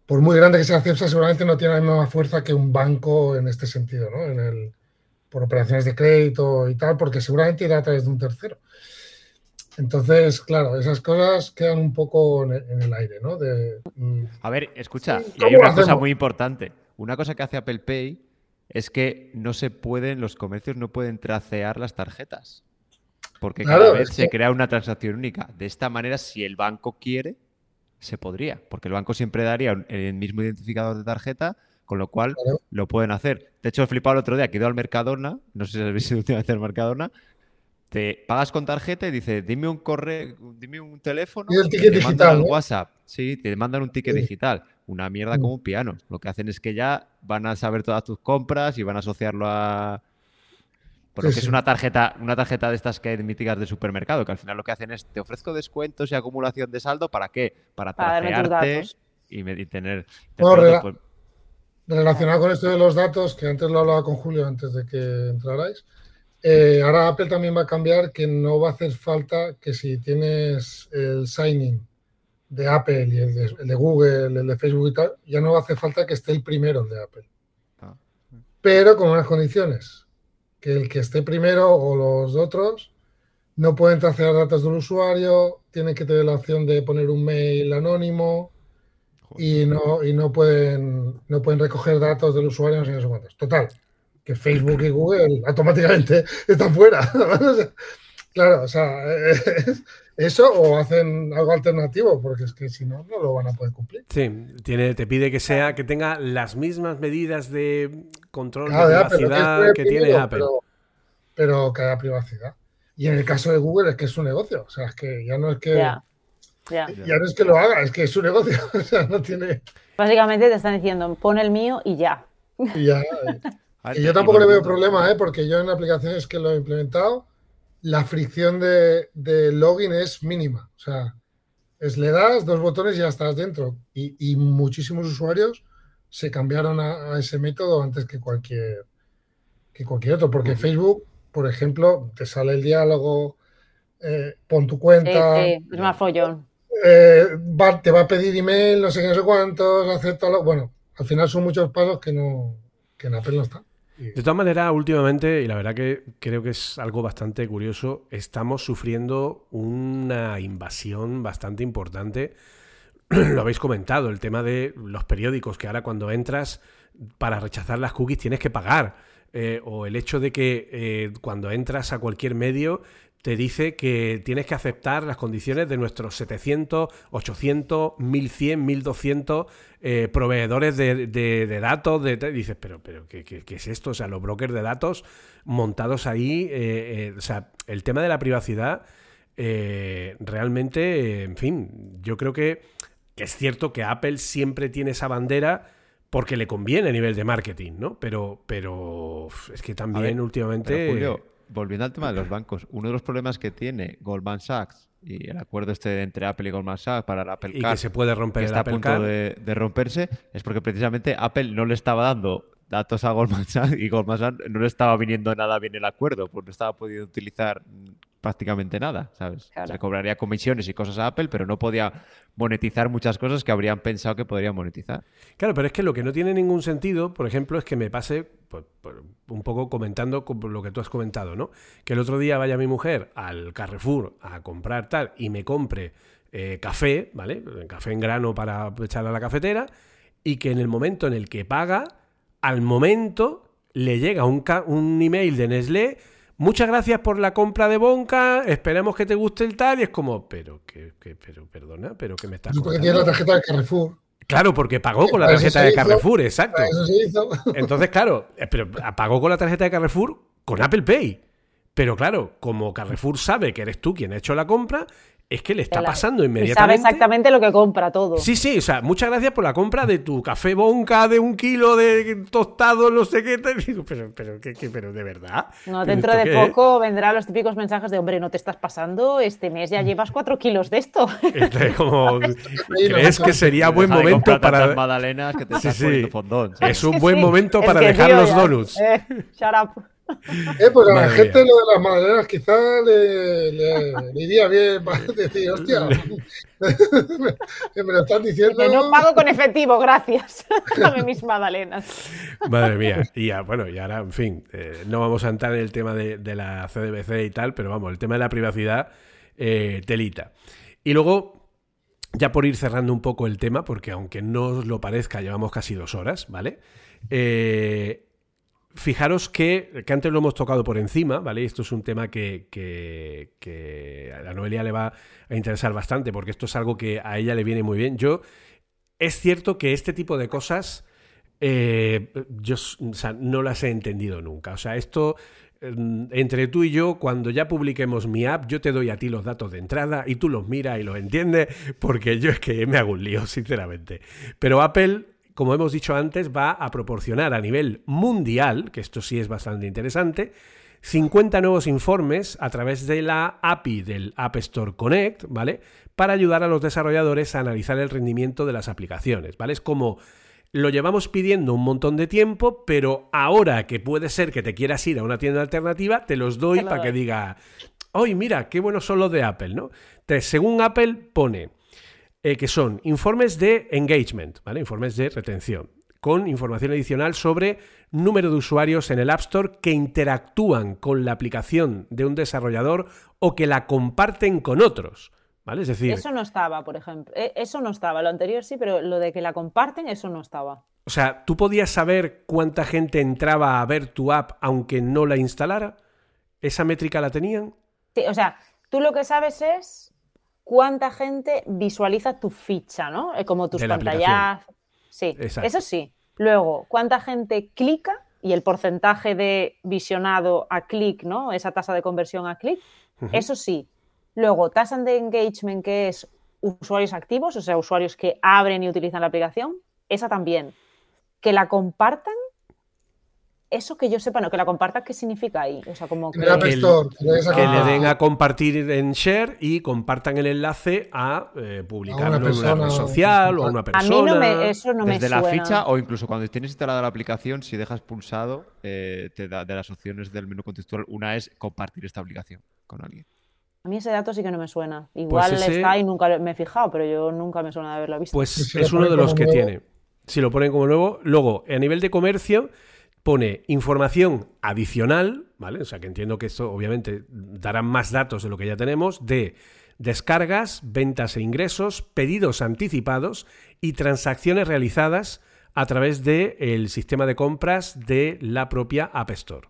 por muy grande que sea CEPSA, seguramente no tiene la misma fuerza que un banco en este sentido, ¿no? En el, por operaciones de crédito y tal, porque seguramente irá a través de un tercero. Entonces, claro, esas cosas quedan un poco en el, aire, ¿no? Mm, a ver, escucha, y hay una cosa muy importante. Una cosa que hace Apple Pay es que no se pueden, los comercios no pueden tracear las tarjetas. Porque cada vez se crea una transacción única. De esta manera, si el banco quiere, se podría. Porque el banco siempre daría el mismo identificador de tarjeta, con lo cual lo pueden hacer. De hecho, he flipado el otro día que he ido al Mercadona, no sé si habéis ido últimamente al Mercadona, te pagas con tarjeta y dice, dime un correo, dime un teléfono. Y el ticket digital. WhatsApp. Sí, te mandan un ticket digital una mierda mm. como un piano. Lo que hacen es que ya van a saber todas tus compras y van a asociarlo a. Porque es una tarjeta, una tarjeta de estas que hay míticas de supermercado, que al final lo que hacen es te ofrezco descuentos y acumulación de saldo, ¿para qué? Para tracearte y, tener. Pues relacionado con esto de los datos, que antes lo hablaba con Julio antes de que entrarais. Eh, ahora Apple también va a cambiar que no va a hacer falta que si tienes el signing de Apple y el de, Google, el de Facebook y tal, ya no hace falta que esté el primero el de Apple. Ah. Pero con unas condiciones. Que el que esté primero o los otros no pueden tracear datos del usuario, tienen que tener la opción de poner un mail anónimo y no, y no pueden no pueden recoger datos del usuario no sé cuántos. Total, que Facebook y Google automáticamente están fuera. claro, o sea, eso o hacen algo alternativo, porque es que si no, no lo van a poder cumplir. Sí, tiene, te pide que sea, que tenga las mismas medidas de control de privacidad que, tiene Apple. Pero, que haya privacidad. Y en el caso de Google es que es su negocio. O sea, es que ya no es que. Ya, no es que lo haga, es que es su negocio. o sea, no tiene. Básicamente te están diciendo, pon el mío y ya. Y ya. y yo tampoco le veo problema, ¿eh? porque yo en aplicaciones que lo he implementado la fricción de, login es mínima. O sea, es le das dos botones y ya estás dentro. Y, muchísimos usuarios se cambiaron a, ese método antes que cualquier, que cualquier otro. Porque Facebook, por ejemplo, te sale el diálogo, eh, pon tu cuenta. Sí, es más follón. eh, va- te va a pedir email, no sé qué, no sé cuántos, acéptalo. Bueno, al final son muchos pasos que no que en Apple no están. De todas maneras, últimamente, y la verdad que creo que es algo bastante curioso, estamos sufriendo una invasión bastante importante. Lo habéis comentado, el tema de los periódicos, que ahora cuando entras para rechazar las cookies tienes que pagar. Eh, o el hecho de que eh, cuando entras a cualquier medio te dice que tienes que aceptar las condiciones de nuestros 700, 800, 1100, 1200 eh, proveedores de, de- de datos. De, dices, pero, pero ¿qué, qué- qué es esto? O sea, los brokers de datos montados ahí. eh, eh, o sea, el tema de la privacidad, eh, realmente, en fin, yo creo que, que es cierto que Apple siempre tiene esa bandera porque le conviene a nivel de marketing, ¿no? Pero, pero es que también ver, últimamente... Pero, Julio, volviendo al tema de los bancos, uno de los problemas que tiene Goldman Sachs y el acuerdo este entre Apple y Goldman Sachs para el Apple y Card, que se puede romper que está a punto de romperse, es porque precisamente Apple no le estaba dando datos a Goldman Sachs y Goldman Sachs no le estaba viniendo nada bien el acuerdo, pues no estaba pudiendo utilizar prácticamente nada, ¿sabes? Claro. Se cobraría comisiones y cosas a Apple, pero no podía monetizar muchas cosas que habrían pensado que podrían monetizar. Claro, pero es que lo que no tiene ningún sentido, por ejemplo, es que me pase pues, por- un poco comentando con lo que tú has comentado, ¿no? Que el otro día vaya mi mujer al Carrefour a comprar tal y me compre eh, café, ¿vale? Café en grano para echar a la cafetera y que en el momento en el que paga, al momento le llega un, un email de Nestlé. Muchas gracias por la compra de Bonca, esperemos que te guste el tal. Y es como, pero, que, que- pero, perdona, pero que me estás porque tiene la tarjeta de Carrefour. Claro, porque pagó con la tarjeta de hizo. Carrefour, exacto. Eso se hizo. Entonces, claro, eh, pero pagó con la tarjeta de Carrefour con Apple Pay. Pero claro, como Carrefour sabe que eres tú quien ha hecho la compra, es que le está pasando Y sabe inmediatamente. exactamente lo que compra todo. Sí, sí, o sea, muchas gracias por la compra de tu café bonca de un kilo de tostado, no sé qué. te digo, Pero, pero, ¿qué, qué, pero de verdad. No, ¿Pero dentro de poco vendrán los típicos mensajes de, hombre, no te estás pasando, este mes ya llevas cuatro kilos de esto. Este, como, ¿Crees que sería buen momento para... magdalenas que te Sí, estás sí. poniendo fondón. Es un buen sí. momento Es para que, dejar tío, los ya- donuts. eh, shut up. Eh, pues a la gente mía. lo de las magdalenas quizá le, le- le iría bien para decir, hostia, que me lo están diciendo. Que no pago con efectivo, gracias. Dame mis magdalenas. Madre mía. Y ya, bueno, y ahora, en fin, eh, no vamos a entrar en el tema de, de la CDBC y tal, pero vamos, el tema de la privacidad, eh, telita. Y luego, ya por ir cerrando un poco el tema, porque aunque no os lo parezca, llevamos casi dos horas, ¿vale? Eh, fijaros que, que antes lo hemos tocado por encima, ¿vale? Esto es un tema que, a la Noelia le va a interesar bastante, porque esto es algo que a ella le viene muy bien. Yo, es cierto que este tipo de cosas eh, yo no las he entendido nunca. O sea, esto mm, entre tú y yo, cuando ya publiquemos mi app, yo te doy a ti los datos de entrada y tú los miras y los entiendes, porque yo es que me hago un lío, sinceramente. Pero Apple, como hemos dicho antes, va a proporcionar a nivel mundial, que esto sí es bastante interesante, 50 nuevos informes a través de la API del App Store Connect, ¿vale? Para ayudar a los desarrolladores a analizar el rendimiento de las aplicaciones, ¿vale? Es como lo llevamos pidiendo un montón de tiempo, pero ahora que puede ser que te quieras ir a una tienda alternativa, te los doy para que diga, ¡ay, mira, qué buenos son los de Apple! ¿no? Entonces, según Apple, pone eh, que son informes de engagement, ¿vale? Informes de retención, con información adicional sobre número de usuarios en el App Store que interactúan con la aplicación de un desarrollador o que la comparten con otros, ¿vale? Es decir, Eso no estaba, por ejemplo. Eh, Eso no estaba. Lo anterior sí, pero lo de que la comparten, eso no estaba. o sea, ¿tú podías saber cuánta gente entraba a ver tu app aunque no la instalara? ¿Esa métrica la tenían? Sí, o sea, tú lo que sabes es cuánta gente visualiza tu ficha, ¿no? Eh, Como tus pantallas. Sí, Exacto. eso sí. Luego, cuánta gente clica y el porcentaje de visionado a clic, ¿no? Esa tasa de conversión a clic. Eso sí. Luego, tasa de engagement, que es usuarios activos, o sea, usuarios que abren y utilizan la aplicación. Esa también. Que la compartan. Eso que yo sepa, no, que la compartan, ¿qué significa ahí? O sea, como que. El Que el- Store, que le a den a compartir en share y compartan el enlace a eh, publicarlo en una persona red social o a una A persona. mí no me, eso no me Desde suena. la ficha o incluso cuando tienes instalada la aplicación, si dejas pulsado, eh, te da de las opciones del menú contextual, una es compartir esta aplicación con alguien. A mí ese dato sí que no me suena. Igual Pues ese- está y nunca me he fijado, pero yo nunca me suena de haberlo visto. Pues si es uno de los que nuevo. tiene. Si lo ponen como nuevo. Luego, a nivel de comercio, pone información adicional, ¿vale? O sea, que entiendo que esto obviamente darán más datos de lo que ya tenemos, de descargas, ventas e ingresos, pedidos anticipados y transacciones realizadas a través del sistema de compras de la propia App Store.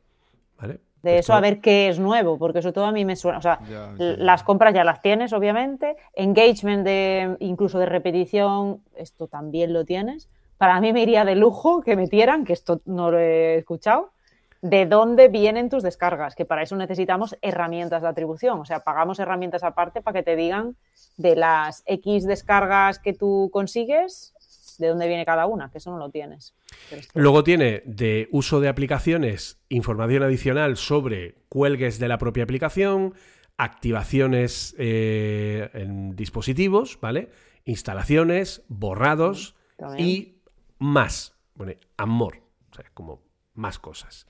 ¿Vale? de Esto- eso a ver qué es nuevo, porque eso todo a mí me suena. O sea, Ya, las compras ya las tienes, obviamente. Engagement de incluso de repetición, esto también lo tienes. Para mí me iría de lujo que metieran, que esto no lo he escuchado, de dónde vienen tus descargas, que para eso necesitamos herramientas de atribución. O sea, pagamos herramientas aparte para que te digan de las X descargas que tú consigues, de dónde viene cada una, que eso no lo tienes. Luego tiene de uso de aplicaciones información adicional sobre cuelgues de la propia aplicación, activaciones eh, en dispositivos, ¿vale? Instalaciones, borrados También. y más. Amor, o sea, como más cosas.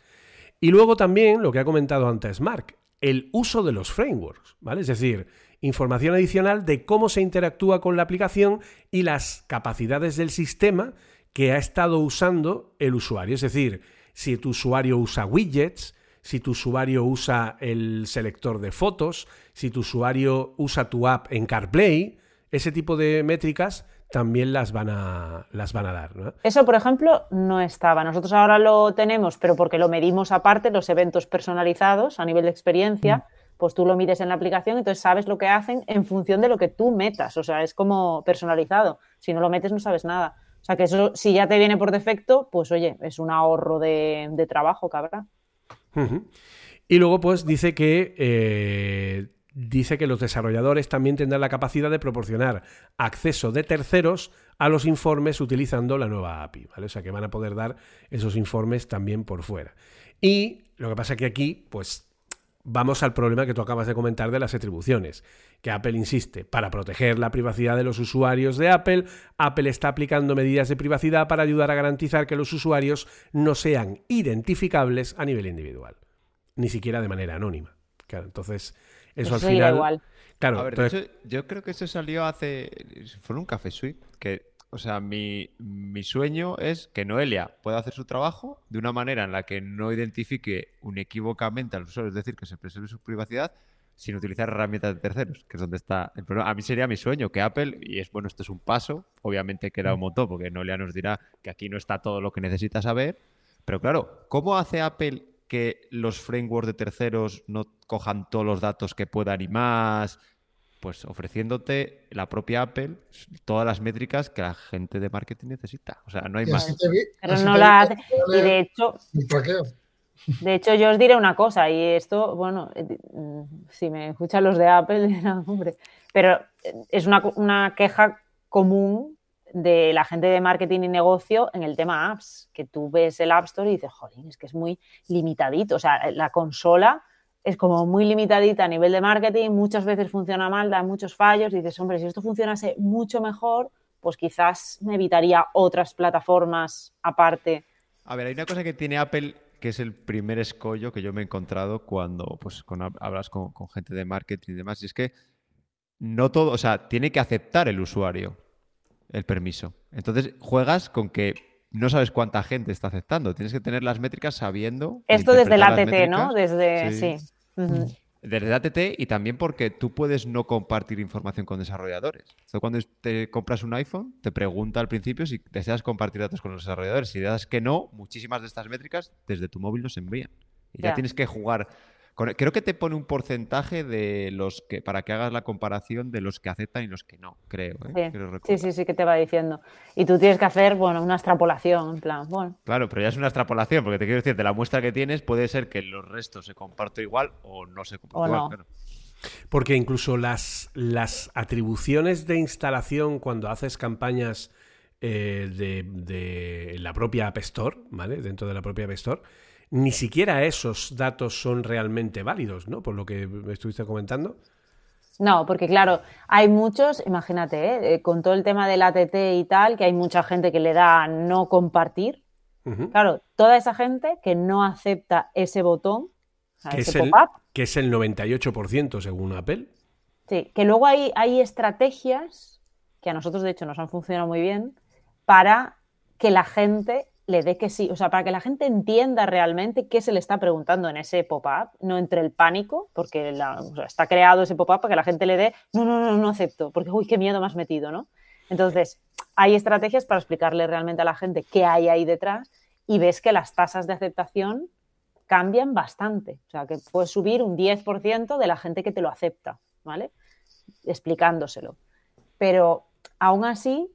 Y luego también lo que ha comentado antes Mark, el uso de los frameworks. Es decir, información adicional de cómo se interactúa con la aplicación y las capacidades del sistema que ha estado usando el usuario. Es decir, si tu usuario usa widgets, si tu usuario usa el selector de fotos, si tu usuario usa tu app en CarPlay, ese tipo de métricas también las van a, las van a dar. ¿no? Eso, por ejemplo, no estaba. Nosotros ahora lo tenemos, pero porque lo medimos aparte, los eventos personalizados a nivel de experiencia, pues tú lo mides en la aplicación, entonces sabes lo que hacen en función de lo que tú metas. O sea, es como personalizado. Si no lo metes, no sabes nada. O sea, que eso, si ya te viene por defecto, pues oye, es un ahorro de, de trabajo que habrá. Ujú. Y luego, pues, dice que. eh, dice que los desarrolladores también tendrán la capacidad de proporcionar acceso de terceros a los informes utilizando la nueva API, ¿vale? O sea que van a poder dar esos informes también por fuera. Y lo que pasa que aquí, pues, vamos al problema que tú acabas de comentar de las atribuciones, que Apple insiste, para proteger la privacidad de los usuarios de Apple, Apple está aplicando medidas de privacidad para ayudar a garantizar que los usuarios no sean identificables a nivel individual, ni siquiera de manera anónima. Claro, entonces, eso, Eso al final... igual. Claro, A ver, de entonces- hecho, yo creo que eso salió hace. Fue en un café suite. Que, o sea, mi, mi sueño es que Noelia pueda hacer su trabajo de una manera en la que no identifique unequívocamente al usuario, es decir, que se preserve su privacidad sin utilizar herramientas de terceros, que es donde está el problema. A mí sería mi sueño que Apple, y es bueno, esto es un paso, obviamente queda un montón, porque Noelia nos dirá que aquí no está todo lo que necesita saber, pero claro, ¿cómo hace Apple que los frameworks de terceros no cojan todos los datos que puedan y más? Pues ofreciéndote la propia Apple todas las métricas que la gente de marketing necesita. O sea, no hay así más. te vi- Pero así no te la hace. Y de hecho. De hecho, yo os diré una cosa, y esto, bueno, eh, mm, si me escuchan los de Apple, hombre, pero eh, es una, una queja común de la gente de marketing y negocio en el tema apps, que tú ves el App Store y dices, joder, es que es muy limitadito, o sea, la consola es como muy limitadita a nivel de marketing, muchas veces funciona mal, da muchos fallos, y dices, hombre, si esto funcionase mucho mejor, pues quizás me evitaría otras plataformas aparte. A ver, hay una cosa que tiene Apple que es el primer escollo que yo me he encontrado cuando pues, con- hablas con, con gente de marketing y demás, y es que no todo, o sea, tiene que aceptar el usuario el permiso. Entonces juegas con que no sabes cuánta gente está aceptando, tienes que tener las métricas sabiendo. Esto desde la interpretar ATT, ¿no? Desde, Sí. sí. Desde ATT y también porque tú puedes no compartir información con desarrolladores. Entonces, cuando te compras un iPhone, te pregunta al principio si deseas compartir datos con los desarrolladores. Si das que no, muchísimas de estas métricas desde tu móvil nos envían. Y ya, Ya. tienes que jugar. Con... Creo que te pone un porcentaje de los que para que hagas la comparación de los que aceptan y los que no, creo. ¿eh? Sí, sí, sí, sí, que te va diciendo. Y tú tienes que hacer, bueno, una extrapolación, en plan, bueno, Claro, pero ya es una extrapolación, porque te quiero decir, de la muestra que tienes puede ser que los restos se compartan igual o no se compartan O igual. no. claro. Porque incluso las, las atribuciones de instalación cuando haces campañas eh, de, de la propia App Store, ¿vale? Dentro de la propia App Store, ni siquiera esos datos son realmente válidos, ¿no? Por lo que me estuviste comentando. No, porque claro, hay muchos, imagínate, ¿eh? Eh, con todo el tema del ATT y tal, que hay mucha gente que le da a no compartir. Claro, toda esa gente que no acepta ese botón, Que ese es el- que es el 98% según Apple. Sí, que luego hay, hay estrategias que a nosotros de hecho nos han funcionado muy bien para que la gente le dé que sí, o sea, para que la gente entienda realmente qué se le está preguntando en ese pop-up, no entre el pánico, porque está creado ese pop-up para que la gente le dé, no, no, no, no acepto, porque uy, qué miedo me has metido, ¿no? Entonces, hay estrategias para explicarle realmente a la gente qué hay ahí detrás y ves que las tasas de aceptación cambian bastante, o sea, que puedes subir un 10% de la gente que te lo acepta, ¿vale? Explicándoselo. Pero aún así,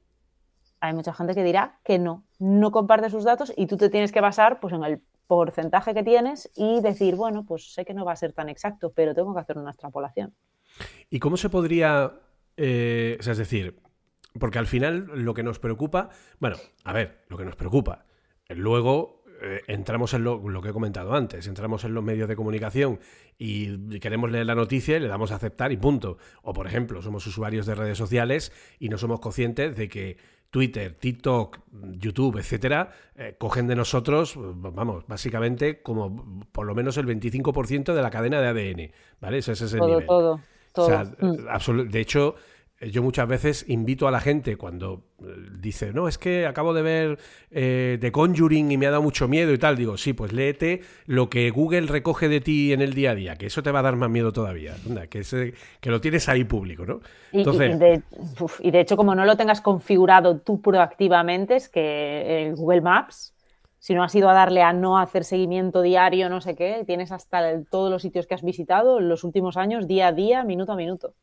hay mucha gente que dirá que no, no comparte sus datos y tú te tienes que basar pues, en el porcentaje que tienes y decir, bueno, pues sé que no va a ser tan exacto, pero tengo que hacer una extrapolación. ¿Y cómo se podría, eh, es decir, porque al final lo que nos preocupa, bueno, a ver, lo que nos preocupa, luego eh, entramos en lo, lo, que he comentado antes, entramos en los medios de comunicación y queremos leer la noticia y le damos a aceptar y punto. O por ejemplo, somos usuarios de redes sociales y no somos conscientes de que Twitter, TikTok, YouTube, etcétera, eh, cogen de nosotros, vamos, básicamente como por lo menos el 25% de la cadena de ADN, ¿vale? Ese, es el todo, nivel. Todo, todo. O sea, mm. de hecho, yo muchas veces invito a la gente cuando eh, dice, no, es que acabo de ver eh, The Conjuring y me ha dado mucho miedo y tal. Digo, sí, pues léete lo que Google recoge de ti en el día a día, que eso te va a dar más miedo todavía. que, que lo tienes ahí público, ¿no? Entonces... Y, de, y, de, hecho, como no lo tengas configurado tú proactivamente, es que el Google Maps, si no has ido a darle a no hacer seguimiento diario, no sé qué, tienes hasta todos los sitios que has visitado en los últimos años, día a día, minuto a minuto.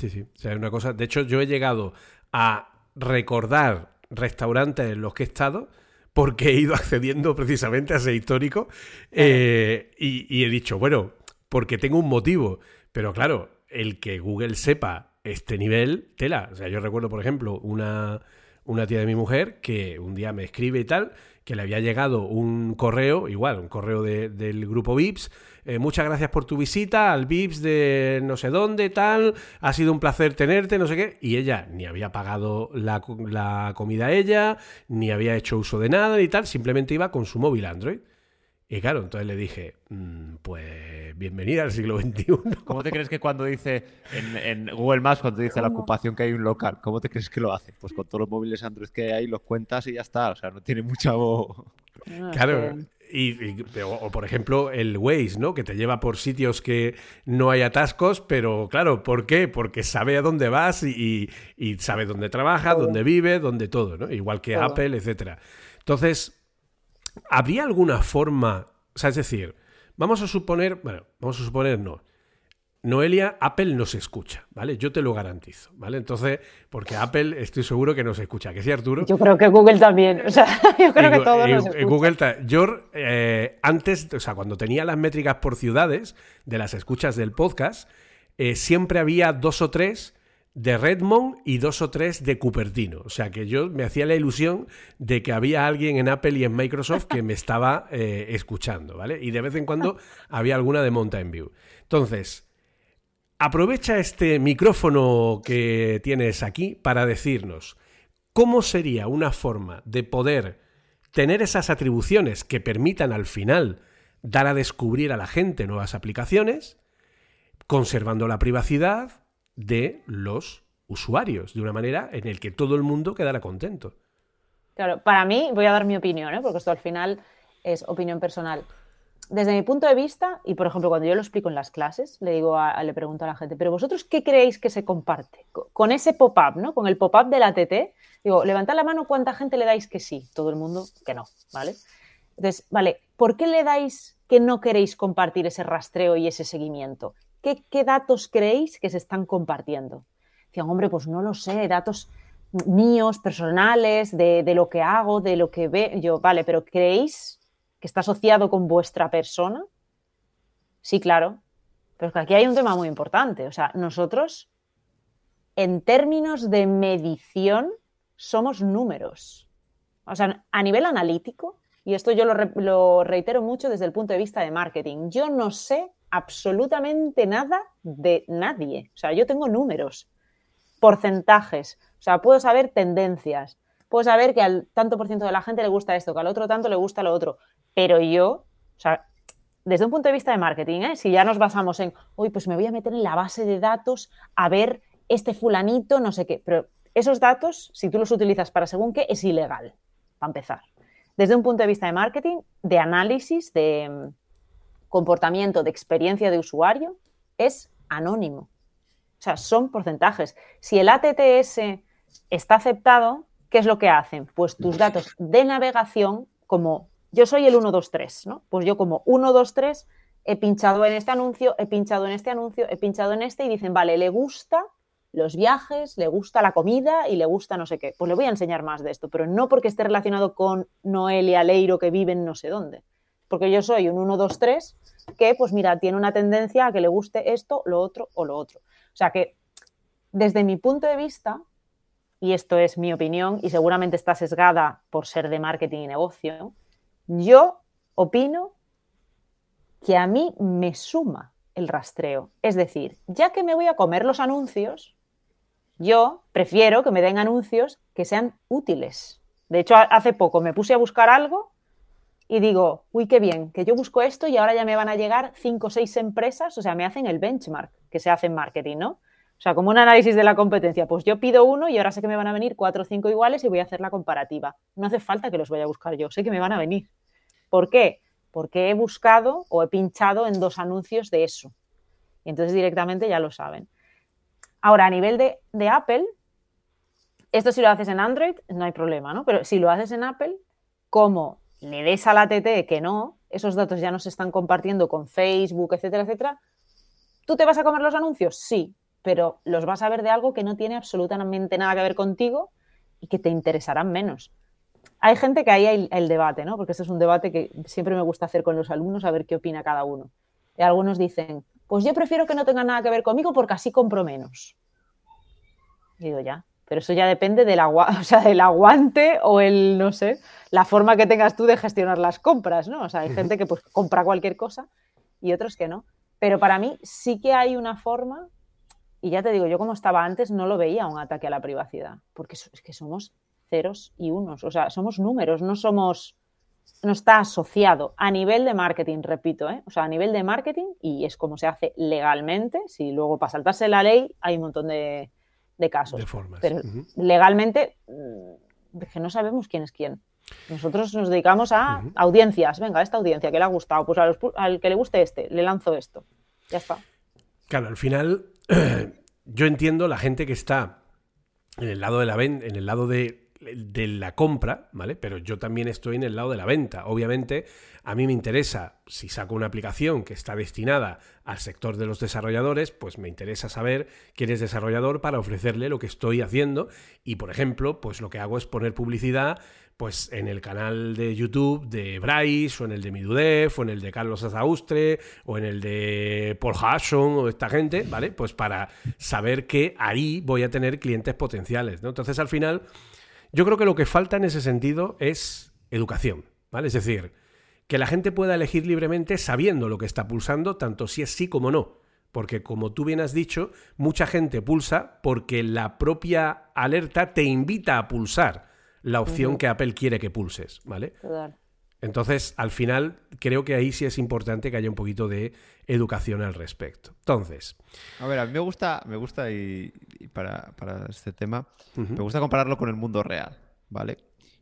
Sí, sí. O sea, una cosa. De hecho, yo he llegado a recordar restaurantes en los que he estado porque he ido accediendo precisamente a ese histórico eh, y, he dicho, bueno, porque tengo un motivo. Pero claro, el que Google sepa este nivel, tela. O sea, yo recuerdo, por ejemplo, una, una tía de mi mujer que un día me escribe y tal, que le había llegado un correo, igual, un correo del grupo VIPS. Eh, muchas gracias por tu visita al VIPS de no sé dónde, tal. Ha sido un placer tenerte, no sé qué. Y ella ni había pagado la, la comida ella, ni había hecho uso de nada y tal. Simplemente iba con su móvil Android. Y claro, entonces le dije, mm, pues bienvenida al siglo XXI. ¿Cómo te crees que cuando dice en, Google Maps, cuando dice la ocupación que hay un local, ¿cómo te crees que lo hace? Pues con todos los móviles Android que hay, los cuentas y ya está. O sea, no tiene mucha voz. Claro. Y, o, por ejemplo el Waze, ¿no? Que te lleva por sitios que no hay atascos, pero claro, ¿por qué? Porque sabe a dónde vas y, sabe dónde trabaja, dónde vive, dónde todo, ¿no? Igual que Apple, etcétera. Entonces, ¿Habría alguna forma? O sea, es decir, vamos a suponer, bueno, vamos a suponer no. Noelia, Apple nos escucha, ¿vale? Yo te lo garantizo, ¿vale? Entonces, porque Apple estoy seguro que nos escucha, que sí, Arturo. Yo creo que Google también, o sea, yo creo que todos nos escuchan. Google, yo eh, antes, o sea, cuando tenía las métricas por ciudades de las escuchas del podcast, eh, siempre había dos o tres de Redmond y dos o tres de Cupertino. O sea que yo me hacía la ilusión de que había alguien en Apple y en Microsoft que me estaba eh, escuchando, ¿vale? Y de vez en cuando había alguna de Mountain View. Entonces, aprovecha este micrófono que tienes aquí para decirnos cómo sería una forma de poder tener esas atribuciones que permitan al final dar a descubrir a la gente nuevas aplicaciones, conservando la privacidad, de los usuarios, de una manera en el que todo el mundo quedara contento. Claro, para mí, voy a dar mi opinión, ¿eh? porque esto al final es opinión personal. Desde mi punto de vista, y por ejemplo, cuando yo lo explico en las clases, le digo le pregunto a la gente, pero vosotros qué creéis que se comparte? Con ese pop-up, ¿no? Con el pop-up de la TT, digo, levantad la mano cuánta gente le dais que sí, todo el mundo que no, ¿vale? Entonces, vale, ¿por qué le dais que no queréis compartir ese rastreo y ese seguimiento? ¿Qué, datos creéis que se están compartiendo? Decían, hombre, pues no lo sé, datos míos, personales, de, lo que hago, de lo que ve. Yo, vale, pero ¿creéis que está asociado con vuestra persona? Sí, claro. Pero es que aquí hay un tema muy importante. O sea, nosotros, en términos de medición, somos números. O sea, a nivel analítico, y esto yo lo reitero mucho desde el punto de vista de marketing, yo no sé absolutamente nada de nadie. O sea, yo tengo números, porcentajes, o sea, puedo saber tendencias, puedo saber que al tanto por ciento de la gente le gusta esto, que al otro tanto le gusta lo otro, pero yo, o sea, desde un punto de vista de marketing, ¿eh? si ya nos basamos en, uy, pues me voy a meter en la base de datos a ver este fulanito, no sé qué, pero esos datos, si tú los utilizas para según qué, es ilegal, para empezar. Desde un punto de vista de marketing, de análisis, de comportamiento, de experiencia de usuario, es anónimo. O sea, son porcentajes. Si el ATTS está aceptado, ¿qué es lo que hacen? Pues tus datos de navegación, como yo soy el 123, ¿no? Pues yo como 123 he pinchado en este anuncio, he pinchado en este anuncio, he pinchado en este y dicen, vale, le gusta los viajes, le gusta la comida y le gusta no sé qué. Pues le voy a enseñar más de esto, pero no porque esté relacionado con Noelia Leiro que vive en no sé dónde. Porque yo soy un 123 que, pues mira, tiene una tendencia a que le guste esto, lo otro o lo otro. O sea que, desde mi punto de vista, y esto es mi opinión y seguramente está sesgada por ser de marketing y negocio, yo opino que a mí me suma el rastreo. Es decir, ya que me voy a comer los anuncios, yo prefiero que me den anuncios que sean útiles. De hecho, hace poco me puse a buscar algo y digo, uy, qué bien, que yo busco esto y ahora ya me van a llegar cinco o seis empresas, o sea, me hacen el benchmark que se hace en marketing, ¿no? O sea, como un análisis de la competencia, pues yo pido uno y ahora sé que me van a venir cuatro o cinco iguales y voy a hacer la comparativa. No hace falta que los vaya a buscar yo, sé que me van a venir. ¿Por qué? Porque he buscado o he pinchado en dos anuncios de eso. Entonces directamente ya lo saben. Ahora, a nivel de, de Apple, esto si lo haces en Android, no hay problema, ¿no? Pero si lo haces en Apple, como le des a la TT que no, esos datos ya no se están compartiendo con Facebook, etcétera, etcétera. ¿Tú te vas a comer los anuncios? Sí, pero los vas a ver de algo que no tiene absolutamente nada que ver contigo y que te interesarán menos. Hay gente que ahí hay el debate, ¿no? Porque este es un debate que siempre me gusta hacer con los alumnos, a ver qué opina cada uno. Y algunos dicen, pues yo prefiero que no tenga nada que ver conmigo porque así compro menos. digo, ya, pero eso ya depende del, agua, o sea, del aguante o el, no sé, la forma que tengas tú de gestionar las compras, ¿no? O sea, hay gente que pues compra cualquier cosa y otros que no. Pero para mí sí que hay una forma, y ya te digo, yo como estaba antes no lo veía un ataque a la privacidad, porque es que somos ceros y unos, o sea, somos números, no somos, no está asociado a nivel de marketing, repito, ¿eh? o sea, a nivel de marketing, y es como se hace legalmente, si luego para saltarse la ley hay un montón de, de casos. Pero legalmente mm, que no sabemos quién es quién. Nosotros nos dedicamos a audiencias. Venga, esta audiencia que le ha gustado, pues al que le guste este, le lanzo esto. Ya está. Claro, al final yo entiendo la gente que está en el lado de la en el lado de de la compra, ¿vale? Pero yo también estoy en el lado de la venta. Obviamente, a mí me interesa, si saco una aplicación que está destinada al sector de los desarrolladores, pues me interesa saber quién es desarrollador para ofrecerle lo que estoy haciendo. Y, por ejemplo, pues lo que hago es poner publicidad pues en el canal de YouTube de Bryce, o en el de Midudef, o en el de Carlos Azaustre, o en el de Paul Hudson, o esta gente, ¿vale? Pues para saber que ahí voy a tener clientes potenciales, ¿no? Entonces, al final yo creo que lo que falta en ese sentido es educación, ¿vale? Es decir, que la gente pueda elegir libremente sabiendo lo que está pulsando, tanto si es sí como no. Porque como tú bien has dicho, mucha gente pulsa porque la propia alerta te invita a pulsar la opción que Apple quiere que pulses, ¿vale? Entonces, al final, creo que ahí sí es importante que haya un poquito de educación al respecto. Entonces. A ver, a mí me gusta, me gusta y, para, este tema, me gusta compararlo con el mundo real, ¿vale?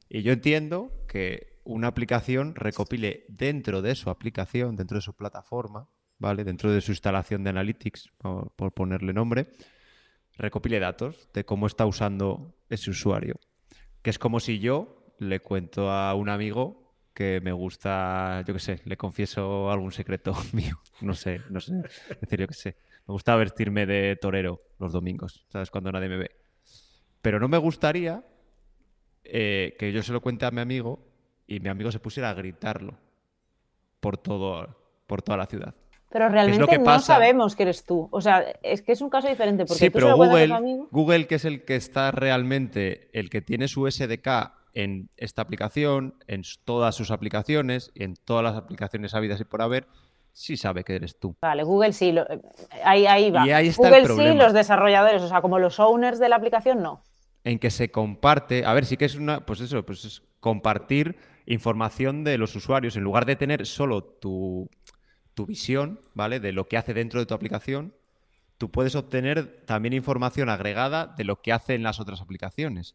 Y yo entiendo que una aplicación recopile dentro de su aplicación, dentro de su plataforma, ¿vale? Dentro de su instalación de Analytics, por, por ponerle nombre, recopile datos de cómo está usando ese usuario. Que es como si yo le cuento a un amigo que me gusta, yo qué sé, le confieso algún secreto mío, no sé, no sé, decir, yo qué sé. Me gusta vestirme de torero los domingos, ¿sabes? Cuando nadie me ve. Pero no me gustaría eh, que yo se lo cuente a mi amigo y mi amigo se pusiera a gritarlo por, todo, por toda la ciudad. Pero realmente no sabemos que eres tú. O sea, es que es un caso diferente. Porque sí, pero Google, Google, que es el que está realmente, el que tiene su SDK en esta aplicación, en todas sus aplicaciones y en todas las aplicaciones habidas y por haber, sí sabe que eres tú. Vale, Google sí, ahí, ahí va. Google sí, los desarrolladores, o sea, como los owners de la aplicación, no. En que se comparte, a ver, sí que es una, pues eso, pues es compartir información de los usuarios, en lugar de tener solo tu, tu visión, ¿vale? De lo que hace dentro de tu aplicación, tú puedes obtener también información agregada de lo que hacen las otras aplicaciones.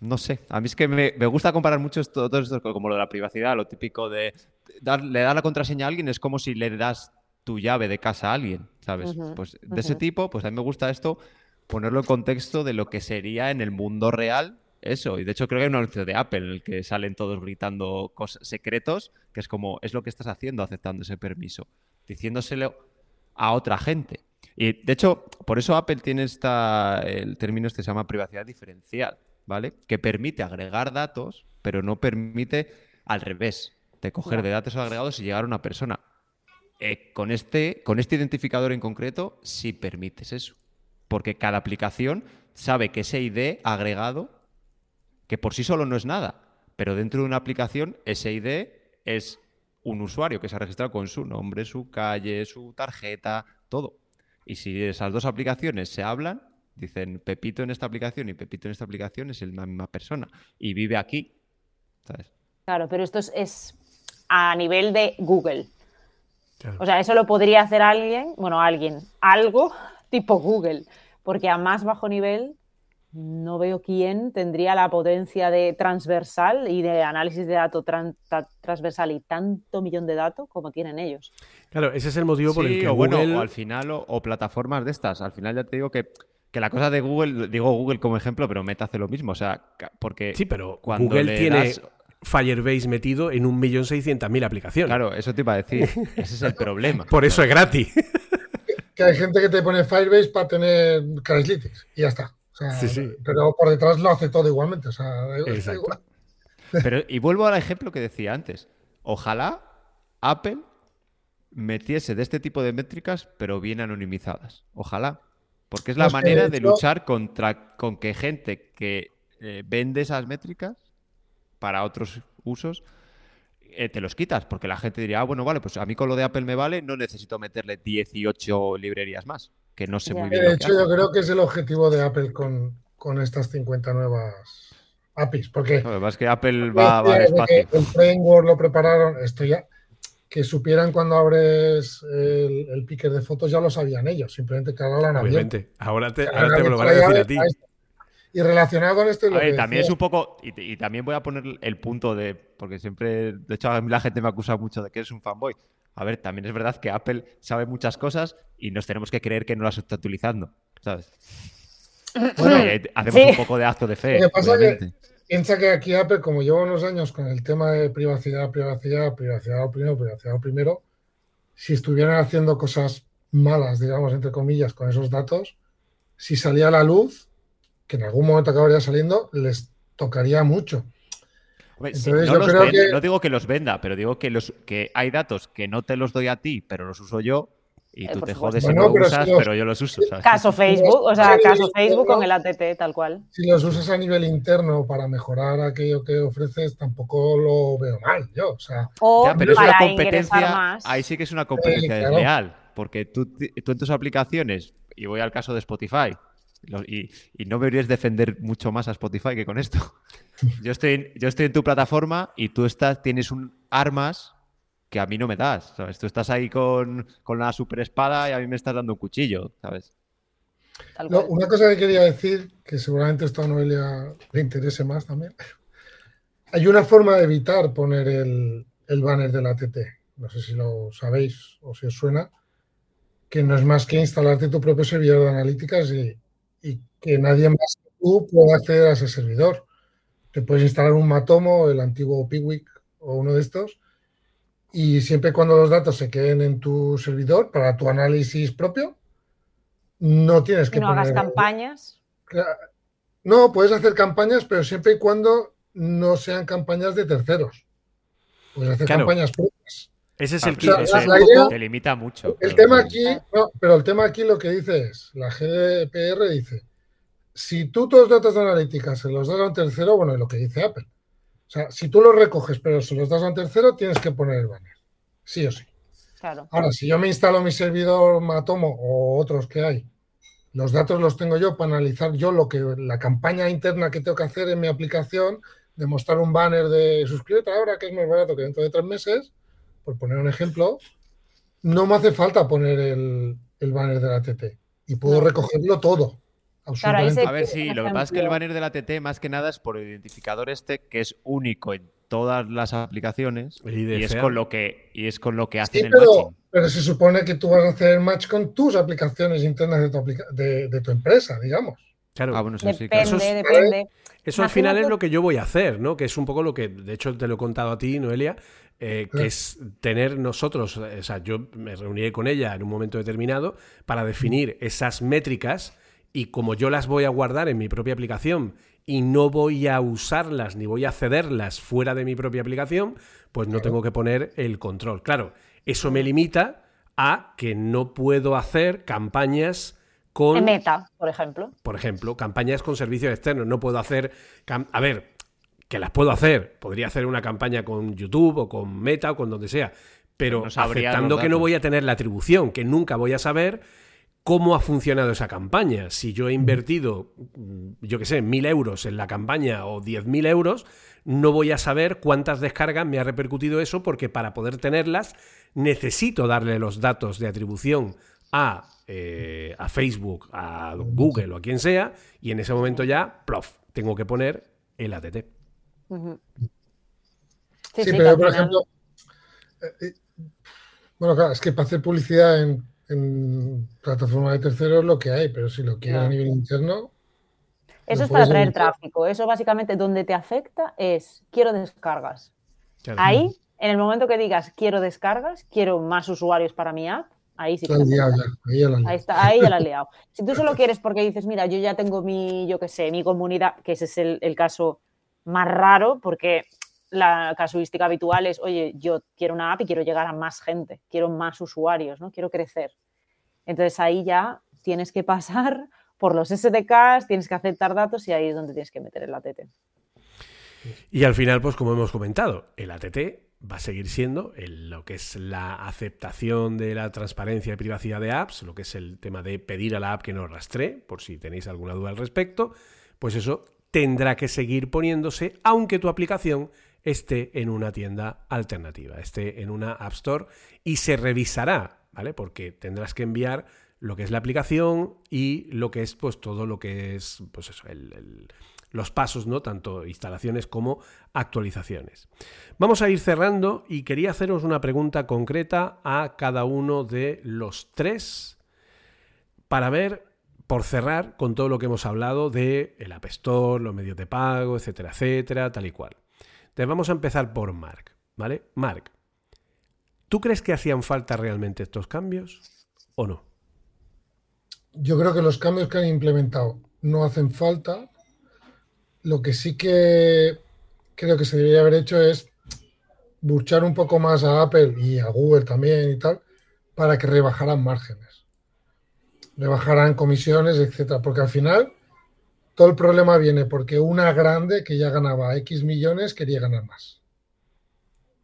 No sé, a mí es que me, gusta comparar mucho esto, todo esto como lo de la privacidad, lo típico de le dar la contraseña a alguien es como si le das tu llave de casa a alguien, ¿sabes? pues de ese tipo, pues a mí me gusta esto, ponerlo en contexto de lo que sería en el mundo real eso. Y de hecho creo que hay un anuncio de Apple en el que salen todos gritando cosas, secretos, que es como, es lo que estás haciendo aceptando ese permiso, diciéndoselo a otra gente. Y de hecho, por eso Apple tiene esta, el término este se llama privacidad diferencial, ¿vale? Que permite agregar datos, pero no permite al revés, de coger de datos agregados y llegar a una persona. Eh, con, este, con este identificador en concreto, sí permites eso. Porque cada aplicación sabe que ese ID agregado, que por sí solo no es nada, pero dentro de una aplicación, ese ID es un usuario que se ha registrado con su nombre, su calle, su tarjeta, todo. Y si esas dos aplicaciones se hablan, dicen Pepito en esta aplicación y Pepito en esta aplicación es la misma persona y vive aquí. Claro, pero esto es a nivel de Google. O sea, eso lo podría hacer alguien, bueno, alguien, algo tipo Google, porque a más bajo nivel no veo quién tendría la potencia de transversal y de análisis de datos transversal y tanto millón de datos como tienen ellos. Claro, ese es el motivo por el que o bueno, o al final, o, plataformas de estas, al final ya te digo que, que la cosa de Google, digo Google como ejemplo, pero Meta hace lo mismo, o sea, porque sí, pero cuando Google tiene Firebase metido en 1.600.000 aplicaciones. Claro, eso te iba a decir. Ese es el problema. Por eso es gratis. Que hay gente que te pone Firebase para tener Crashlytics y ya está. sí, sí. Pero por detrás lo hace todo igualmente. O sea, igual. Pero, y vuelvo al ejemplo que decía antes. Ojalá Apple metiese de este tipo de métricas, pero bien anonimizadas. Ojalá. Porque es la manera de luchar contra con que gente que eh, vende esas métricas para otros usos, eh, te los quitas, porque la gente diría, ah, bueno, vale, pues a mí con lo de Apple me vale, no necesito meterle 18 librerías más, que no sé muy bien. De hecho, yo creo que es el objetivo de Apple con, con estas 50 nuevas APIs, porque... No, que Apple va, va despacio. El framework lo prepararon, esto ya... Que supieran cuando abres el, el picker de fotos ya lo sabían ellos, simplemente que ahora lo han abierto. Ahora te, ahora te lo van a decir a ti. Y relacionado con esto. también es un poco. Y, también voy a poner el punto de. Porque siempre. De hecho, a mí la gente me acusa mucho de que eres un fanboy. A ver, también es verdad que Apple sabe muchas cosas y nos tenemos que creer que no las está utilizando. ¿Sabes? Bueno, hacemos un poco de acto de fe. Lo que pasa que piensa que aquí Apple, como lleva unos años con el tema de privacidad, privacidad, privacidad primero, privacidad primero, si estuvieran haciendo cosas malas, digamos, entre comillas, con esos datos, si salía a la luz, que en algún momento acabaría saliendo, les tocaría mucho. no, digo que los venda, pero digo que, los, que hay datos que no te los doy a ti, pero los uso yo. Y eh, tú te jodes si no pero usas, pero yo los uso. Caso Facebook, o sea, caso Facebook con el ATT, tal cual. Si los usas a nivel interno para mejorar aquello que ofreces, tampoco lo veo mal yo. O sea, pero es una competencia. Ahí sí que es una competencia desleal. Porque tú, tú en tus aplicaciones, y voy al caso de Spotify, y, no me deberías defender mucho más a Spotify que con esto. Yo estoy, en, yo estoy en tu plataforma y tú estás, tienes un, armas que a mí no me das, ¿sabes? Tú estás ahí con, la super espada y a mí me estás dando un cuchillo, ¿sabes? una cosa que quería decir, que seguramente esto a Noelia le interese más también. Hay una forma de evitar poner el, el banner del ATT. No sé si lo sabéis o si os suena, que no es más que instalarte tu propio servidor de analíticas y, y que nadie más que tú pueda acceder a ese servidor. Te puedes instalar un Matomo, el antiguo Piwik o uno de estos, y siempre cuando los datos se queden en tu servidor para tu análisis propio, no tienes que no hagas campañas. No, puedes hacer campañas, pero siempre y cuando no sean campañas de terceros. Puedes hacer campañas propias. Ese es el que te limita mucho. El tema aquí, no, pero el tema aquí lo que dice es, la GDPR dice, si tú tus datos de analítica se los das a un tercero, bueno, es lo que dice Apple. O sea, si tú los recoges pero se los das a un tercero, tienes que poner el banner. Sí o sí. Claro. Ahora, si yo me instalo mi servidor Matomo o otros que hay, los datos los tengo yo para analizar yo lo que la campaña interna que tengo que hacer en mi aplicación, de mostrar un banner de suscríbete ahora que es más barato que dentro de tres meses por poner un ejemplo, no me hace falta poner el, el banner de la TT y puedo No. recogerlo todo. Claro, se- A ver, sí, lo que pasa es que el banner de la TT más que nada es por el identificador este que es único en todas las aplicaciones y es con lo que y es con lo que Sí, hacen el pero, matching. pero se supone que tú vas a hacer el match con tus aplicaciones internas de tu, aplica- de, de tu empresa, digamos. Claro. Ah, bueno, eso sí, Depende, claro. Eso es- depende. Eso al final es lo que yo voy a hacer, ¿no? Que es un poco lo que, de hecho, te lo he contado a ti, Noelia, eh, que Ah. es tener nosotros, eh, o sea, yo me reuniré con ella en un momento determinado para definir esas métricas y como yo las voy a guardar en mi propia aplicación y no voy a usarlas ni voy a cederlas fuera de mi propia aplicación, pues no tengo que poner el control. Claro, eso me limita a que no puedo hacer campañas con En meta, por ejemplo. por ejemplo, campañas con servicios externos. No puedo hacer. cam- A ver, que las puedo hacer. Podría hacer una campaña con YouTube o con Meta o con donde sea. Pero No aceptando que no voy a tener la atribución, que nunca voy a saber cómo ha funcionado esa campaña. Si yo he invertido, mm, yo qué sé, mil euros en la campaña o diez mil euros, no voy a saber cuántas descargas me ha repercutido eso, porque para poder tenerlas necesito darle los datos de atribución a, eh, a Facebook, a Google o a quien sea, y en ese momento ya, plof, tengo que poner el ATT. Sí, pero por ejemplo, eh, eh, bueno, claro, es que para hacer publicidad en, en plataforma de terceros lo que hay, pero si lo quieres a nivel interno, Eso es para traer evitar. tráfico. Eso básicamente donde te afecta es quiero descargas. Claro. Ahí, en el momento que digas quiero descargas, quiero más usuarios para mi app, ahí sí que liado ya, ahí ya Ahí está, ahí ya la has liado. Si tú solo quieres porque dices, mira, yo ya tengo mi, yo qué sé, mi comunidad, que ese es el, el caso más raro, porque la casuística habitual es, oye, yo quiero una app y quiero llegar a más gente, quiero más usuarios, ¿no? Quiero crecer. Entonces ahí ya tienes que pasar por los SDKs, tienes que aceptar datos y ahí es donde tienes que meter el ATT. Y al final, pues como hemos comentado, el ATT va a seguir siendo lo que es la aceptación de la transparencia y privacidad de apps, lo que es el tema de pedir a la app que nos rastree, por si tenéis alguna duda al respecto, pues eso tendrá que seguir poniéndose, aunque tu aplicación esté en una tienda alternativa, esté en una App Store y se revisará, ¿vale? Porque tendrás que enviar lo que es la aplicación y lo que es pues todo lo que es pues eso, el- el- los pasos, ¿no? Tanto instalaciones como actualizaciones. Vamos a ir cerrando y quería haceros una pregunta concreta a cada uno de los tres para ver, por cerrar con todo lo que hemos hablado de el App Store, los medios de pago, etcétera, etcétera, tal y cual. Entonces vamos a empezar por Mark, ¿vale? Mark, ¿tú crees que hacían falta realmente estos cambios o no? Yo creo que los cambios que han implementado no hacen falta. Lo que sí que creo que se debería haber hecho es buchar un poco más a Apple y a Google también y tal, para que rebajaran márgenes, rebajaran comisiones, etcétera. Porque al final todo el problema viene porque una grande que ya ganaba X millones quería ganar más.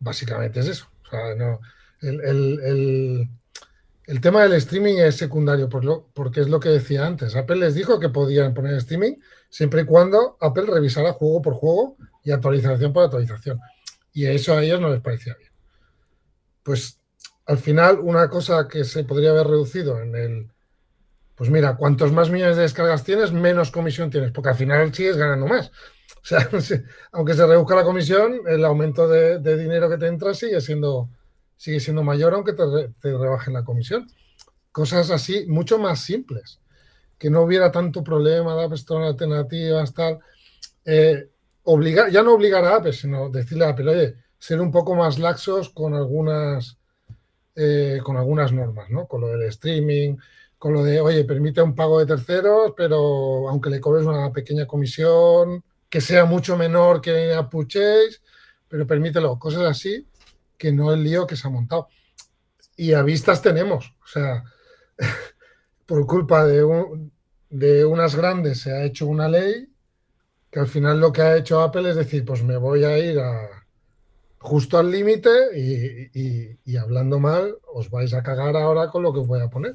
Básicamente es eso. O sea, no, el, tema del streaming es secundario, porque es lo que decía antes. Apple les dijo que podían poner streaming siempre y cuando Apple revisara juego por juego y actualización por actualización. Y eso a ellos no les parecía bien. Pues al final, una cosa que se podría haber reducido en el. Pues mira, cuantos más millones de descargas tienes, menos comisión tienes, porque al final sigues ganando más. O sea, aunque se reduzca la comisión, el aumento de, dinero que te entra sigue siendo, sigue siendo mayor, aunque te, te rebajen la comisión. Cosas así, mucho más simples. Que no hubiera tanto problema de App alternativas, tal. Eh, obligar, ya no obligar a Apple, sino decirle a Apple, oye, ser un poco más laxos con algunas, eh, con algunas normas, ¿no? Con lo del streaming, con lo de, oye, permite un pago de terceros, pero aunque le cobres una pequeña comisión, que sea mucho menor que Apple Chase, pero permítelo, cosas así, que no el lío que se ha montado. Y a vistas tenemos, o sea, por culpa de, un- de unas grandes se ha hecho una ley que al final lo que ha hecho Apple es decir, pues me voy a ir a justo al límite y, y- y hablando mal os vais a cagar ahora con lo que os voy a poner.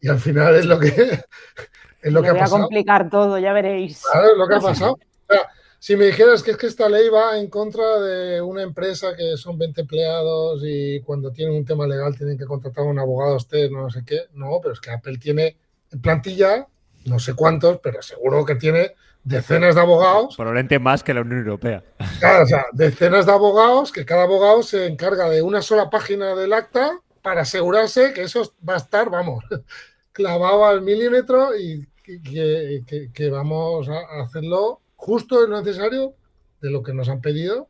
Y al final es lo que es lo Le que ha voy a pasado. complicar todo, ya veréis. Claro, es lo que ha pasado. O sea, si me dijeras que es que esta ley va en contra de una empresa que son 20 empleados y cuando tienen un tema legal tienen que contratar a un abogado a usted, no sé qué, no, pero es que Apple tiene en plantilla, no sé cuántos, pero seguro que tiene decenas de abogados. Probablemente más que la Unión Europea. Claro, o sea, decenas de abogados que cada abogado se encarga de una sola página del acta para asegurarse que eso va a estar, vamos, clavado al milímetro y que, vamos a hacerlo justo y necesario de lo que nos han pedido,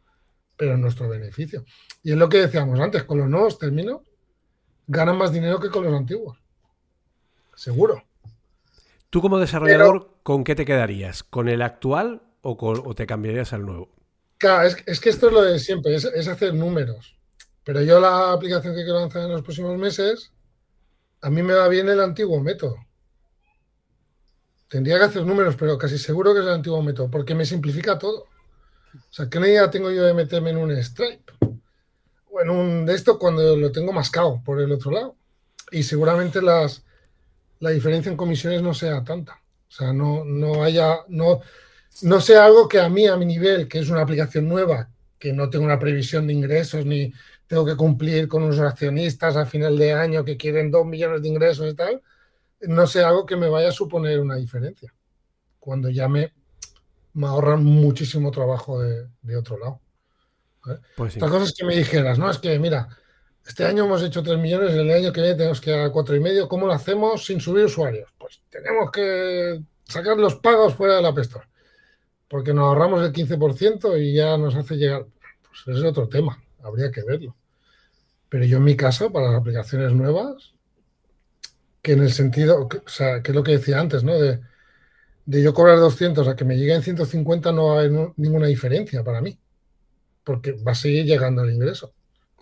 pero en nuestro beneficio. Y es lo que decíamos antes, con los nuevos términos ganan más dinero que con los antiguos. Seguro. Tú como desarrollador, ¿con qué te quedarías? ¿Con el actual o, te cambiarías al nuevo? Claro, es, que esto es lo de siempre, es, hacer números. Pero yo la aplicación que quiero lanzar en los próximos meses, a mí me va bien el antiguo método. Tendría que hacer números, pero casi seguro que es el antiguo método, porque me simplifica todo. O sea, ¿qué idea tengo yo de meterme en un Stripe? O en un de esto cuando lo tengo mascado por el otro lado. Y seguramente las, la diferencia en comisiones no sea tanta. O sea, no, no haya, no, no sea algo que a mí, a mi nivel, que es una aplicación nueva, que no tengo una previsión de ingresos, ni tengo que cumplir con unos accionistas a final de año que quieren dos millones de ingresos y tal, no sea algo que me vaya a suponer una diferencia. Cuando ya me, me ahorran muchísimo trabajo de, otro lado. Pues Otra cosa es que me dijeras, ¿no? Es que, mira, este año hemos hecho 3 millones, el año que viene tenemos que ir a 4 y medio. ¿Cómo lo hacemos sin subir usuarios? Pues tenemos que sacar los pagos fuera de la App porque nos ahorramos el 15% y ya nos hace llegar. Pues es otro tema, habría que verlo. Pero yo en mi caso, para las aplicaciones nuevas, que en el sentido, o sea, que es lo que decía antes, ¿no? De, de yo cobrar 200 a que me lleguen 150 no va a haber ninguna diferencia para mí, porque va a seguir llegando el ingreso.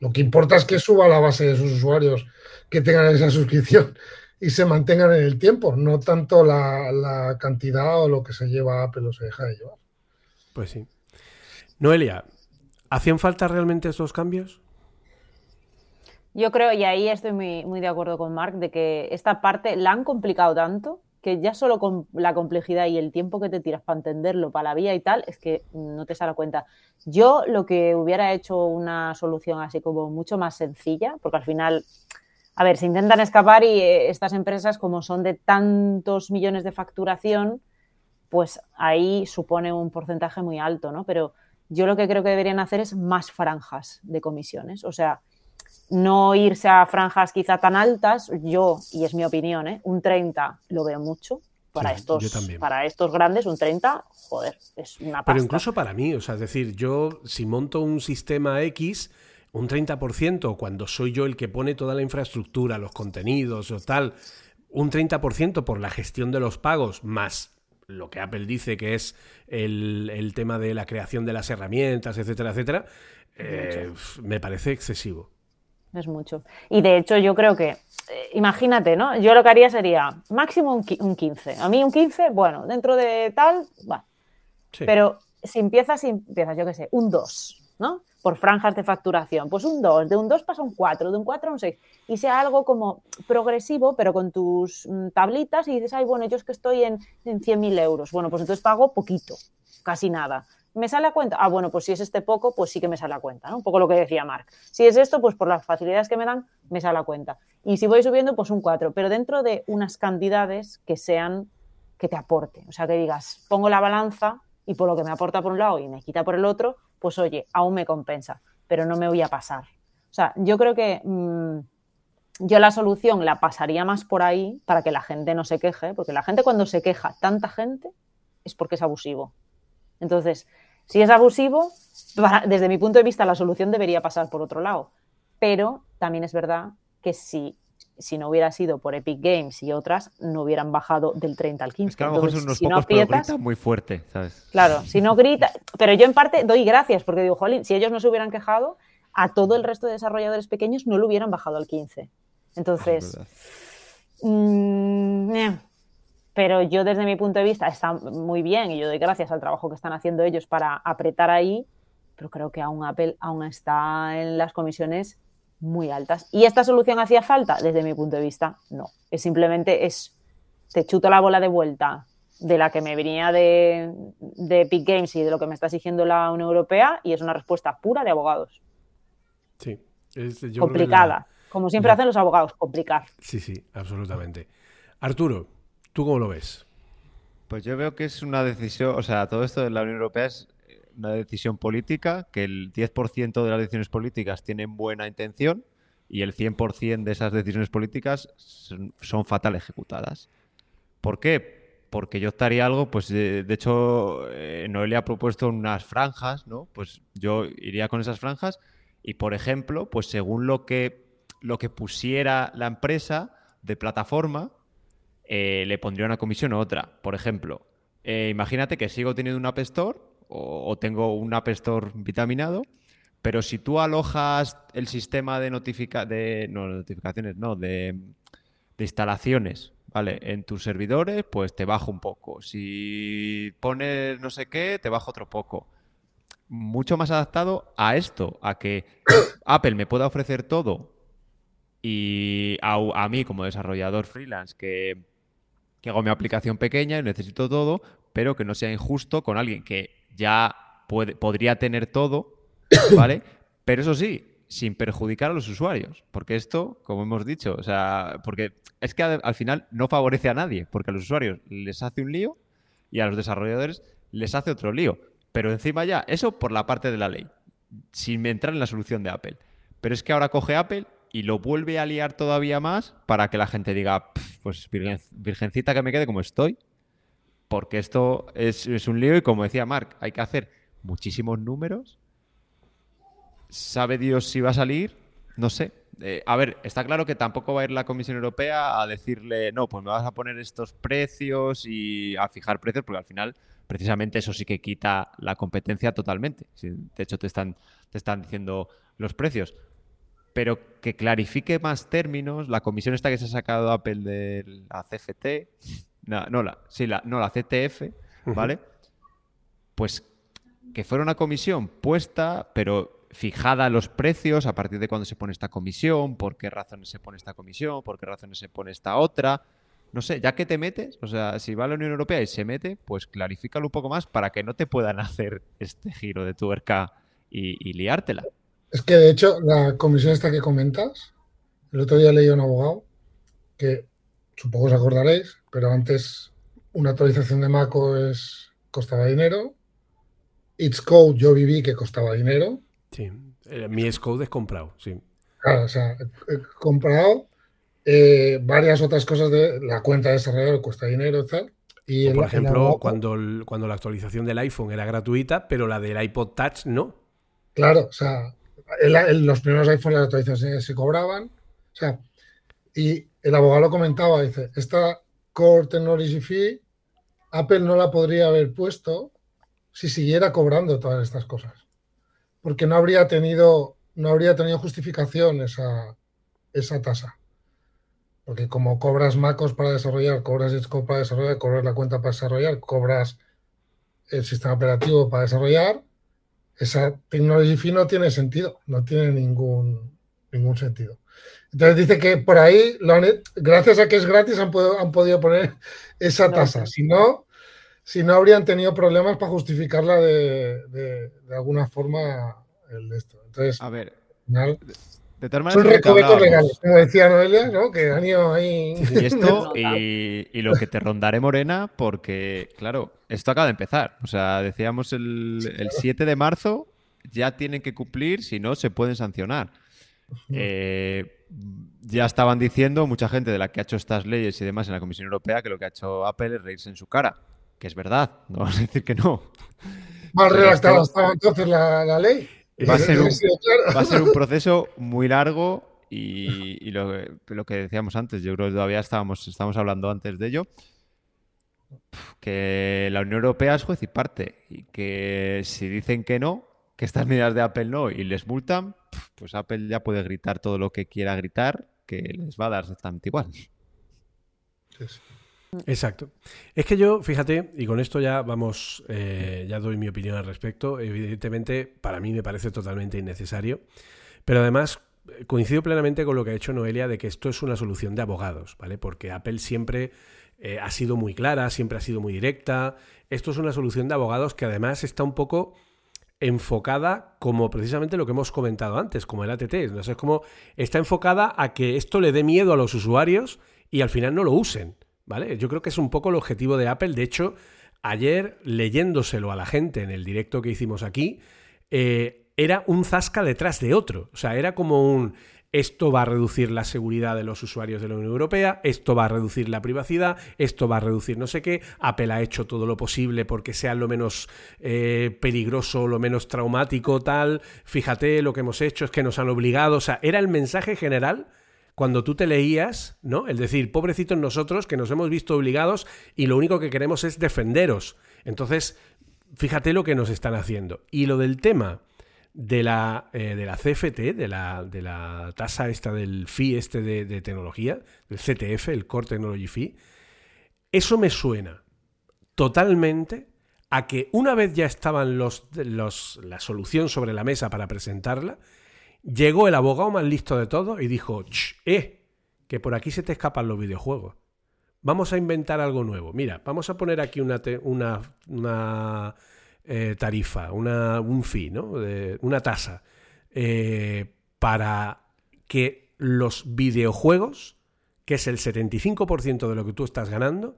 Lo que importa es que suba la base de sus usuarios que tengan esa suscripción y se mantengan en el tiempo, no tanto la, cantidad o lo que se lleva Apple o se deja de llevar. Pues sí. Noelia, ¿hacían falta realmente estos cambios? Yo creo, y ahí estoy muy, muy de acuerdo con Mark, de que esta parte la han complicado tanto que ya solo con la complejidad y el tiempo que te tiras para entenderlo, para la vía y tal, es que no te sale cuenta. Yo lo que hubiera hecho una solución así como mucho más sencilla, porque al final, a ver, se intentan escapar y eh, estas empresas como son de tantos millones de facturación, pues ahí supone un porcentaje muy alto, ¿no? Pero yo lo que creo que deberían hacer es más franjas de comisiones, o sea, no irse a franjas quizá tan altas, yo, y es mi opinión, ¿eh? un 30 lo veo mucho. Para, estos, para estos grandes, un 30, joder, es una pasta. Pero incluso para mí, o sea, es decir, yo si monto un sistema X, un 30%, cuando soy yo el que pone toda la infraestructura, los contenidos o tal, un 30% por la gestión de los pagos, más lo que Apple dice que es el, tema de la creación de las herramientas, etcétera, etcétera, eh, me parece excesivo es mucho. Y de hecho yo creo que, eh, imagínate, ¿no? Yo lo que haría sería máximo un, un 15. A mí un 15, bueno, dentro de tal, va. Pero si empiezas, si empiezas, yo qué sé, un 2, ¿no? Por franjas de facturación. Pues un 2, de un 2 pasa un 4, de un 4 a un 6. Y sea algo como progresivo, pero con tus mm, tablitas y dices, ay, bueno, yo es que estoy en, en 100.000 euros. Bueno, pues entonces pago poquito, casi nada. ¿Me sale a cuenta? Ah, bueno, pues si es este poco, pues sí que me sale a cuenta, ¿no? Un poco lo que decía Mark. Si es esto, pues por las facilidades que me dan, me sale a cuenta. Y si voy subiendo, pues un 4, pero dentro de unas cantidades que sean, que te aporte. O sea, que digas, pongo la balanza y por lo que me aporta por un lado y me quita por el otro, pues oye, aún me compensa, pero no me voy a pasar. O sea, yo creo que mm, yo la solución la pasaría más por ahí para que la gente no se queje, porque la gente cuando se queja, tanta gente, es porque es abusivo. Entonces, si es abusivo, desde mi punto de vista la solución debería pasar por otro lado. Pero también es verdad que si, si no hubiera sido por Epic Games y otras, no hubieran bajado del 30 al 15. Es que a lo mejor son unos pocos, no muy fuerte, ¿sabes? Claro, si no grita... Pero yo en parte doy gracias porque digo, jolín, si ellos no se hubieran quejado, a todo el resto de desarrolladores pequeños no lo hubieran bajado al 15. Entonces... Mm, eh, pero yo desde mi punto de vista está muy bien y yo doy gracias al trabajo que están haciendo ellos para apretar ahí, pero creo que aún Apple aún está en las comisiones muy altas. ¿Y esta solución hacía falta? Desde mi punto de vista, no. Es simplemente es, te chuto la bola de vuelta de la que me venía de, de Epic Games y de lo que me está exigiendo la Unión Europea y es una respuesta pura de abogados. Sí. es- yo creo que complicada. la- Como siempre la- hacen los abogados, complicar. Sí, sí, absolutamente. Arturo, ¿tú cómo lo ves? Pues yo veo que es una decisión, o sea, todo esto de la Unión Europea es una decisión política, que el 10% de las decisiones políticas tienen buena intención y el 100% de esas decisiones políticas son, son fatal ejecutadas. ¿Por qué? Porque yo estaría algo, pues de, de hecho, eh, Noelia ha propuesto unas franjas, ¿no? Pues yo iría con esas franjas y, por ejemplo, pues según lo que, lo que pusiera la empresa de plataforma, eh, le pondría una comisión u otra. Por ejemplo, eh, imagínate que sigo teniendo un App Store o, tengo un App Store vitaminado, pero si tú alojas el sistema de, notifica de no, notificaciones, no, de, instalaciones, ¿vale? En tus servidores, pues te bajo un poco. Si pones no sé qué, te bajo otro poco. Mucho más adaptado a esto, a que Apple me pueda ofrecer todo y a, mí como desarrollador freelance que hago mi aplicación pequeña y necesito todo, pero que no sea injusto con alguien que ya puede, podría tener todo, ¿vale? Pero eso sí, sin perjudicar a los usuarios, porque esto, como hemos dicho, o sea, porque es que al, al final no favorece a nadie, porque a los usuarios les hace un lío y a los desarrolladores les hace otro lío. Pero encima ya, eso por la parte de la ley, sin entrar en la solución de Apple. Pero es que ahora coge Apple y lo vuelve a liar todavía más para que la gente diga, "Pf, pues virgen- virgencita que me quede como estoy. Porque esto es, un lío y como decía Mark, hay que hacer muchísimos números. ¿Sabe Dios si va a salir? No sé. Eh, a ver, está claro que tampoco va a ir la Comisión Europea a decirle, no, pues me vas a poner estos precios y a fijar precios, porque al final, precisamente eso sí que quita la competencia totalmente. De hecho, te están, te están diciendo los precios. Pero que clarifique más términos, la comisión esta que se ha sacado Apple de la CFT, no, no, la, sí, la, no, la CTF, ¿vale? Pues que fuera una comisión puesta, pero fijada los precios a partir de cuándo se pone esta comisión, por qué razones se pone esta comisión, por qué razones se pone esta otra. No sé, ya que te metes, o sea, si va a la Unión Europea y se mete, pues clarifícalo un poco más para que no te puedan hacer este giro de tuerca y, y liártela. Es que de hecho, la comisión esta que comentas, el otro día leí a un abogado que supongo os acordaréis, pero antes una actualización de macOS costaba dinero. It's Code yo viví que costaba dinero. Sí. Eh, mi Xcode es comprado, sí. Claro, o sea, he comprado eh, varias otras cosas de la cuenta de desarrollador cuesta dinero y tal. Y el- por ejemplo, cuando, el- cuando la actualización del iPhone era gratuita, pero la del iPod Touch no. Claro, o sea, el- los primeros iPhones las actualizaciones se cobraban. O sea, y el abogado comentaba, dice, esta Core Technology Fee, Apple no la podría haber puesto si siguiera cobrando todas estas cosas. Porque no habría tenido, no habría tenido justificación esa, esa tasa. Porque como cobras MacOS para desarrollar, cobras Xcode para desarrollar, cobras la cuenta para desarrollar, cobras el sistema operativo para desarrollar, esa technology fee no tiene sentido, no tiene ningún, ningún sentido. Entonces dice que por ahí, lo han- gracias a que es gratis, han, podido- han podido poner esa tasa. Si no, si no habrían tenido problemas para justificarla de, de- de alguna forma el de esto. Entonces, A ver, al final, de tal manera son hablábamos. legales, como decía Noelia, ¿no? que han ido ahí. Y esto, y, y lo que te rondaré, Morena, porque, claro, esto acaba de empezar. O sea, decíamos el, el 7 de marzo, ya tienen que cumplir, si no, se pueden sancionar. Eh, ya estaban diciendo mucha gente de la que ha hecho estas leyes y demás en la Comisión Europea que lo que ha hecho Apple es reírse en su cara. Que es verdad, no vamos a decir que no. Mal Pero redactada estaba entonces la, la ley. Va a ser un-. Va a ser un proceso muy largo y, y lo, lo que decíamos antes, yo creo que todavía estábamos, estábamos hablando antes de ello, que la Unión Europea es juez y parte y que si dicen que no, que estas medidas de Apple no y les multan, pues Apple ya puede gritar todo lo que quiera gritar, que les va a dar exactamente igual. Sí, sí. Exacto. Es que yo, fíjate, y con esto ya vamos, eh, ya doy mi opinión al respecto. Evidentemente, para mí me parece totalmente innecesario. Pero además, eh, coincido plenamente con lo que ha hecho Noelia de que esto es una solución de abogados, ¿vale? Porque Apple siempre eh, ha sido muy clara, siempre ha sido muy directa. Esto es una solución de abogados que además está un poco enfocada como precisamente lo que hemos comentado antes, como el ATT. Está enfocada a que esto le dé miedo a los usuarios y al final no lo usen. ¿Vale? Yo creo que es un poco el objetivo de Apple. De hecho, ayer leyéndoselo a la gente en el directo que hicimos aquí, eh, era un zasca detrás de otro. O sea, era como un esto va a reducir la seguridad de los usuarios de la Unión Europea, esto va a reducir la privacidad, esto va a reducir no sé qué, Apple ha hecho todo lo posible porque sea lo menos eh, peligroso, lo menos traumático, tal, fíjate, lo que hemos hecho es que nos han obligado, o sea, era el mensaje general cuando tú te leías, ¿no? El decir, pobrecitos nosotros que nos hemos visto obligados y lo único que queremos es defenderos. Entonces, fíjate lo que nos están haciendo. Y lo del tema de la, eh, de la CFT, de la, de la tasa esta del fee este de, tecnología, del CTF, el Core Technology Fee, eso me suena totalmente a que una vez ya estaban los, los, la solución sobre la mesa para presentarla, llegó el abogado más listo de todo y dijo, eh, que por aquí se te escapan los videojuegos. Vamos a inventar algo nuevo. Mira, vamos a poner aquí una, una, una eh, tarifa, un fee, ¿no? una tasa, eh, para que los videojuegos, que es el 75% de lo que tú estás ganando,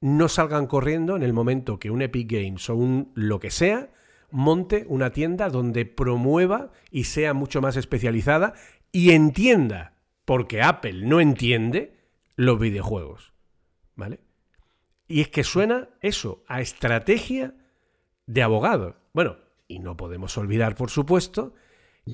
no salgan corriendo en el momento que un Epic Games o un lo que sea monte una tienda donde promueva y sea mucho más especializada y entienda, porque Apple no entiende, los videojuegos. ¿Vale? Y es que suena eso, a estrategia de abogado. Bueno, y no podemos olvidar, por supuesto,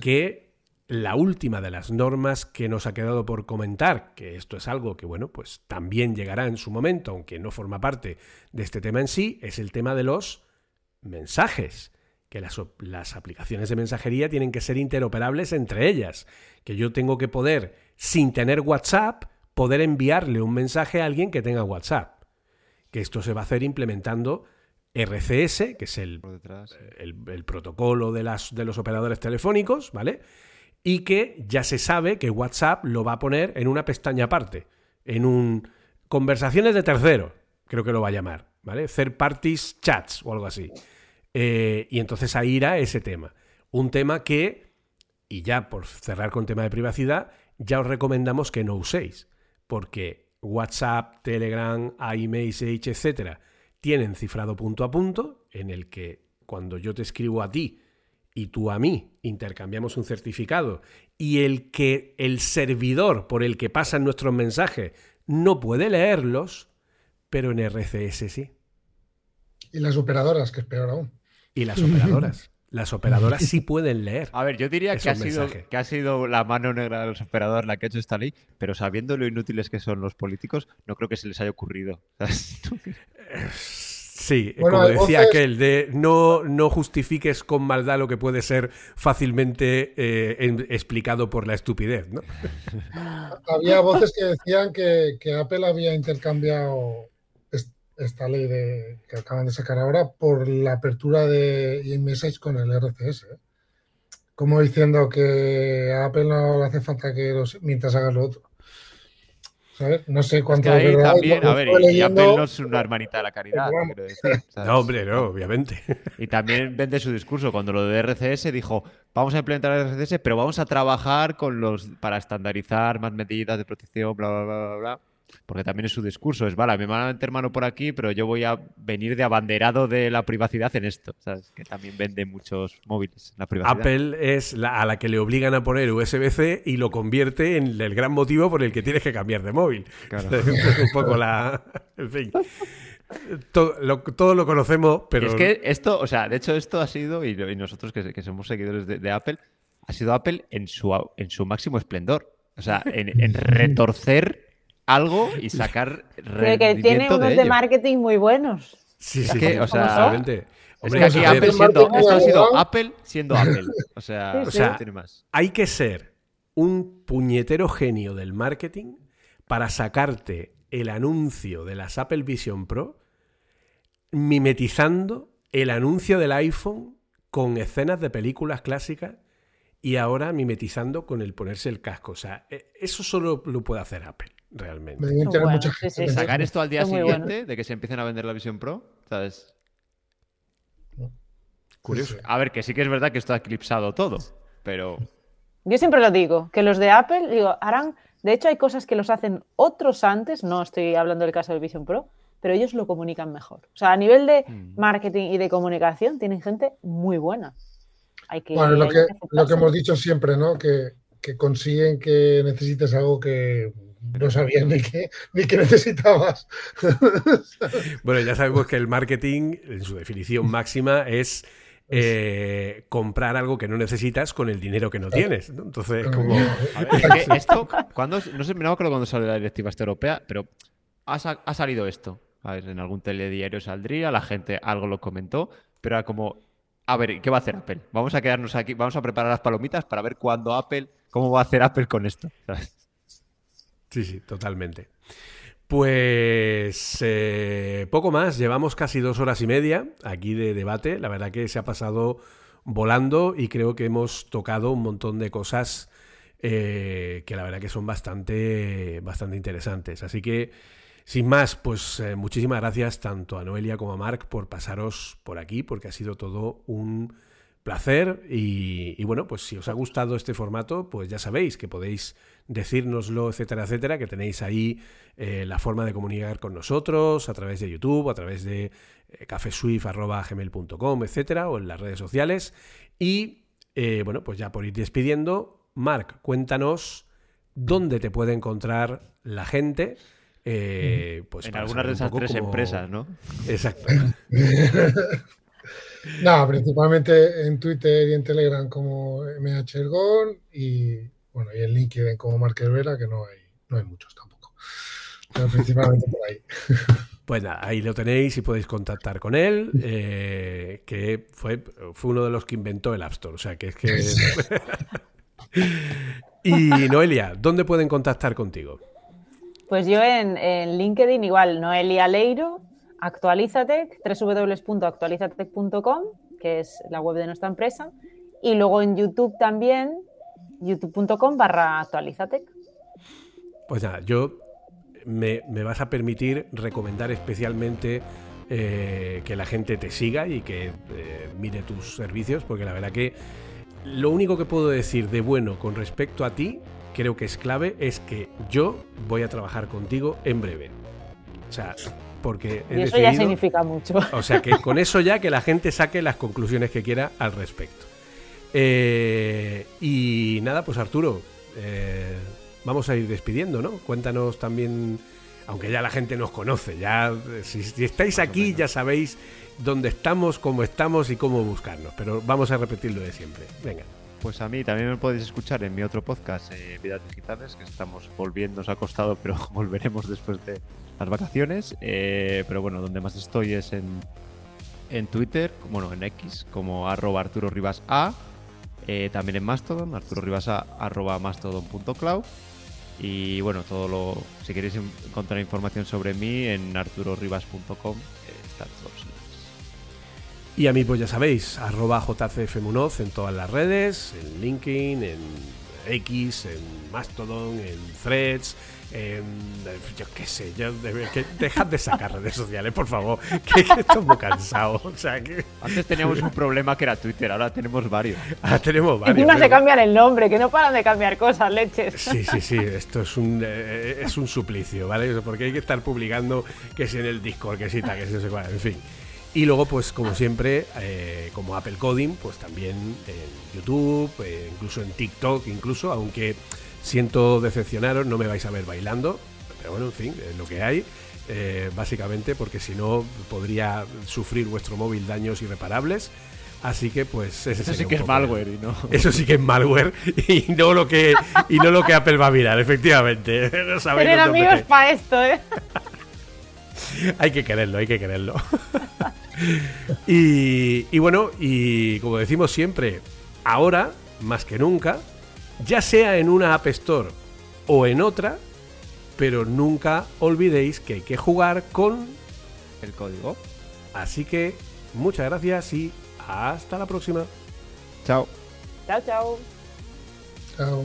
que la última de las normas que nos ha quedado por comentar, que esto es algo que, bueno, pues también llegará en su momento, aunque no forma parte de este tema en sí, es el tema de los mensajes que las, las, aplicaciones de mensajería tienen que ser interoperables entre ellas, que yo tengo que poder, sin tener WhatsApp, poder enviarle un mensaje a alguien que tenga WhatsApp. Que esto se va a hacer implementando RCS, que es el, el, protocolo de, las, de los operadores telefónicos, ¿vale? Y que ya se sabe que WhatsApp lo va a poner en una pestaña aparte, en un conversaciones de tercero, creo que lo va a llamar, ¿vale? Third parties chats o algo así. Eh, y entonces ahí irá ese tema. Un tema que, y ya por cerrar con tema de privacidad, ya os recomendamos que no uséis, porque WhatsApp, Telegram, iMessage, etcétera, tienen cifrado punto a punto, en el que cuando yo te escribo a ti y tú a mí intercambiamos un certificado y el que el servidor por el que pasan nuestros mensajes no puede leerlos, pero en RCS sí. Y las operadoras, que es peor aún. Y las operadoras. las operadoras sí pueden leer. A ver, yo diría que ha, sido, que ha, sido, la mano negra de los operadores la que ha hecho esta ley, pero sabiendo lo inútiles que son los políticos, no creo que se les haya ocurrido. Sí, como decía aquel, de no, no justifiques con maldad lo que puede ser fácilmente eh, explicado por la estupidez. ¿no? Había voces que decían que, Apple había intercambiado esta ley de, que acaban de sacar ahora por la apertura de iMessage con el RCS. ¿eh? Como diciendo que a Apple no le hace falta que los, mientras haga lo otro. No sé cuánto. también, a ver, y, Apple no es una hermanita de la caridad, quiero decir. No, hombre, no, obviamente. Y también vende su discurso. Cuando lo de RCS dijo, vamos a implementar RCS, pero vamos a trabajar con los para estandarizar más medidas de protección, bla, bla, bla, bla. bla porque también es su discurso, es, vale, me van a meter mano por aquí, pero yo voy a venir de abanderado de la privacidad en esto, ¿sabes? Que también vende muchos móviles, la privacidad. Apple es la, a la que le obligan a poner USB-C y lo convierte en el gran motivo por el que tienes que cambiar de móvil. Claro. Es un poco la... En fin. Todo lo, conocemos, pero... Es que esto, o sea, de hecho esto ha sido, y, nosotros que, somos seguidores de, Apple, ha sido Apple en su, en su máximo esplendor. O sea, en, en retorcer algo y sacar Pero que tiene unos de, marketing muy buenos. Sí, sí, o sea, Hombre, aquí Apple siendo, esto ha sido Apple siendo Apple. O sea, o sea tiene más. hay que ser un puñetero genio del marketing para sacarte el anuncio de las Apple Vision Pro mimetizando el anuncio del iPhone con escenas de películas clásicas y ahora mimetizando con el ponerse el casco. O sea, e, eso solo lo puede hacer Apple. Realmente. Me deben tener Bueno, mucha sí, gente. sí, sí. Sacar esto al día bueno. siguiente de que se empiecen a vender la Vision Pro, ¿sabes? Curioso. A ver, que sí que es verdad que esto ha eclipsado todo, pero Yo siempre lo digo, que los de Apple, digo, harán, de hecho hay cosas que los hacen otros antes, no estoy hablando del caso del Vision Pro, pero ellos lo comunican mejor. O sea, a nivel de Mm. marketing y de comunicación tienen gente muy buena. Hay que, Bueno, lo hay que, lo que hemos dicho siempre, ¿no? Que, que consiguen que necesites algo que no sabías ni que, ni que necesitabas. Bueno, ya sabemos que el marketing, en su definición máxima, es eh, comprar algo que no necesitas con el dinero que no tienes. ¿no? Entonces, como... A ver, es que esto, cuando, no sé, no me acuerdo cuando salió la directiva esta europea, pero ha, ha salido esto. A ver, en algún telediario saldría, la gente algo lo comentó, pero era como, a ver, ¿qué va a hacer Apple? Vamos a quedarnos aquí, vamos a preparar las palomitas para ver cuándo Apple, cómo va a hacer Apple con esto. ¿sabes? Sí, sí, totalmente. Pues eh, poco más, llevamos casi dos horas y media aquí de debate. La verdad que se ha pasado volando y creo que hemos tocado un montón de cosas eh, que la verdad que son bastante, bastante interesantes. Así que, sin más, pues eh, muchísimas gracias tanto a Noelia como a Marc por pasaros por aquí, porque ha sido todo un placer y, y bueno, pues si os ha gustado este formato, pues ya sabéis que podéis decírnoslo, etcétera, etcétera, que tenéis ahí eh, la forma de comunicar con nosotros a través de YouTube, a través de eh, cafeswift.gmail.com, etcétera, o en las redes sociales. Y eh, bueno, pues ya por ir despidiendo, Marc, cuéntanos dónde te puede encontrar la gente. eh, pues en para algunas de esas tres cómo- empresas, ¿no? Exacto. No, principalmente en Twitter y en Telegram como MH Ergon y bueno, y en LinkedIn como Mark Herrera, que no hay, no hay muchos tampoco. Pero principalmente por ahí. Pues nada, ahí lo tenéis y podéis contactar con él, eh, que fue, fue uno de los que inventó el App Store. O sea, que es que... y Noelia, ¿dónde pueden contactar contigo? Pues yo en, en LinkedIn igual, Noelia Leiro, Actualizatec, www.actualizatec.com, que es la web de nuestra empresa, y luego en YouTube también, youtube.com barra Actualizatec. Pues nada, yo me, me vas a permitir recomendar especialmente eh, que la gente te siga y que eh, mire tus servicios, porque la verdad que lo único que puedo decir de bueno con respecto a ti, creo que es clave, es que yo voy a trabajar contigo en breve. O sea, porque he Y eso ya significa mucho. o sea que con eso ya que la gente saque las conclusiones que quiera al respecto. Eh, y nada, pues Arturo, eh, vamos a ir despidiendo, ¿no? Cuéntanos también, aunque ya la gente nos conoce, ya eh, si, si estáis Más aquí ya sabéis dónde estamos, cómo estamos y cómo buscarnos, pero vamos a repetirlo de siempre. Venga. Pues a mí también me podéis escuchar en mi otro podcast, eh, Vidas Digitales, que estamos volviendo, nos ha costado, pero volveremos después de las vacaciones. Eh, pero bueno, donde más estoy es en, en Twitter, bueno, en X, como arroba Arturo Rivas A. eh, también en Mastodon, Arturo Rivas A, arroba mastodon.cloud. Y bueno, todo lo, si queréis en- encontrar información sobre mí, en arturorivas.com eh, están todos. Y a mí, pues ya sabéis, arroba JCFMunoz en todas las redes, en LinkedIn, en X, en Mastodon, en Threads, en. Yo qué sé, yo. de- que dejad de sacar redes sociales, por favor, que, que estoy muy cansado. O sea, que. Antes teníamos un problema que era Twitter, ahora tenemos varios. Ahora tenemos varios. Encima se pero- cambian el nombre, que no paran de cambiar cosas, leches. Sí, sí, sí, esto es un, eh, es un suplicio, ¿vale? Porque hay que estar publicando que es en el Discord, que sí, tal, que sé cuál, en fin. Y luego, pues como siempre, eh, como Apple Coding, pues también en YouTube, eh, incluso en TikTok, incluso, aunque siento decepcionaros, no me vais a ver bailando, pero bueno, en fin, es lo que hay. eh, básicamente porque si no podría sufrir vuestro móvil daños irreparables. Así que pues ese Eso sí que es malware y no. eso sí que es malware y no lo que y no lo que Apple va a mirar, efectivamente. No sabéis Tener amigos para esto, ¿eh? Hay que quererlo, hay que quererlo. y, y bueno, y como decimos siempre, ahora, más que nunca, ya sea en una App Store o en otra, pero nunca olvidéis que hay que jugar con... El código. Así que muchas gracias y hasta la próxima. Chao. Chao, chao. Chao.